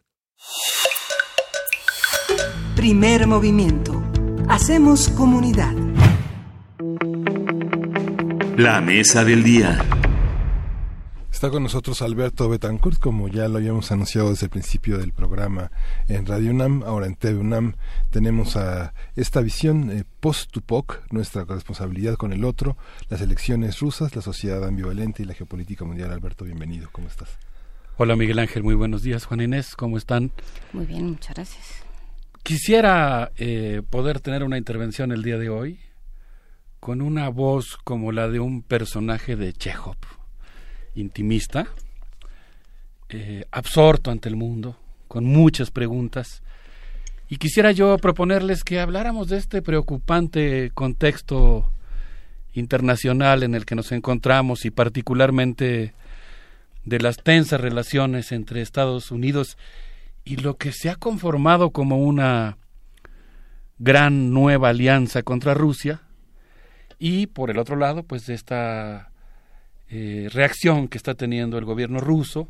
Primer movimiento. Hacemos comunidad. La mesa del día. Está con nosotros Alberto Betancourt, como ya lo habíamos anunciado desde el principio del programa en Radio UNAM, ahora en TV UNAM tenemos a esta visión eh, post-Tupoc, nuestra responsabilidad con el otro, las elecciones rusas, la sociedad ambivalente y la geopolítica mundial. Alberto, bienvenido, ¿cómo estás? Hola Miguel Ángel, muy buenos días. Juan Inés, ¿cómo están? Muy bien, muchas gracias. Quisiera eh, poder tener una intervención el día de hoy con una voz como la de un personaje de Chekhov intimista, eh, absorto ante el mundo, con muchas preguntas. Y quisiera yo proponerles que habláramos de este preocupante contexto internacional en el que nos encontramos y particularmente de las tensas relaciones entre Estados Unidos y lo que se ha conformado como una gran nueva alianza contra Rusia y por el otro lado pues esta eh, reacción que está teniendo el gobierno ruso,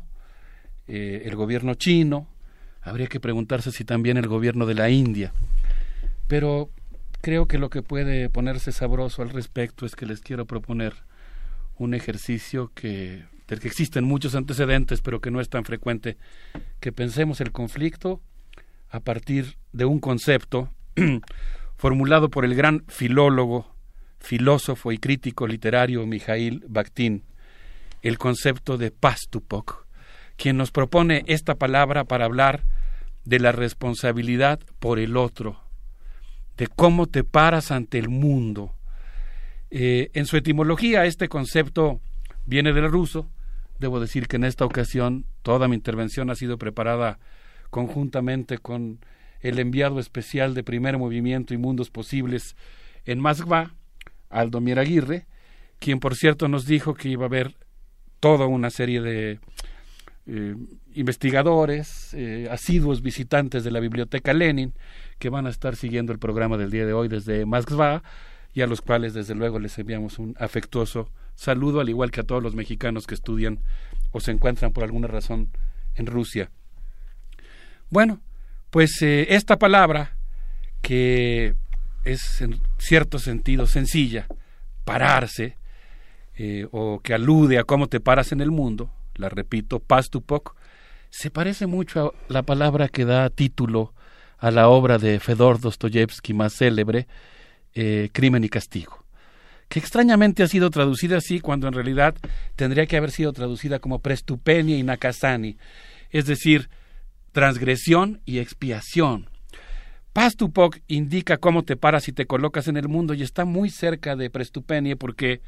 eh, el gobierno chino, habría que preguntarse si también el gobierno de la India. Pero creo que lo que puede ponerse sabroso al respecto es que les quiero proponer un ejercicio que del que existen muchos antecedentes, pero que no es tan frecuente, que pensemos el conflicto a partir de un concepto (clears throat) formulado por el gran filólogo filósofo y crítico literario Mijail Bakhtin, el concepto de pastupok, quien nos propone esta palabra para hablar de la responsabilidad por el otro, de cómo te paras ante el mundo. Eh, en su etimología este concepto viene del ruso. Debo decir que en esta ocasión toda mi intervención ha sido preparada conjuntamente con el enviado especial de Primer Movimiento y Mundos Posibles en Moskva, Aldo Aguirre, quien por cierto nos dijo que iba a haber toda una serie de eh, investigadores, eh, asiduos visitantes de la Biblioteca Lenin, que van a estar siguiendo el programa del día de hoy desde Moskva y a los cuales desde luego les enviamos un afectuoso saludo, al igual que a todos los mexicanos que estudian o se encuentran por alguna razón en Rusia. Bueno, pues eh, esta palabra que es en cierto sentido sencilla, pararse, eh, o que alude a cómo te paras en el mundo, la repito, pastupok, se parece mucho a la palabra que da título a la obra de Fedor Dostoyevsky más célebre, eh, Crimen y Castigo, que extrañamente ha sido traducida así cuando en realidad tendría que haber sido traducida como Prestupenia y Nakasani, es decir, transgresión y expiación, Pastupok indica cómo te paras y te colocas en el mundo y está muy cerca de Prestupenie porque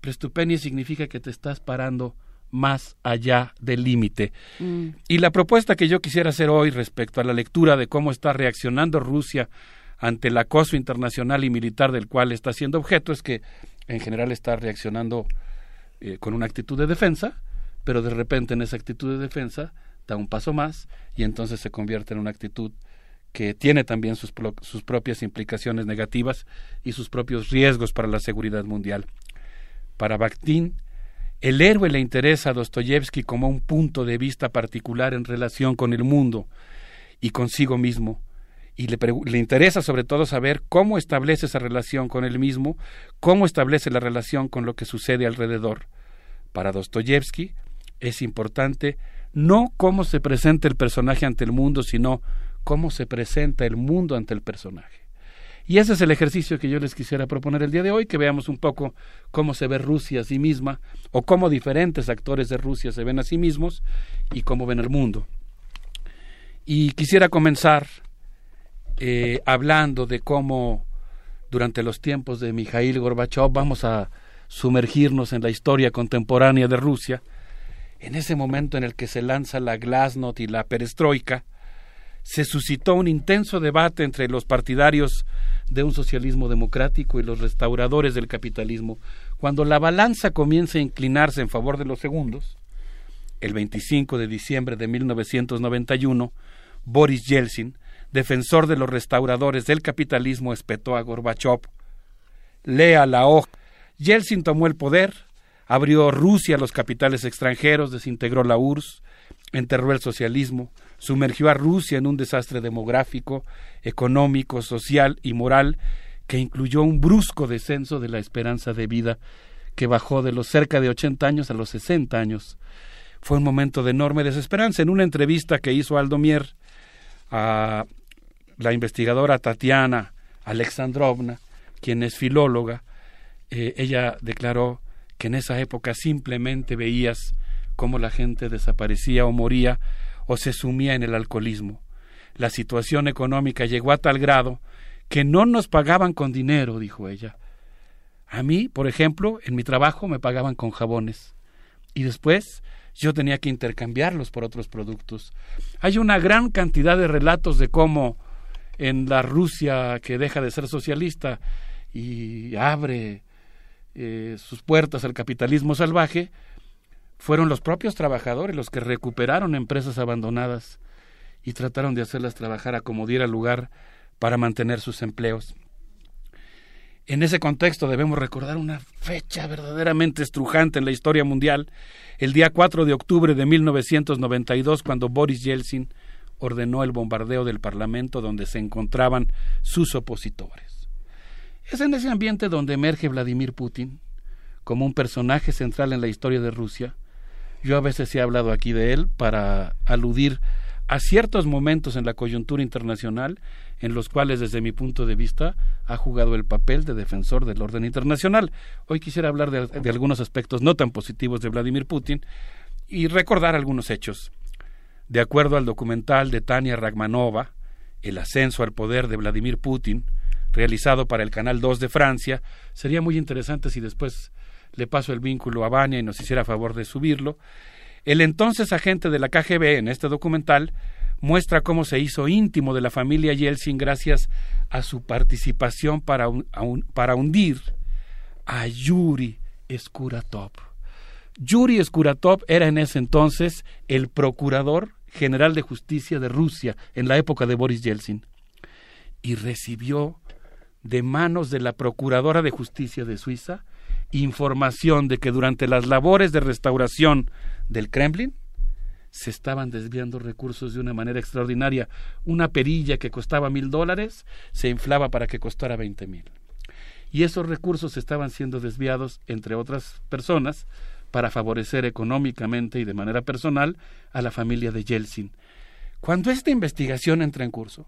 Prestupenie significa que te estás parando más allá del límite. Mm. Y la propuesta que yo quisiera hacer hoy respecto a la lectura de cómo está reaccionando Rusia ante el acoso internacional y militar del cual está siendo objeto es que en general está reaccionando eh, con una actitud de defensa, pero de repente en esa actitud de defensa da un paso más y entonces se convierte en una actitud que tiene también sus, sus propias implicaciones negativas y sus propios riesgos para la seguridad mundial. Para Bakhtin, el héroe le interesa a Dostoyevsky como un punto de vista particular en relación con el mundo y consigo mismo, y le, le interesa sobre todo saber cómo establece esa relación con él mismo, cómo establece la relación con lo que sucede alrededor. Para Dostoyevsky es importante no cómo se presenta el personaje ante el mundo, sino cómo se presenta el mundo ante el personaje. Y ese es el ejercicio que yo les quisiera proponer el día de hoy, que veamos un poco cómo se ve Rusia a sí misma, o cómo diferentes actores de Rusia se ven a sí mismos y cómo ven el mundo. Y quisiera comenzar eh, hablando de cómo durante los tiempos de Mikhail Gorbachev vamos a sumergirnos en la historia contemporánea de Rusia, en ese momento en el que se lanza la glasnost y la perestroika, se suscitó un intenso debate entre los partidarios de un socialismo democrático y los restauradores del capitalismo. Cuando la balanza comienza a inclinarse en favor de los segundos, el 25 de diciembre de 1991, Boris Yeltsin, defensor de los restauradores del capitalismo, espetó a Gorbachev. Lea la hoja. Yeltsin tomó el poder, abrió Rusia a los capitales extranjeros, desintegró la URSS, enterró el socialismo, sumergió a Rusia en un desastre demográfico, económico, social y moral que incluyó un brusco descenso de la esperanza de vida que bajó de los cerca de 80 años a los 60 años. Fue un momento de enorme desesperanza. En una entrevista que hizo Aldo Mier a la investigadora Tatiana Alexandrovna, quien es filóloga, eh, ella declaró que en esa época simplemente veías cómo la gente desaparecía o moría o se sumía en el alcoholismo. La situación económica llegó a tal grado que no nos pagaban con dinero, dijo ella. A mí, por ejemplo, en mi trabajo me pagaban con jabones y después yo tenía que intercambiarlos por otros productos. Hay una gran cantidad de relatos de cómo en la Rusia que deja de ser socialista y abre eh, sus puertas al capitalismo salvaje, fueron los propios trabajadores los que recuperaron empresas abandonadas y trataron de hacerlas trabajar a como diera lugar para mantener sus empleos. En ese contexto debemos recordar una fecha verdaderamente estrujante en la historia mundial, el día 4 de octubre de 1992, cuando Boris Yeltsin ordenó el bombardeo del Parlamento donde se encontraban sus opositores. Es en ese ambiente donde emerge Vladimir Putin como un personaje central en la historia de Rusia. Yo a veces he hablado aquí de él para aludir a ciertos momentos en la coyuntura internacional en los cuales desde mi punto de vista ha jugado el papel de defensor del orden internacional. Hoy quisiera hablar de, de algunos aspectos no tan positivos de Vladimir Putin y recordar algunos hechos. De acuerdo al documental de Tania Ragmanova, El ascenso al poder de Vladimir Putin, realizado para el Canal 2 de Francia, sería muy interesante si después le paso el vínculo a Vania y nos hiciera favor de subirlo. El entonces agente de la KGB en este documental muestra cómo se hizo íntimo de la familia Yeltsin gracias a su participación para, para hundir a Yuri Skuratov. Yuri Skuratov era en ese entonces el procurador general de justicia de Rusia en la época de Boris Yeltsin y recibió de manos de la procuradora de justicia de Suiza información de que durante las labores de restauración del Kremlin se estaban desviando recursos de una manera extraordinaria. Una perilla que costaba mil dólares se inflaba para que costara veinte mil. Y esos recursos estaban siendo desviados, entre otras personas, para favorecer económicamente y de manera personal a la familia de Yeltsin. Cuando esta investigación entra en curso,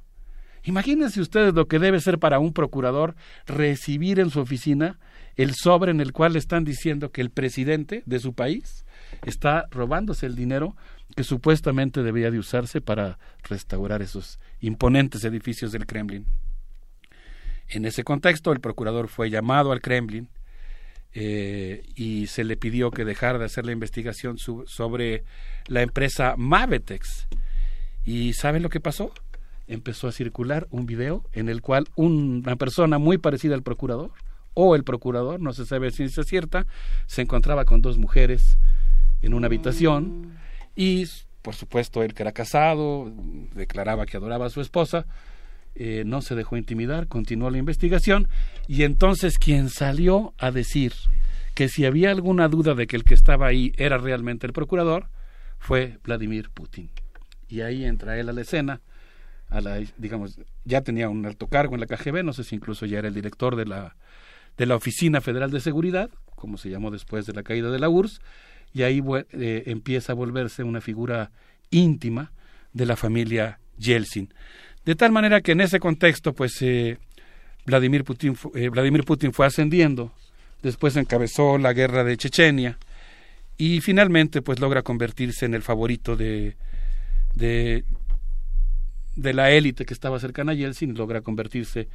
imagínense ustedes lo que debe ser para un procurador recibir en su oficina el sobre en el cual le están diciendo que el presidente de su país está robándose el dinero que supuestamente debía de usarse para restaurar esos imponentes edificios del Kremlin. En ese contexto, el procurador fue llamado al Kremlin eh, y se le pidió que dejara de hacer la investigación su, sobre la empresa Mavetex. ¿Y saben lo que pasó? Empezó a circular un video en el cual una persona muy parecida al procurador, o el procurador, no se sabe si es cierta, se encontraba con dos mujeres en una habitación y, por supuesto, él que era casado, declaraba que adoraba a su esposa, eh, no se dejó intimidar, continuó la investigación y entonces quien salió a decir que si había alguna duda de que el que estaba ahí era realmente el procurador fue Vladimir Putin. Y ahí entra él a la escena, a la, digamos, ya tenía un alto cargo en la KGB, no sé si incluso ya era el director de la, de la Oficina Federal de Seguridad, como se llamó después de la caída de la URSS, y ahí eh, empieza a volverse una figura íntima de la familia Yeltsin. De tal manera que en ese contexto, pues eh, Vladimir, Putin, eh, Vladimir Putin fue ascendiendo, después encabezó la guerra de Chechenia y finalmente pues logra convertirse en el favorito de, de, la élite que estaba cercana a Yeltsin, logra convertirse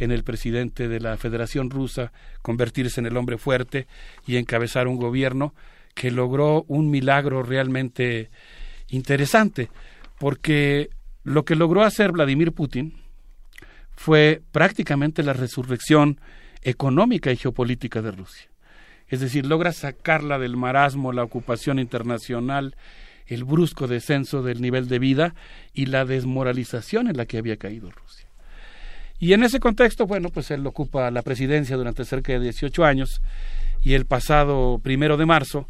en el presidente de la Federación Rusa, convertirse en el hombre fuerte y encabezar un gobierno que logró un milagro realmente interesante, porque lo que logró hacer Vladimir Putin fue prácticamente la resurrección económica y geopolítica de Rusia. Es decir, logra sacarla del marasmo, la ocupación internacional, el brusco descenso del nivel de vida y la desmoralización en la que había caído Rusia. Y en ese contexto, bueno, pues él ocupa la presidencia durante cerca de 18 años y el pasado primero de marzo,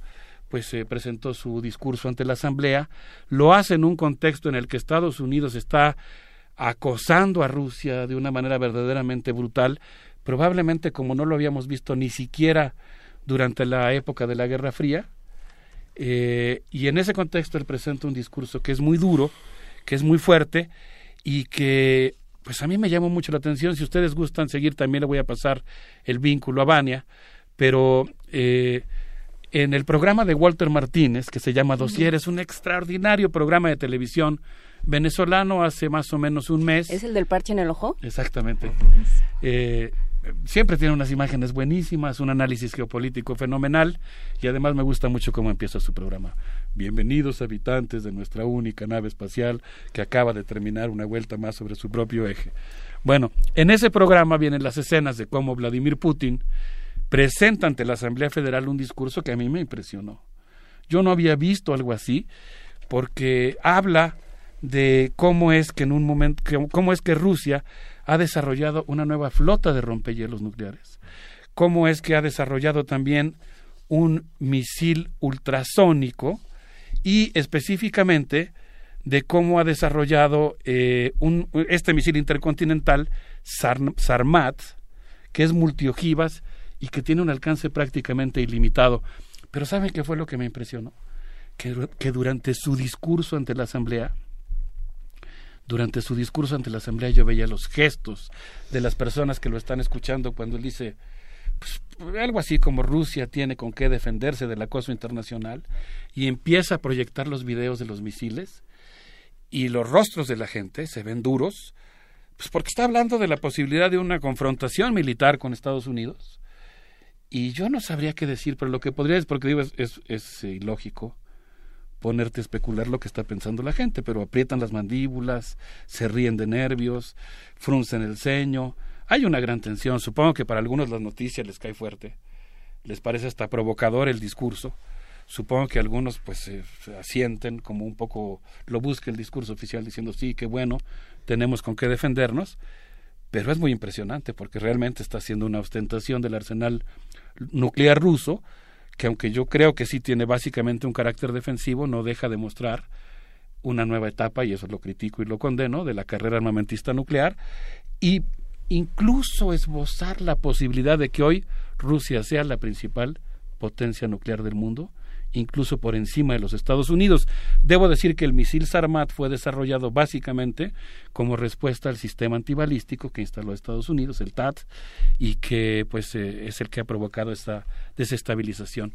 pues se presentó su discurso ante la Asamblea, lo hace en un contexto en el que Estados Unidos está acosando a Rusia de una manera verdaderamente brutal, probablemente como no lo habíamos visto ni siquiera durante la época de la Guerra Fría, eh, y en ese contexto él presenta un discurso que es muy duro, que es muy fuerte y que pues a mí me llamó mucho la atención. Si ustedes gustan seguir, también le voy a pasar el vínculo a Vania, pero eh, en el programa de Walter Martínez, que se llama Dossier, es un extraordinario programa de televisión venezolano hace más o menos un mes. ¿Es el del parche en el ojo? Exactamente. Eh, siempre tiene unas imágenes buenísimas, un análisis geopolítico fenomenal y además me gusta mucho cómo empieza su programa. Bienvenidos habitantes de nuestra única nave espacial que acaba de terminar una vuelta más sobre su propio eje. Bueno, en ese programa vienen las escenas de cómo Vladimir Putin presenta ante la Asamblea Federal un discurso que a mí me impresionó. Yo no había visto algo así porque habla de cómo es que en un momento cómo es que Rusia ha desarrollado una nueva flota de rompehielos nucleares. Cómo es que ha desarrollado también un misil ultrasónico y específicamente de cómo ha desarrollado eh, un, este misil intercontinental Sarmat, que es multiojivas y que tiene un alcance prácticamente ilimitado. Pero ¿saben qué fue lo que me impresionó? Que, que durante su discurso ante la Asamblea, durante su discurso ante la Asamblea yo veía los gestos de las personas que lo están escuchando cuando él dice pues, algo así como Rusia tiene con qué defenderse del acoso internacional y empieza a proyectar los videos de los misiles y los rostros de la gente se ven duros, pues porque está hablando de la posibilidad de una confrontación militar con Estados Unidos. Y yo no sabría qué decir, pero lo que podría decir, porque digo, es, es, es ilógico ponerte a especular lo que está pensando la gente, pero aprietan las mandíbulas, se ríen de nervios, fruncen el ceño, hay una gran tensión, supongo que para algunos las noticias les cae fuerte, les parece hasta provocador el discurso, supongo que algunos pues se asienten como un poco lo busca el discurso oficial diciendo sí, qué bueno, tenemos con qué defendernos, pero es muy impresionante porque realmente está haciendo una ostentación del arsenal nuclear ruso, que aunque yo creo que sí tiene básicamente un carácter defensivo, no deja de mostrar una nueva etapa, y eso lo critico y lo condeno, de la carrera armamentista nuclear, y incluso esbozar la posibilidad de que hoy Rusia sea la principal potencia nuclear del mundo, incluso por encima de los Estados Unidos. Debo decir que el misil Sarmat fue desarrollado básicamente como respuesta al sistema antibalístico que instaló Estados Unidos, el TAT, y que pues eh, es el que ha provocado esta desestabilización.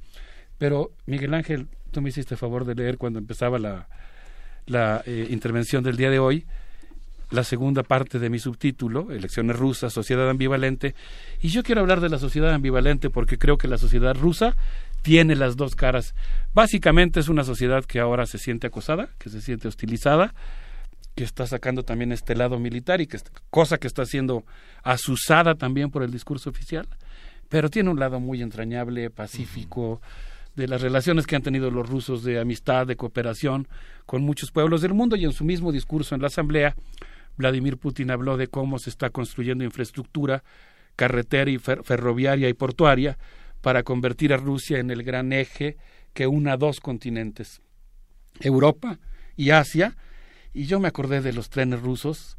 Pero Miguel Ángel, tú me hiciste favor de leer cuando empezaba la, la eh, intervención del día de hoy la segunda parte de mi subtítulo, Elecciones rusas, Sociedad ambivalente, y yo quiero hablar de la sociedad ambivalente porque creo que la sociedad rusa tiene las dos caras. Básicamente es una sociedad que ahora se siente acosada, que se siente hostilizada, que está sacando también este lado militar y que cosa que está siendo asusada también por el discurso oficial, pero tiene un lado muy entrañable, pacífico, de las relaciones que han tenido los rusos de amistad, de cooperación con muchos pueblos del mundo y en su mismo discurso en la asamblea Vladimir Putin habló de cómo se está construyendo infraestructura carretera y fer- ferroviaria y portuaria para convertir a Rusia en el gran eje que una dos continentes, Europa y Asia. Y yo me acordé de los trenes rusos,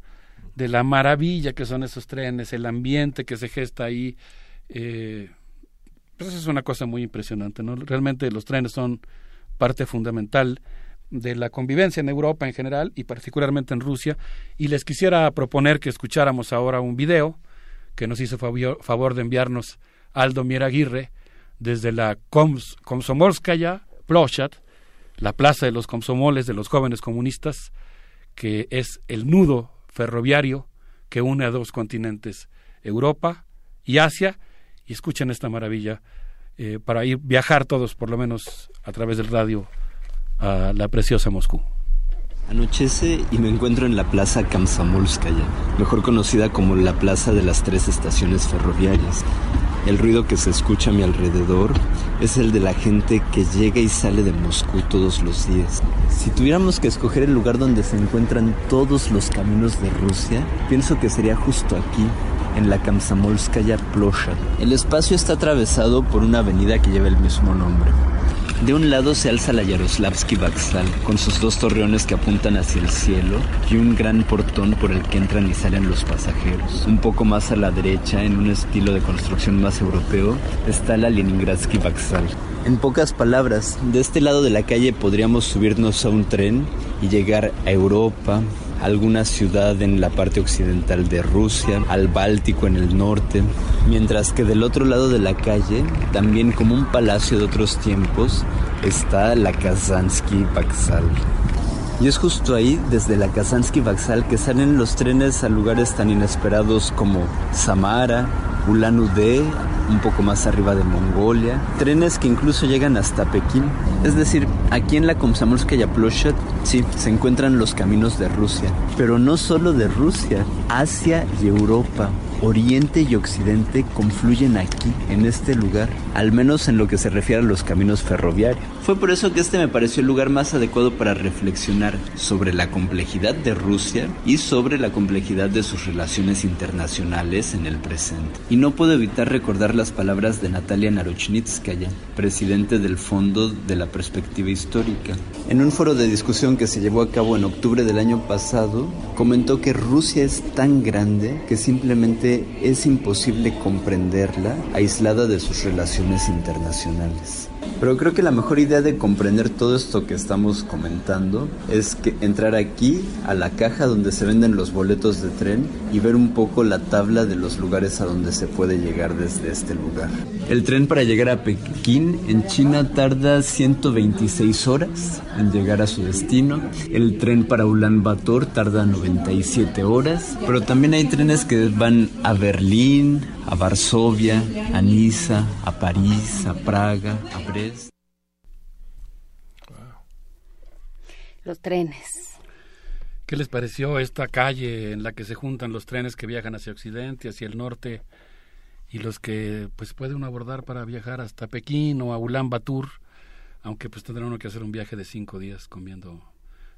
de la maravilla que son esos trenes, el ambiente que se gesta ahí. Eh, pues es una cosa muy impresionante, ¿no? Realmente los trenes son parte fundamental de la convivencia en Europa en general y particularmente en Rusia. Y les quisiera proponer que escucháramos ahora un video que nos hizo favor de enviarnos Aldo Mieraguirre desde la Koms, Komsomolskaya Ploshat, la plaza de los Komsomoles de los jóvenes comunistas, que es el nudo ferroviario que une a dos continentes, Europa y Asia. Y escuchen esta maravilla eh, para ir viajar todos, por lo menos a través del radio, a la preciosa Moscú. Anochece y me encuentro en la Plaza Kamsamolskaya, mejor conocida como la Plaza de las Tres Estaciones Ferroviarias. El ruido que se escucha a mi alrededor es el de la gente que llega y sale de Moscú todos los días. Si tuviéramos que escoger el lugar donde se encuentran todos los caminos de Rusia, pienso que sería justo aquí, en la Kamsamolskaya Plosha. El espacio está atravesado por una avenida que lleva el mismo nombre. De un lado se alza la Yaroslavsky Vaxal, con sus dos torreones que apuntan hacia el cielo y un gran portón por el que entran y salen los pasajeros. Un poco más a la derecha, en un estilo de construcción más europeo, está la Leningradsky Vaxal. En pocas palabras, de este lado de la calle podríamos subirnos a un tren y llegar a Europa, alguna ciudad en la parte occidental de Rusia, al Báltico en el norte, mientras que del otro lado de la calle, también como un palacio de otros tiempos, está la Kazansky Vaxal. Y es justo ahí, desde la Kazansky Vaxal, que salen los trenes a lugares tan inesperados como Samara, Ulan Ude, un poco más arriba de Mongolia, trenes que incluso llegan hasta Pekín. Es decir, aquí en la Komsomolskaya Ploshat, sí, se encuentran los caminos de Rusia, pero no solo de Rusia, Asia y Europa. Oriente y Occidente confluyen aquí, en este lugar, al menos en lo que se refiere a los caminos ferroviarios. Fue por eso que este me pareció el lugar más adecuado para reflexionar sobre la complejidad de Rusia y sobre la complejidad de sus relaciones internacionales en el presente. Y no puedo evitar recordar las palabras de Natalia Narochnitskaya, presidente del Fondo de la Perspectiva Histórica. En un foro de discusión que se llevó a cabo en octubre del año pasado, comentó que Rusia es tan grande que simplemente es imposible comprenderla aislada de sus relaciones internacionales. Pero creo que la mejor idea de comprender todo esto que estamos comentando es que entrar aquí a la caja donde se venden los boletos de tren y ver un poco la tabla de los lugares a donde se puede llegar desde este lugar. El tren para llegar a Pekín en China tarda 126 horas en llegar a su destino. El tren para Ulan Bator tarda 97 horas, pero también hay trenes que van a Berlín, a Varsovia, a Niza, a París, a Praga, a Brest. Los trenes. ¿Qué les pareció esta calle en la que se juntan los trenes que viajan hacia Occidente, hacia el norte, y los que pues puede uno abordar para viajar hasta Pekín o a Ulan Bator, aunque pues tendrá uno que hacer un viaje de cinco días comiendo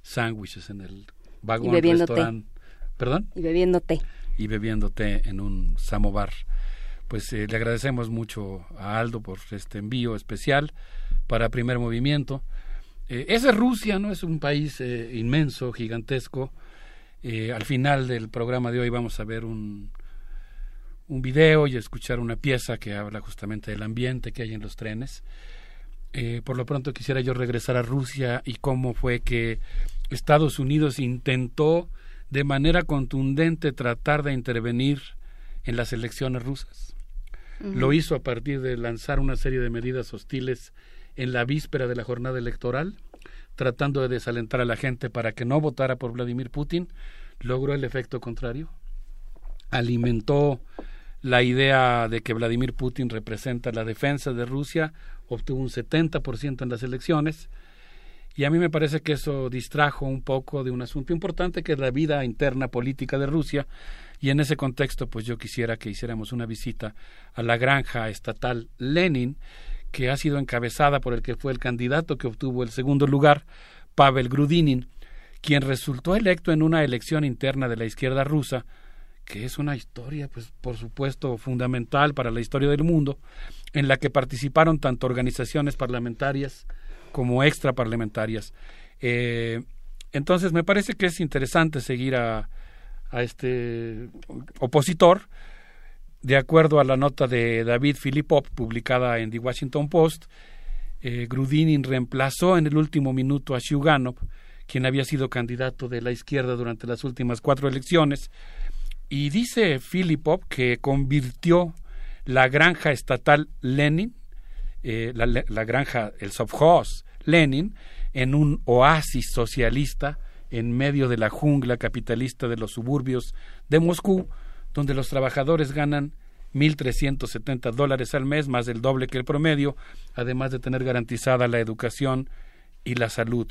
sándwiches en el vagón Y bebiendo té. restaurante. ¿Perdón? Y bebiendo té. Y bebiendo té en un samovar. Pues eh, le agradecemos mucho a Aldo por este envío especial para Primer Movimiento. Eh, esa es Rusia, ¿no? Es un país eh, inmenso, gigantesco. Al final del programa de hoy vamos a ver un, un video y escuchar una pieza que habla justamente del ambiente que hay en los trenes. Por lo pronto quisiera yo regresar a Rusia y cómo fue que Estados Unidos intentó de manera contundente tratar de intervenir en las elecciones rusas. Lo hizo a partir de lanzar una serie de medidas hostiles en la víspera de la jornada electoral, tratando de desalentar a la gente para que no votara por Vladimir Putin, logró el efecto contrario. Alimentó la idea de que Vladimir Putin representa la defensa de Rusia, obtuvo un 70% en las elecciones, y a mí me parece que eso distrajo un poco de un asunto importante que es la vida interna política de Rusia, y en ese contexto pues yo quisiera que hiciéramos una visita a la granja estatal Lenin, que ha sido encabezada por el que fue el candidato que obtuvo el segundo lugar, Pavel Grudinin, quien resultó electo en una elección interna de la izquierda rusa, que es una historia, pues por supuesto, fundamental para la historia del mundo, en la que participaron tanto organizaciones parlamentarias como extraparlamentarias. Eh, entonces, me parece que es interesante seguir a, este opositor, de acuerdo a la nota de David Filipov publicada en The Washington Post, eh, Grudinin reemplazó en el último minuto a Shuganov, quien había sido candidato de la izquierda durante las últimas cuatro elecciones, y dice Filipov que convirtió la granja estatal Lenin, eh, la, granja, el Sovkhoz Lenin, en un oasis socialista en medio de la jungla capitalista de los suburbios de Moscú, donde los trabajadores ganan 1.370 dólares al mes, más del doble que el promedio, además de tener garantizada la educación y la salud.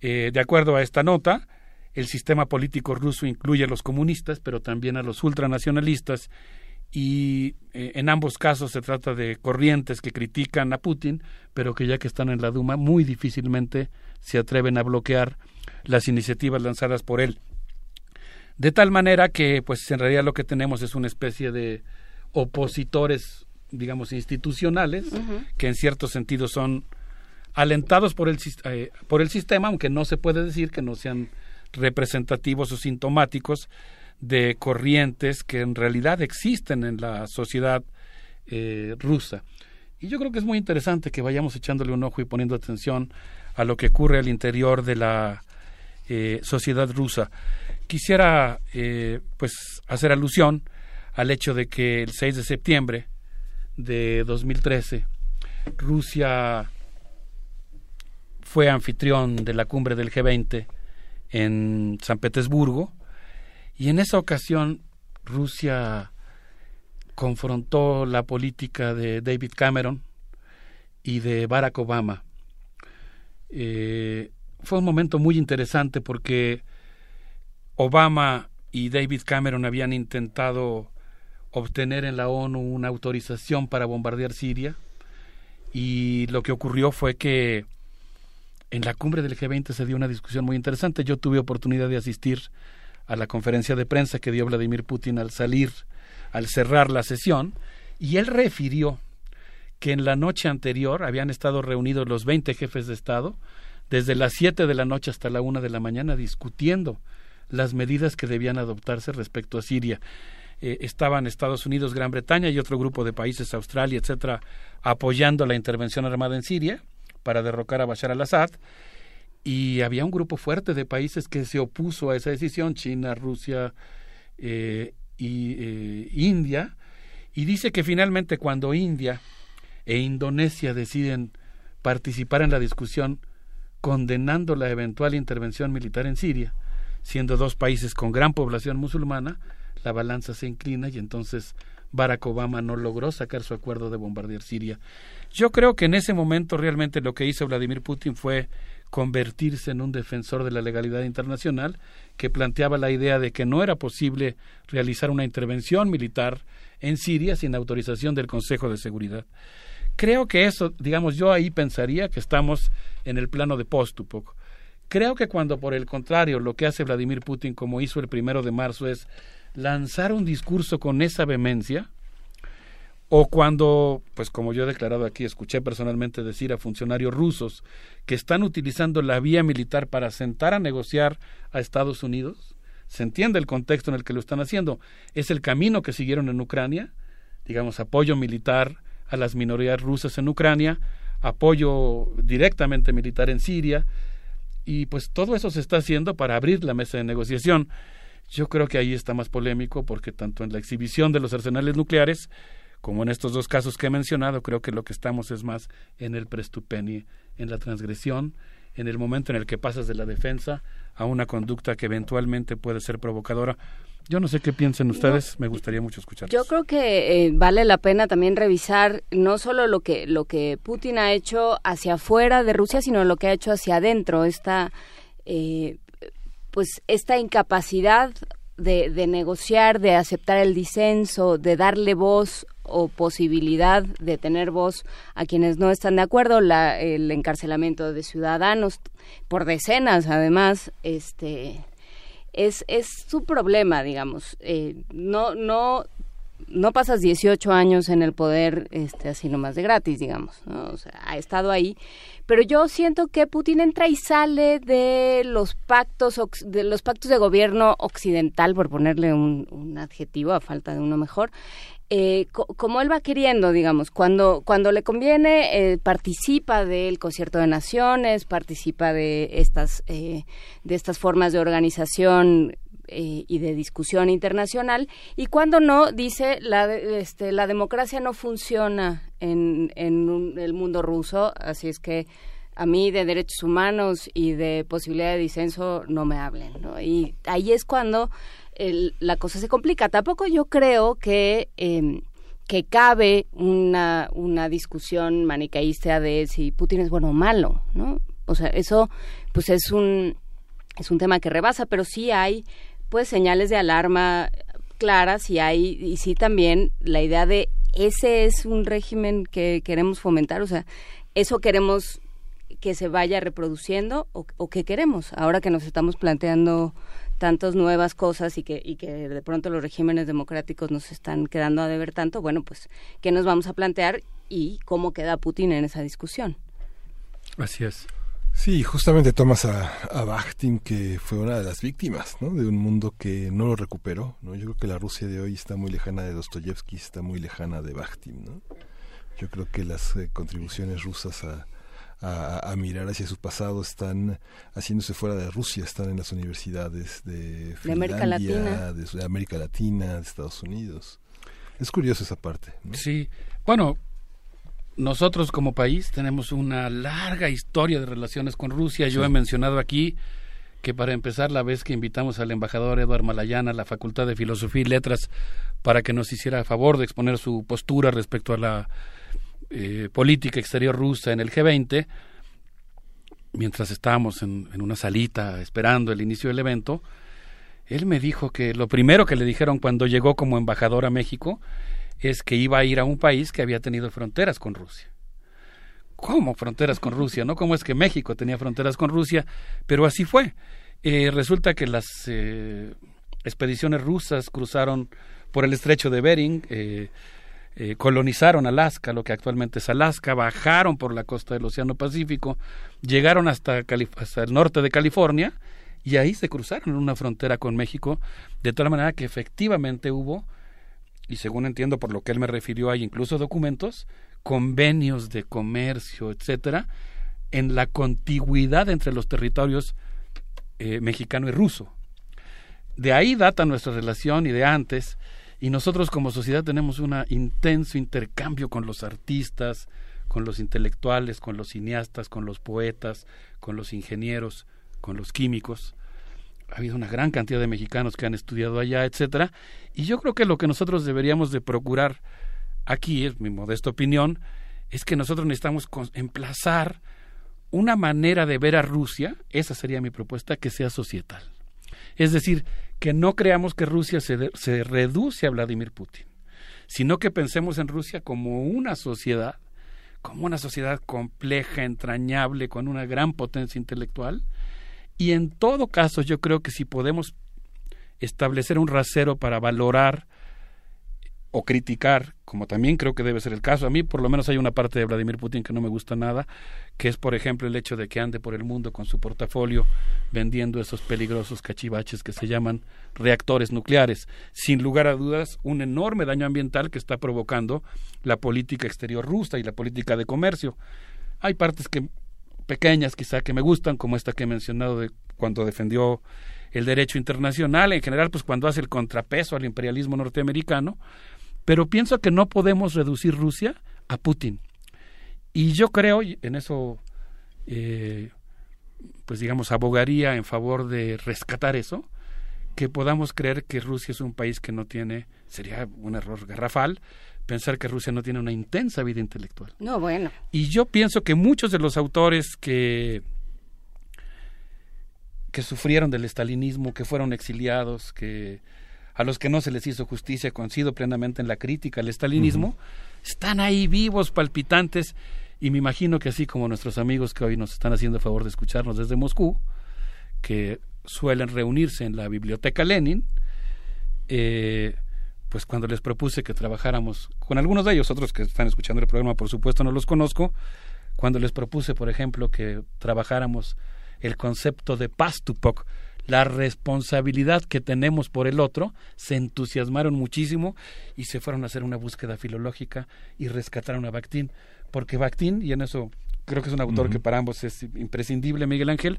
Eh, de acuerdo a esta nota, el sistema político ruso incluye a los comunistas, pero también a los ultranacionalistas, y eh, en ambos casos se trata de corrientes que critican a Putin, pero que ya que están en la Duma muy difícilmente se atreven a bloquear las iniciativas lanzadas por él. De tal manera que, pues en realidad lo que tenemos es una especie de opositores, digamos, institucionales, que en cierto sentido son alentados por el, eh, por el sistema, aunque no se puede decir que no sean representativos o sintomáticos de corrientes que en realidad existen en la sociedad eh, rusa. Y yo creo que es muy interesante que vayamos echándole un ojo y poniendo atención a lo que ocurre al interior de la eh, sociedad rusa. Quisiera eh, pues hacer alusión al hecho de que el 6 de septiembre de 2013 Rusia fue anfitrión de la cumbre del G20 en San Petersburgo y en esa ocasión Rusia confrontó la política de David Cameron y de Barack Obama. Eh, fue un momento muy interesante porque Obama y David Cameron habían intentado obtener en la ONU una autorización para bombardear Siria y lo que ocurrió fue que en la cumbre del G20 se dio una discusión muy interesante. Yo tuve oportunidad de asistir a la conferencia de prensa que dio Vladimir Putin al salir, al cerrar la sesión, y él refirió que en la noche anterior habían estado reunidos los 20 jefes de Estado, desde las 7 de la noche hasta la 1 de la mañana, discutiendo las medidas que debían adoptarse respecto a Siria. Eh, estaban Estados Unidos, Gran Bretaña y otro grupo de países, Australia, etcétera, apoyando la intervención armada en Siria para derrocar a Bashar al-Assad y había un grupo fuerte de países que se opuso a esa decisión, China, Rusia eh, y eh, India, y dice que finalmente cuando India e Indonesia deciden participar en la discusión condenando la eventual intervención militar en Siria, siendo dos países con gran población musulmana, la balanza se inclina y entonces Barack Obama no logró sacar su acuerdo de bombardear Siria. Yo creo que en ese momento realmente lo que hizo Vladimir Putin fue convertirse en un defensor de la legalidad internacional que planteaba la idea de que no era posible realizar una intervención militar en Siria sin autorización del Consejo de Seguridad. Creo que eso, digamos, yo ahí pensaría que estamos en el plano de postupo. Creo que cuando, por el contrario, lo que hace Vladimir Putin, como hizo el primero de marzo, es lanzar un discurso con esa vehemencia, o cuando, pues como yo he declarado aquí, escuché personalmente decir a funcionarios rusos que están utilizando la vía militar para sentar a negociar a Estados Unidos, se entiende el contexto en el que lo están haciendo. Es el camino que siguieron en Ucrania, digamos, apoyo militar a las minorías rusas en Ucrania, apoyo directamente militar en Siria, y pues todo eso se está haciendo para abrir la mesa de negociación. Yo creo que ahí está más polémico porque tanto en la exhibición de los arsenales nucleares como en estos dos casos que he mencionado, creo que lo que estamos es más en el prestupeni, en la transgresión, en el momento en el que pasas de la defensa a una conducta que eventualmente puede ser provocadora. Yo no sé qué piensan ustedes, me gustaría mucho escuchar. Yo creo que eh, vale la pena también revisar no solo lo que lo que Putin ha hecho hacia afuera de Rusia, sino lo que ha hecho hacia adentro. Esta eh, pues esta incapacidad de, de negociar, de aceptar el disenso, de darle voz o posibilidad de tener voz a quienes no están de acuerdo, la, el encarcelamiento de ciudadanos por decenas, además, este es, es su problema, digamos. Eh, no, no, no pasas 18 años en el poder este, así nomás de gratis, digamos. ¿no? O sea, ha estado ahí. Pero yo siento que Putin entra y sale de los pactos, de los pactos de gobierno occidental, por ponerle un adjetivo a falta de uno mejor, eh, co- como él va queriendo, digamos, cuando, cuando le conviene, eh, participa del concierto de naciones, participa de estas, eh, de estas formas de organización eh, y de discusión internacional, y cuando no, dice, la, este, la democracia no funciona en, en un- el mundo ruso, así es que a mí de derechos humanos y de posibilidad de disenso no me hablen, ¿no? Y ahí es cuando el- la cosa se complica. Tampoco yo creo que em, que cabe una, una discusión manicaísta de si Putin es bueno o malo, ¿no? O sea, eso pues es un es un tema que rebasa, pero sí hay pues señales de alarma claras y hay y sí también la idea de ese es un régimen que queremos fomentar, o sea, eso queremos que se vaya reproduciendo o, o qué queremos ahora que nos estamos planteando tantas nuevas cosas y que, y que de pronto los regímenes democráticos nos están quedando a deber tanto, bueno, pues, ¿qué nos vamos a plantear y cómo queda Putin en esa discusión? Así es. Sí, justamente tomas a, a Bakhtin, que fue una de las víctimas ¿no? de un mundo que no lo recuperó. ¿no? Yo creo que la Rusia de hoy está muy lejana de Dostoyevsky, está muy lejana de Bakhtin. ¿no? Yo creo que las eh, contribuciones rusas a, a, a mirar hacia su pasado están haciéndose fuera de Rusia, están en las universidades de, De América Latina. de, de América Latina, de Estados Unidos. Es curioso esa parte. ¿no? Sí, bueno, nosotros como país tenemos una larga historia de relaciones con Rusia. Yo Sí. he mencionado aquí que para empezar la vez que invitamos al embajador Eduard Malayana a la Facultad de Filosofía y Letras para que nos hiciera favor de exponer su postura respecto a la eh, política exterior rusa en el G20, mientras estábamos en, una salita esperando el inicio del evento, él me dijo que lo primero que le dijeron cuando llegó como embajador a México es que iba a ir a un país que había tenido fronteras con Rusia. ¿Cómo fronteras con Rusia? ¿No? ¿Cómo es que México tenía fronteras con Rusia? Pero así fue. Eh, resulta que las eh, expediciones rusas cruzaron por el estrecho de Bering, eh, colonizaron Alaska, lo que actualmente es Alaska, bajaron por la costa del Océano Pacífico, llegaron hasta, el norte de California y ahí se cruzaron una frontera con México, de tal manera que efectivamente hubo, y según entiendo por lo que él me refirió, hay incluso documentos, convenios de comercio, etcétera, en la contigüidad entre los territorios eh, mexicano y ruso. De ahí data nuestra relación y de antes, y nosotros como sociedad tenemos un intenso intercambio con los artistas, con los intelectuales, con los cineastas, con los poetas, con los ingenieros, con los químicos. Ha habido una gran cantidad de mexicanos que han estudiado allá, etcétera, y yo creo que lo que nosotros deberíamos de procurar aquí, es mi modesta opinión, es que nosotros necesitamos emplazar una manera de ver a Rusia, esa sería mi propuesta, que sea societal. Es decir, que no creamos que Rusia se, de- se reduce a Vladimir Putin, sino que pensemos en Rusia como una sociedad, como una sociedad compleja, entrañable, con una gran potencia intelectual. Y en todo caso, yo creo que si podemos establecer un rasero para valorar o criticar, como también creo que debe ser el caso. A mí por lo menos hay una parte de Vladimir Putin que no me gusta nada, que es por ejemplo el hecho de que ande por el mundo con su portafolio vendiendo esos peligrosos cachivaches que se llaman reactores nucleares. Sin lugar a dudas, un enorme daño ambiental que está provocando la política exterior rusa y la política de comercio. Hay partes que pequeñas quizá que me gustan, como esta que he mencionado de cuando defendió el derecho internacional, en general pues cuando hace el contrapeso al imperialismo norteamericano, pero pienso que no podemos reducir Rusia a Putin. Y yo creo, y en eso, eh, pues digamos, abogaría en favor de rescatar eso, que podamos creer que Rusia es un país que no tiene, sería un error garrafal, pensar que Rusia no tiene una intensa vida intelectual. No, bueno. Y yo pienso que muchos de los autores que que sufrieron del estalinismo, que fueron exiliados, que a los que no se les hizo justicia, coincido plenamente en la crítica al estalinismo, están ahí vivos, palpitantes, y me imagino que así como nuestros amigos que hoy nos están haciendo el favor de escucharnos desde Moscú, que suelen reunirse en la biblioteca Lenin, eh, pues cuando les propuse que trabajáramos con algunos de ellos, otros que están escuchando el programa, por supuesto no los conozco, cuando les propuse, por ejemplo, que trabajáramos el concepto de pastupok, la responsabilidad que tenemos por el otro, se entusiasmaron muchísimo y se fueron a hacer una búsqueda filológica y rescataron a Bakhtin, porque Bakhtin, y en eso creo que es un autor que para ambos es imprescindible, Miguel Ángel,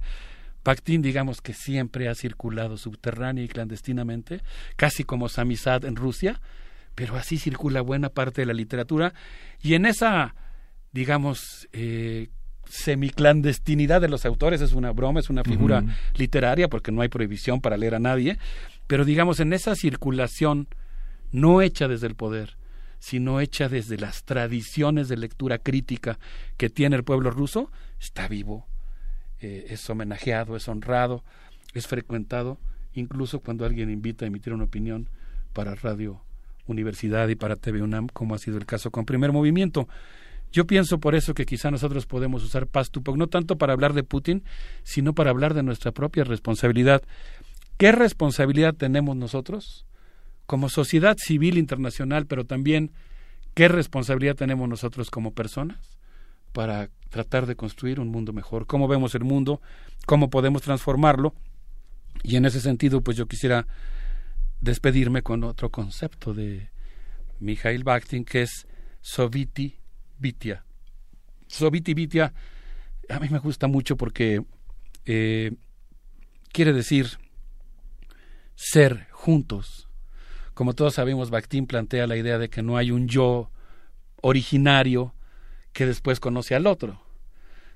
Bakhtin, digamos que siempre ha circulado subterránea y clandestinamente, casi como Samizad en Rusia, pero así circula buena parte de la literatura, y en esa, digamos, eh, semiclandestinidad de los autores, es una broma, es una figura literaria, porque no hay prohibición para leer a nadie, pero digamos, en esa circulación no hecha desde el poder, sino hecha desde las tradiciones de lectura crítica que tiene el pueblo ruso, está vivo, eh, es homenajeado, es honrado, es frecuentado, incluso cuando alguien invita a emitir una opinión para Radio Universidad y para TV UNAM, como ha sido el caso con Primer Movimiento. Yo pienso por eso que quizá nosotros podemos usar Pastupok no tanto para hablar de Putin, sino para hablar de nuestra propia responsabilidad. ¿Qué responsabilidad tenemos nosotros como sociedad civil internacional, pero también qué responsabilidad tenemos nosotros como personas para tratar de construir un mundo mejor? ¿Cómo vemos el mundo? ¿Cómo podemos transformarlo? Y en ese sentido, pues yo quisiera despedirme con otro concepto de Mikhail Bakhtin, que es Soviti Vitia. Soviti Vitia a mí me gusta mucho porque eh, quiere decir ser juntos. Como todos sabemos, Bakhtin plantea la idea de que no hay un yo originario que después conoce al otro,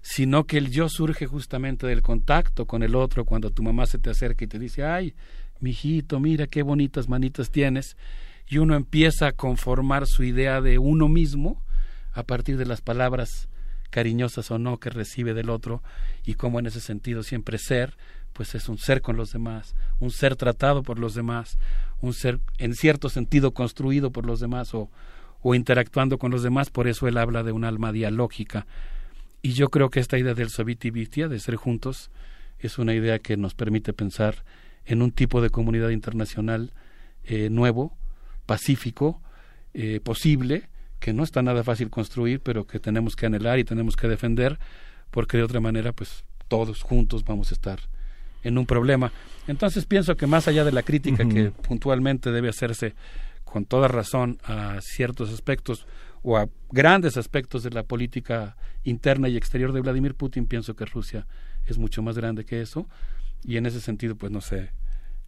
sino que el yo surge justamente del contacto con el otro cuando tu mamá se te acerca y te dice, ay, mijito, mira qué bonitas manitas tienes, y uno empieza a conformar su idea de uno mismo a partir de las palabras cariñosas o no que recibe del otro y como en ese sentido siempre ser pues es un ser con los demás, un ser tratado por los demás, un ser en cierto sentido construido por los demás o, o interactuando con los demás, por eso él habla de un alma dialógica. Y yo creo que esta idea del Soviti Vitia, de ser juntos, es una idea que nos permite pensar en un tipo de comunidad internacional eh, nuevo, pacífico, eh, posible, que no está nada fácil construir, pero que tenemos que anhelar y tenemos que defender, porque de otra manera, pues todos juntos vamos a estar en un problema. Entonces pienso que más allá de la crítica que puntualmente debe hacerse con toda razón a ciertos aspectos o a grandes aspectos de la política interna y exterior de Vladimir Putin, pienso que Rusia es mucho más grande que eso y en ese sentido, pues no sé,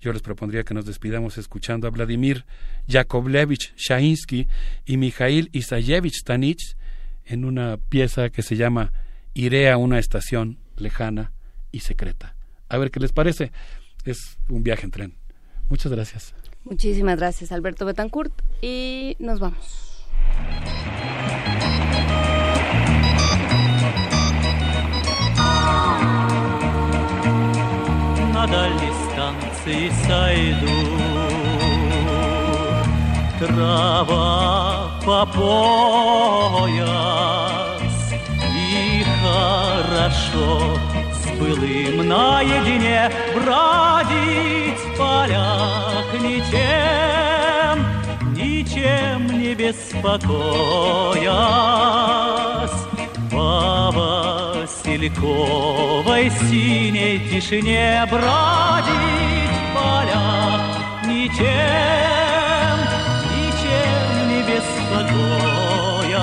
yo les propondría que nos despidamos escuchando a Vladimir Yakovlevich Shainsky y Mikhail Isayevich Stanich en una pieza que se llama Iré a una estación lejana y secreta. A ver qué les parece. Es un viaje en tren. Muchas gracias. Muchísimas gracias, Alberto Betancourt. Y nos vamos. на станции сойду. Трава по пояс, и хорошо с былым наедине бродить в полях ничем, ничем не беспокоясь. По Васильковой синей тишине бродить ничем, ничем не беспокоясь.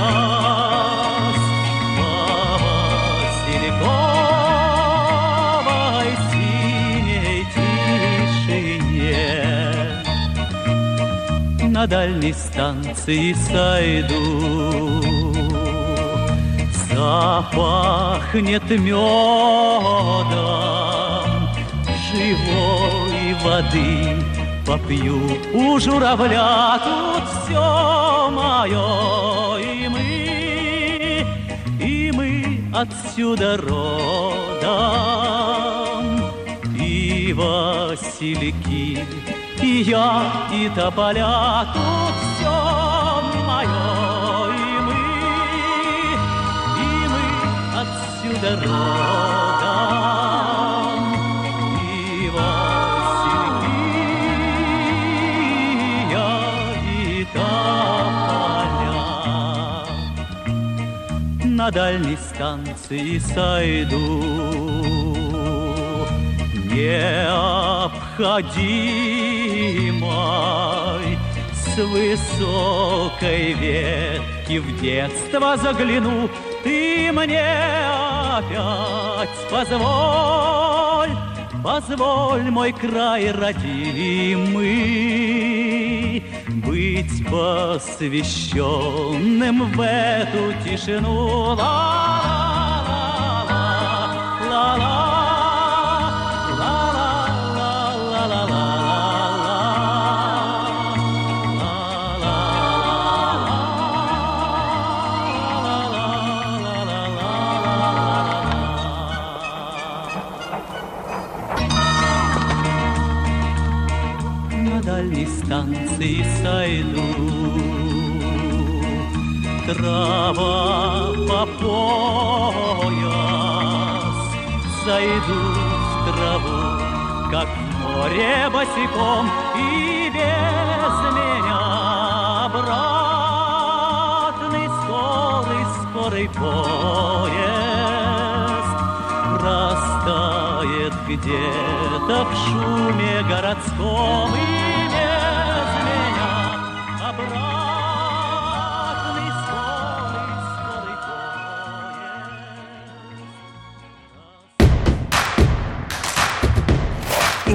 По Васильковой синей тишине. На дальней станции сойду. Запахнет медом живой воды попью у журавля тут все мое и мы и мы отсюда родом. И васильки И я, и тополя, тут все мое, и мы, и мы отсюда родом. На дальней станции сойду. Необходимой С высокой ветки в детство загляну. Ты мне опять позволь Позволь, мой край родимый Быть посвященным в эту тишину. Ла-ла-ла-ла-ла-ла станции сойду. Трава по пояс, зайду в траву, как в море босиком, и без меня обратный скорый, скорый поезд растает где-то в шуме городском и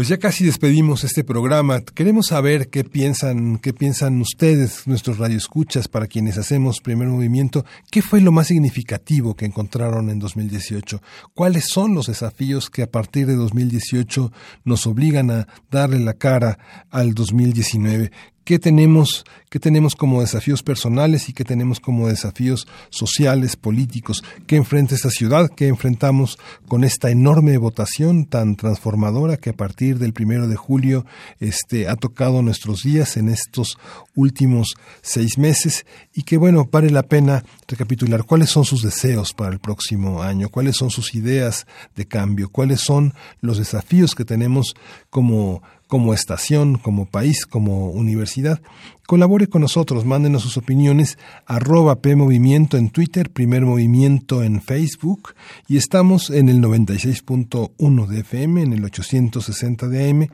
Pues ya casi despedimos este programa. Queremos saber qué piensan, qué piensan ustedes, nuestros radioescuchas, para quienes hacemos primer movimiento. ¿Qué fue lo más significativo que encontraron en 2018? ¿Cuáles son los desafíos que a partir de 2018 nos obligan a darle la cara al 2019? Qué tenemos, qué tenemos como desafíos personales y qué tenemos como desafíos sociales, políticos, qué enfrenta esta ciudad, qué enfrentamos con esta enorme votación tan transformadora que a partir del primero de julio este, ha tocado nuestros días en estos últimos seis meses y que bueno, vale la pena recapitular cuáles son sus deseos para el próximo año, cuáles son sus ideas de cambio, cuáles son los desafíos que tenemos como como estación, como país, como universidad. Colabore con nosotros, mándenos sus opiniones, arroba PMovimiento en Twitter, Primer Movimiento en Facebook y estamos en el 96.1 de FM, en el 860 de AM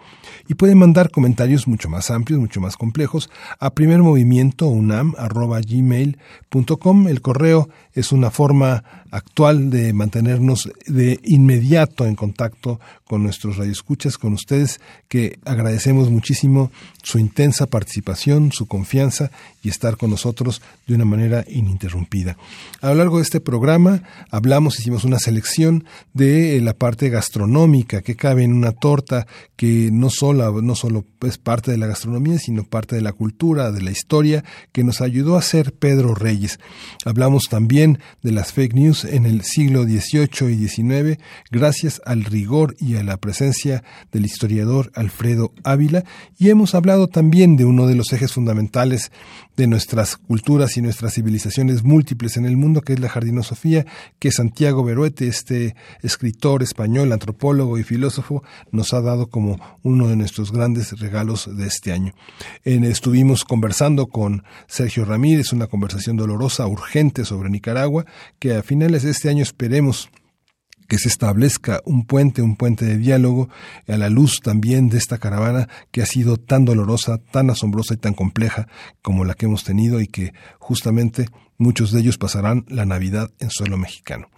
y pueden mandar comentarios mucho más amplios, mucho más complejos a primermovimientounam arroba gmail.com. El correo es una forma actual de mantenernos de inmediato en contacto con nuestros radioescuchas, con ustedes, que agradecemos muchísimo su intensa participación, su confianza y estar con nosotros de una manera ininterrumpida. A lo largo de este programa hablamos, hicimos una selección de la parte gastronómica que cabe en una torta que no solo, no solo es parte de la gastronomía, sino parte de la cultura, de la historia, que nos ayudó a ser Pedro Reyes. Hablamos también de las fake news en el siglo XVIII y XIX, gracias al rigor y a la presencia del historiador Alfredo Ávila, y hemos hablado también de uno de los ejes fundamentales de nuestras culturas y nuestras civilizaciones múltiples en el mundo, que es la jardinosofía, que Santiago Beruete, este escritor español, antropólogo y filósofo, nos ha dado como uno de nuestros grandes regalos de este año. En, estuvimos conversando con Sergio Ramírez, una conversación dolorosa, urgente sobre Nicaragua, que a finales de este año esperemos que se establezca un puente, un puente de diálogo a la luz también de esta caravana que ha sido tan dolorosa, tan asombrosa y tan compleja como la que hemos tenido y que justamente muchos de ellos pasarán la Navidad en suelo mexicano.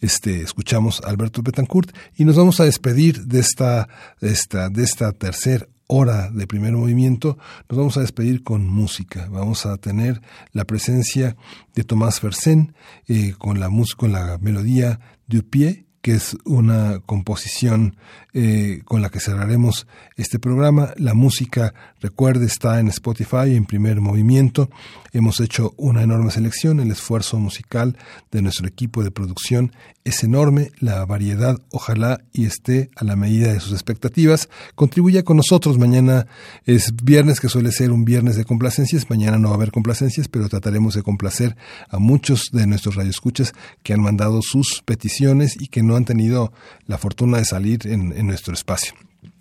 Este, escuchamos a Alberto Betancourt y nos vamos a despedir de esta, de esta, de esta tercera hora de primer movimiento, nos vamos a despedir con música. Vamos a tener la presencia de Tomás Fersen eh, con la con la melodía du pied que es una composición eh, con la que cerraremos este programa. La música, recuerde, está en Spotify en primer movimiento. Hemos hecho una enorme selección. El esfuerzo musical de nuestro equipo de producción es enorme. La variedad, ojalá y esté a la medida de sus expectativas. Contribuya con nosotros. Mañana es viernes, que suele ser un viernes de complacencias. Mañana no va a haber complacencias, pero trataremos de complacer a muchos de nuestros radioescuchas que han mandado sus peticiones y que no han tenido la fortuna de salir en, en nuestro espacio.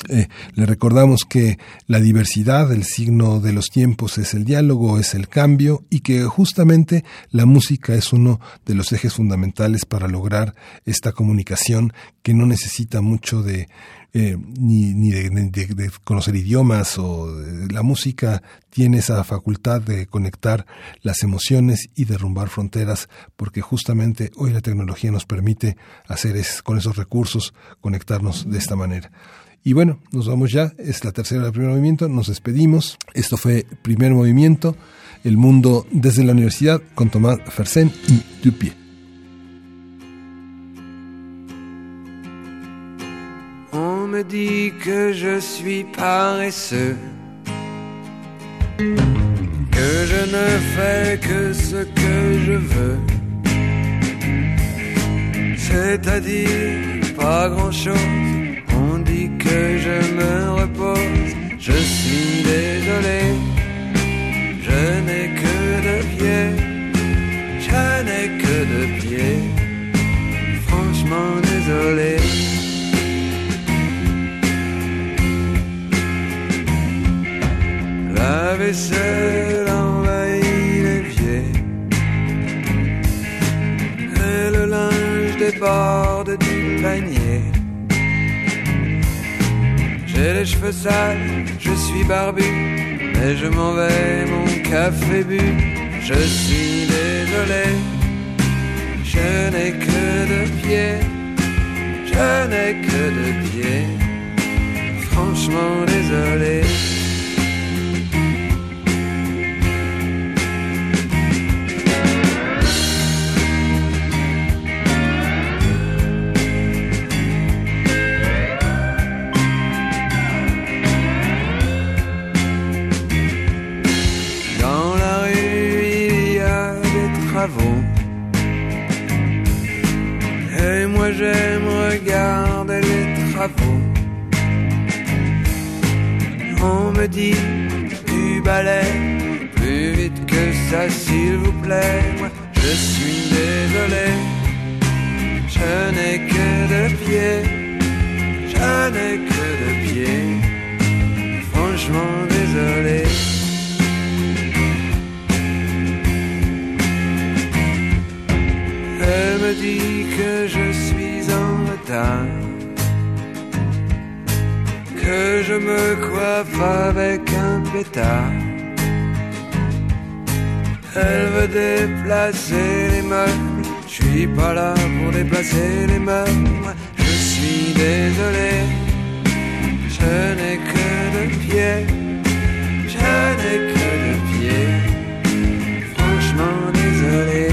Eh, le recordamos que la diversidad, el signo de los tiempos es el diálogo, es el cambio y que justamente la música es uno de los ejes fundamentales para lograr esta comunicación que no necesita mucho de eh, ni, ni de, de- de conocer idiomas o eh, la música tiene esa facultad de conectar las emociones y derrumbar fronteras porque justamente hoy la tecnología nos permite hacer es, con esos recursos conectarnos de esta manera. Y bueno, nos vamos ya, es la tercera del primer movimiento, nos despedimos. Esto fue Primer Movimiento, El Mundo desde la Universidad con Tomás Fersen y Dupié. Me dit que je suis paresseux, que je ne fais que ce que je veux, c'est-à-dire pas grand-chose. On dit que je me repose, je suis désolé, je n'ai que deux pieds, je n'ai que deux pieds, franchement désolé. La vaisselle envahit l'évier Et le linge déborde du panier. J'ai les cheveux sales, je suis barbu Mais je m'en vais, mon café bu. Je suis désolé Je n'ai que deux pieds. Je n'ai que deux pieds. Franchement désolé moi j'aime regarder les travaux. On me dit du balai, plus vite que ça s'il vous plaît. Moi je suis désolé, je n'ai que deux pieds, je n'ai que deux pieds. Franchement désolé. Elle me dit que je que je me coiffe avec un pétard. Elle veut déplacer les meubles, je suis pas là pour déplacer les meubles. Je suis désolé, je n'ai que deux pieds, je n'ai que deux pieds. Franchement désolé.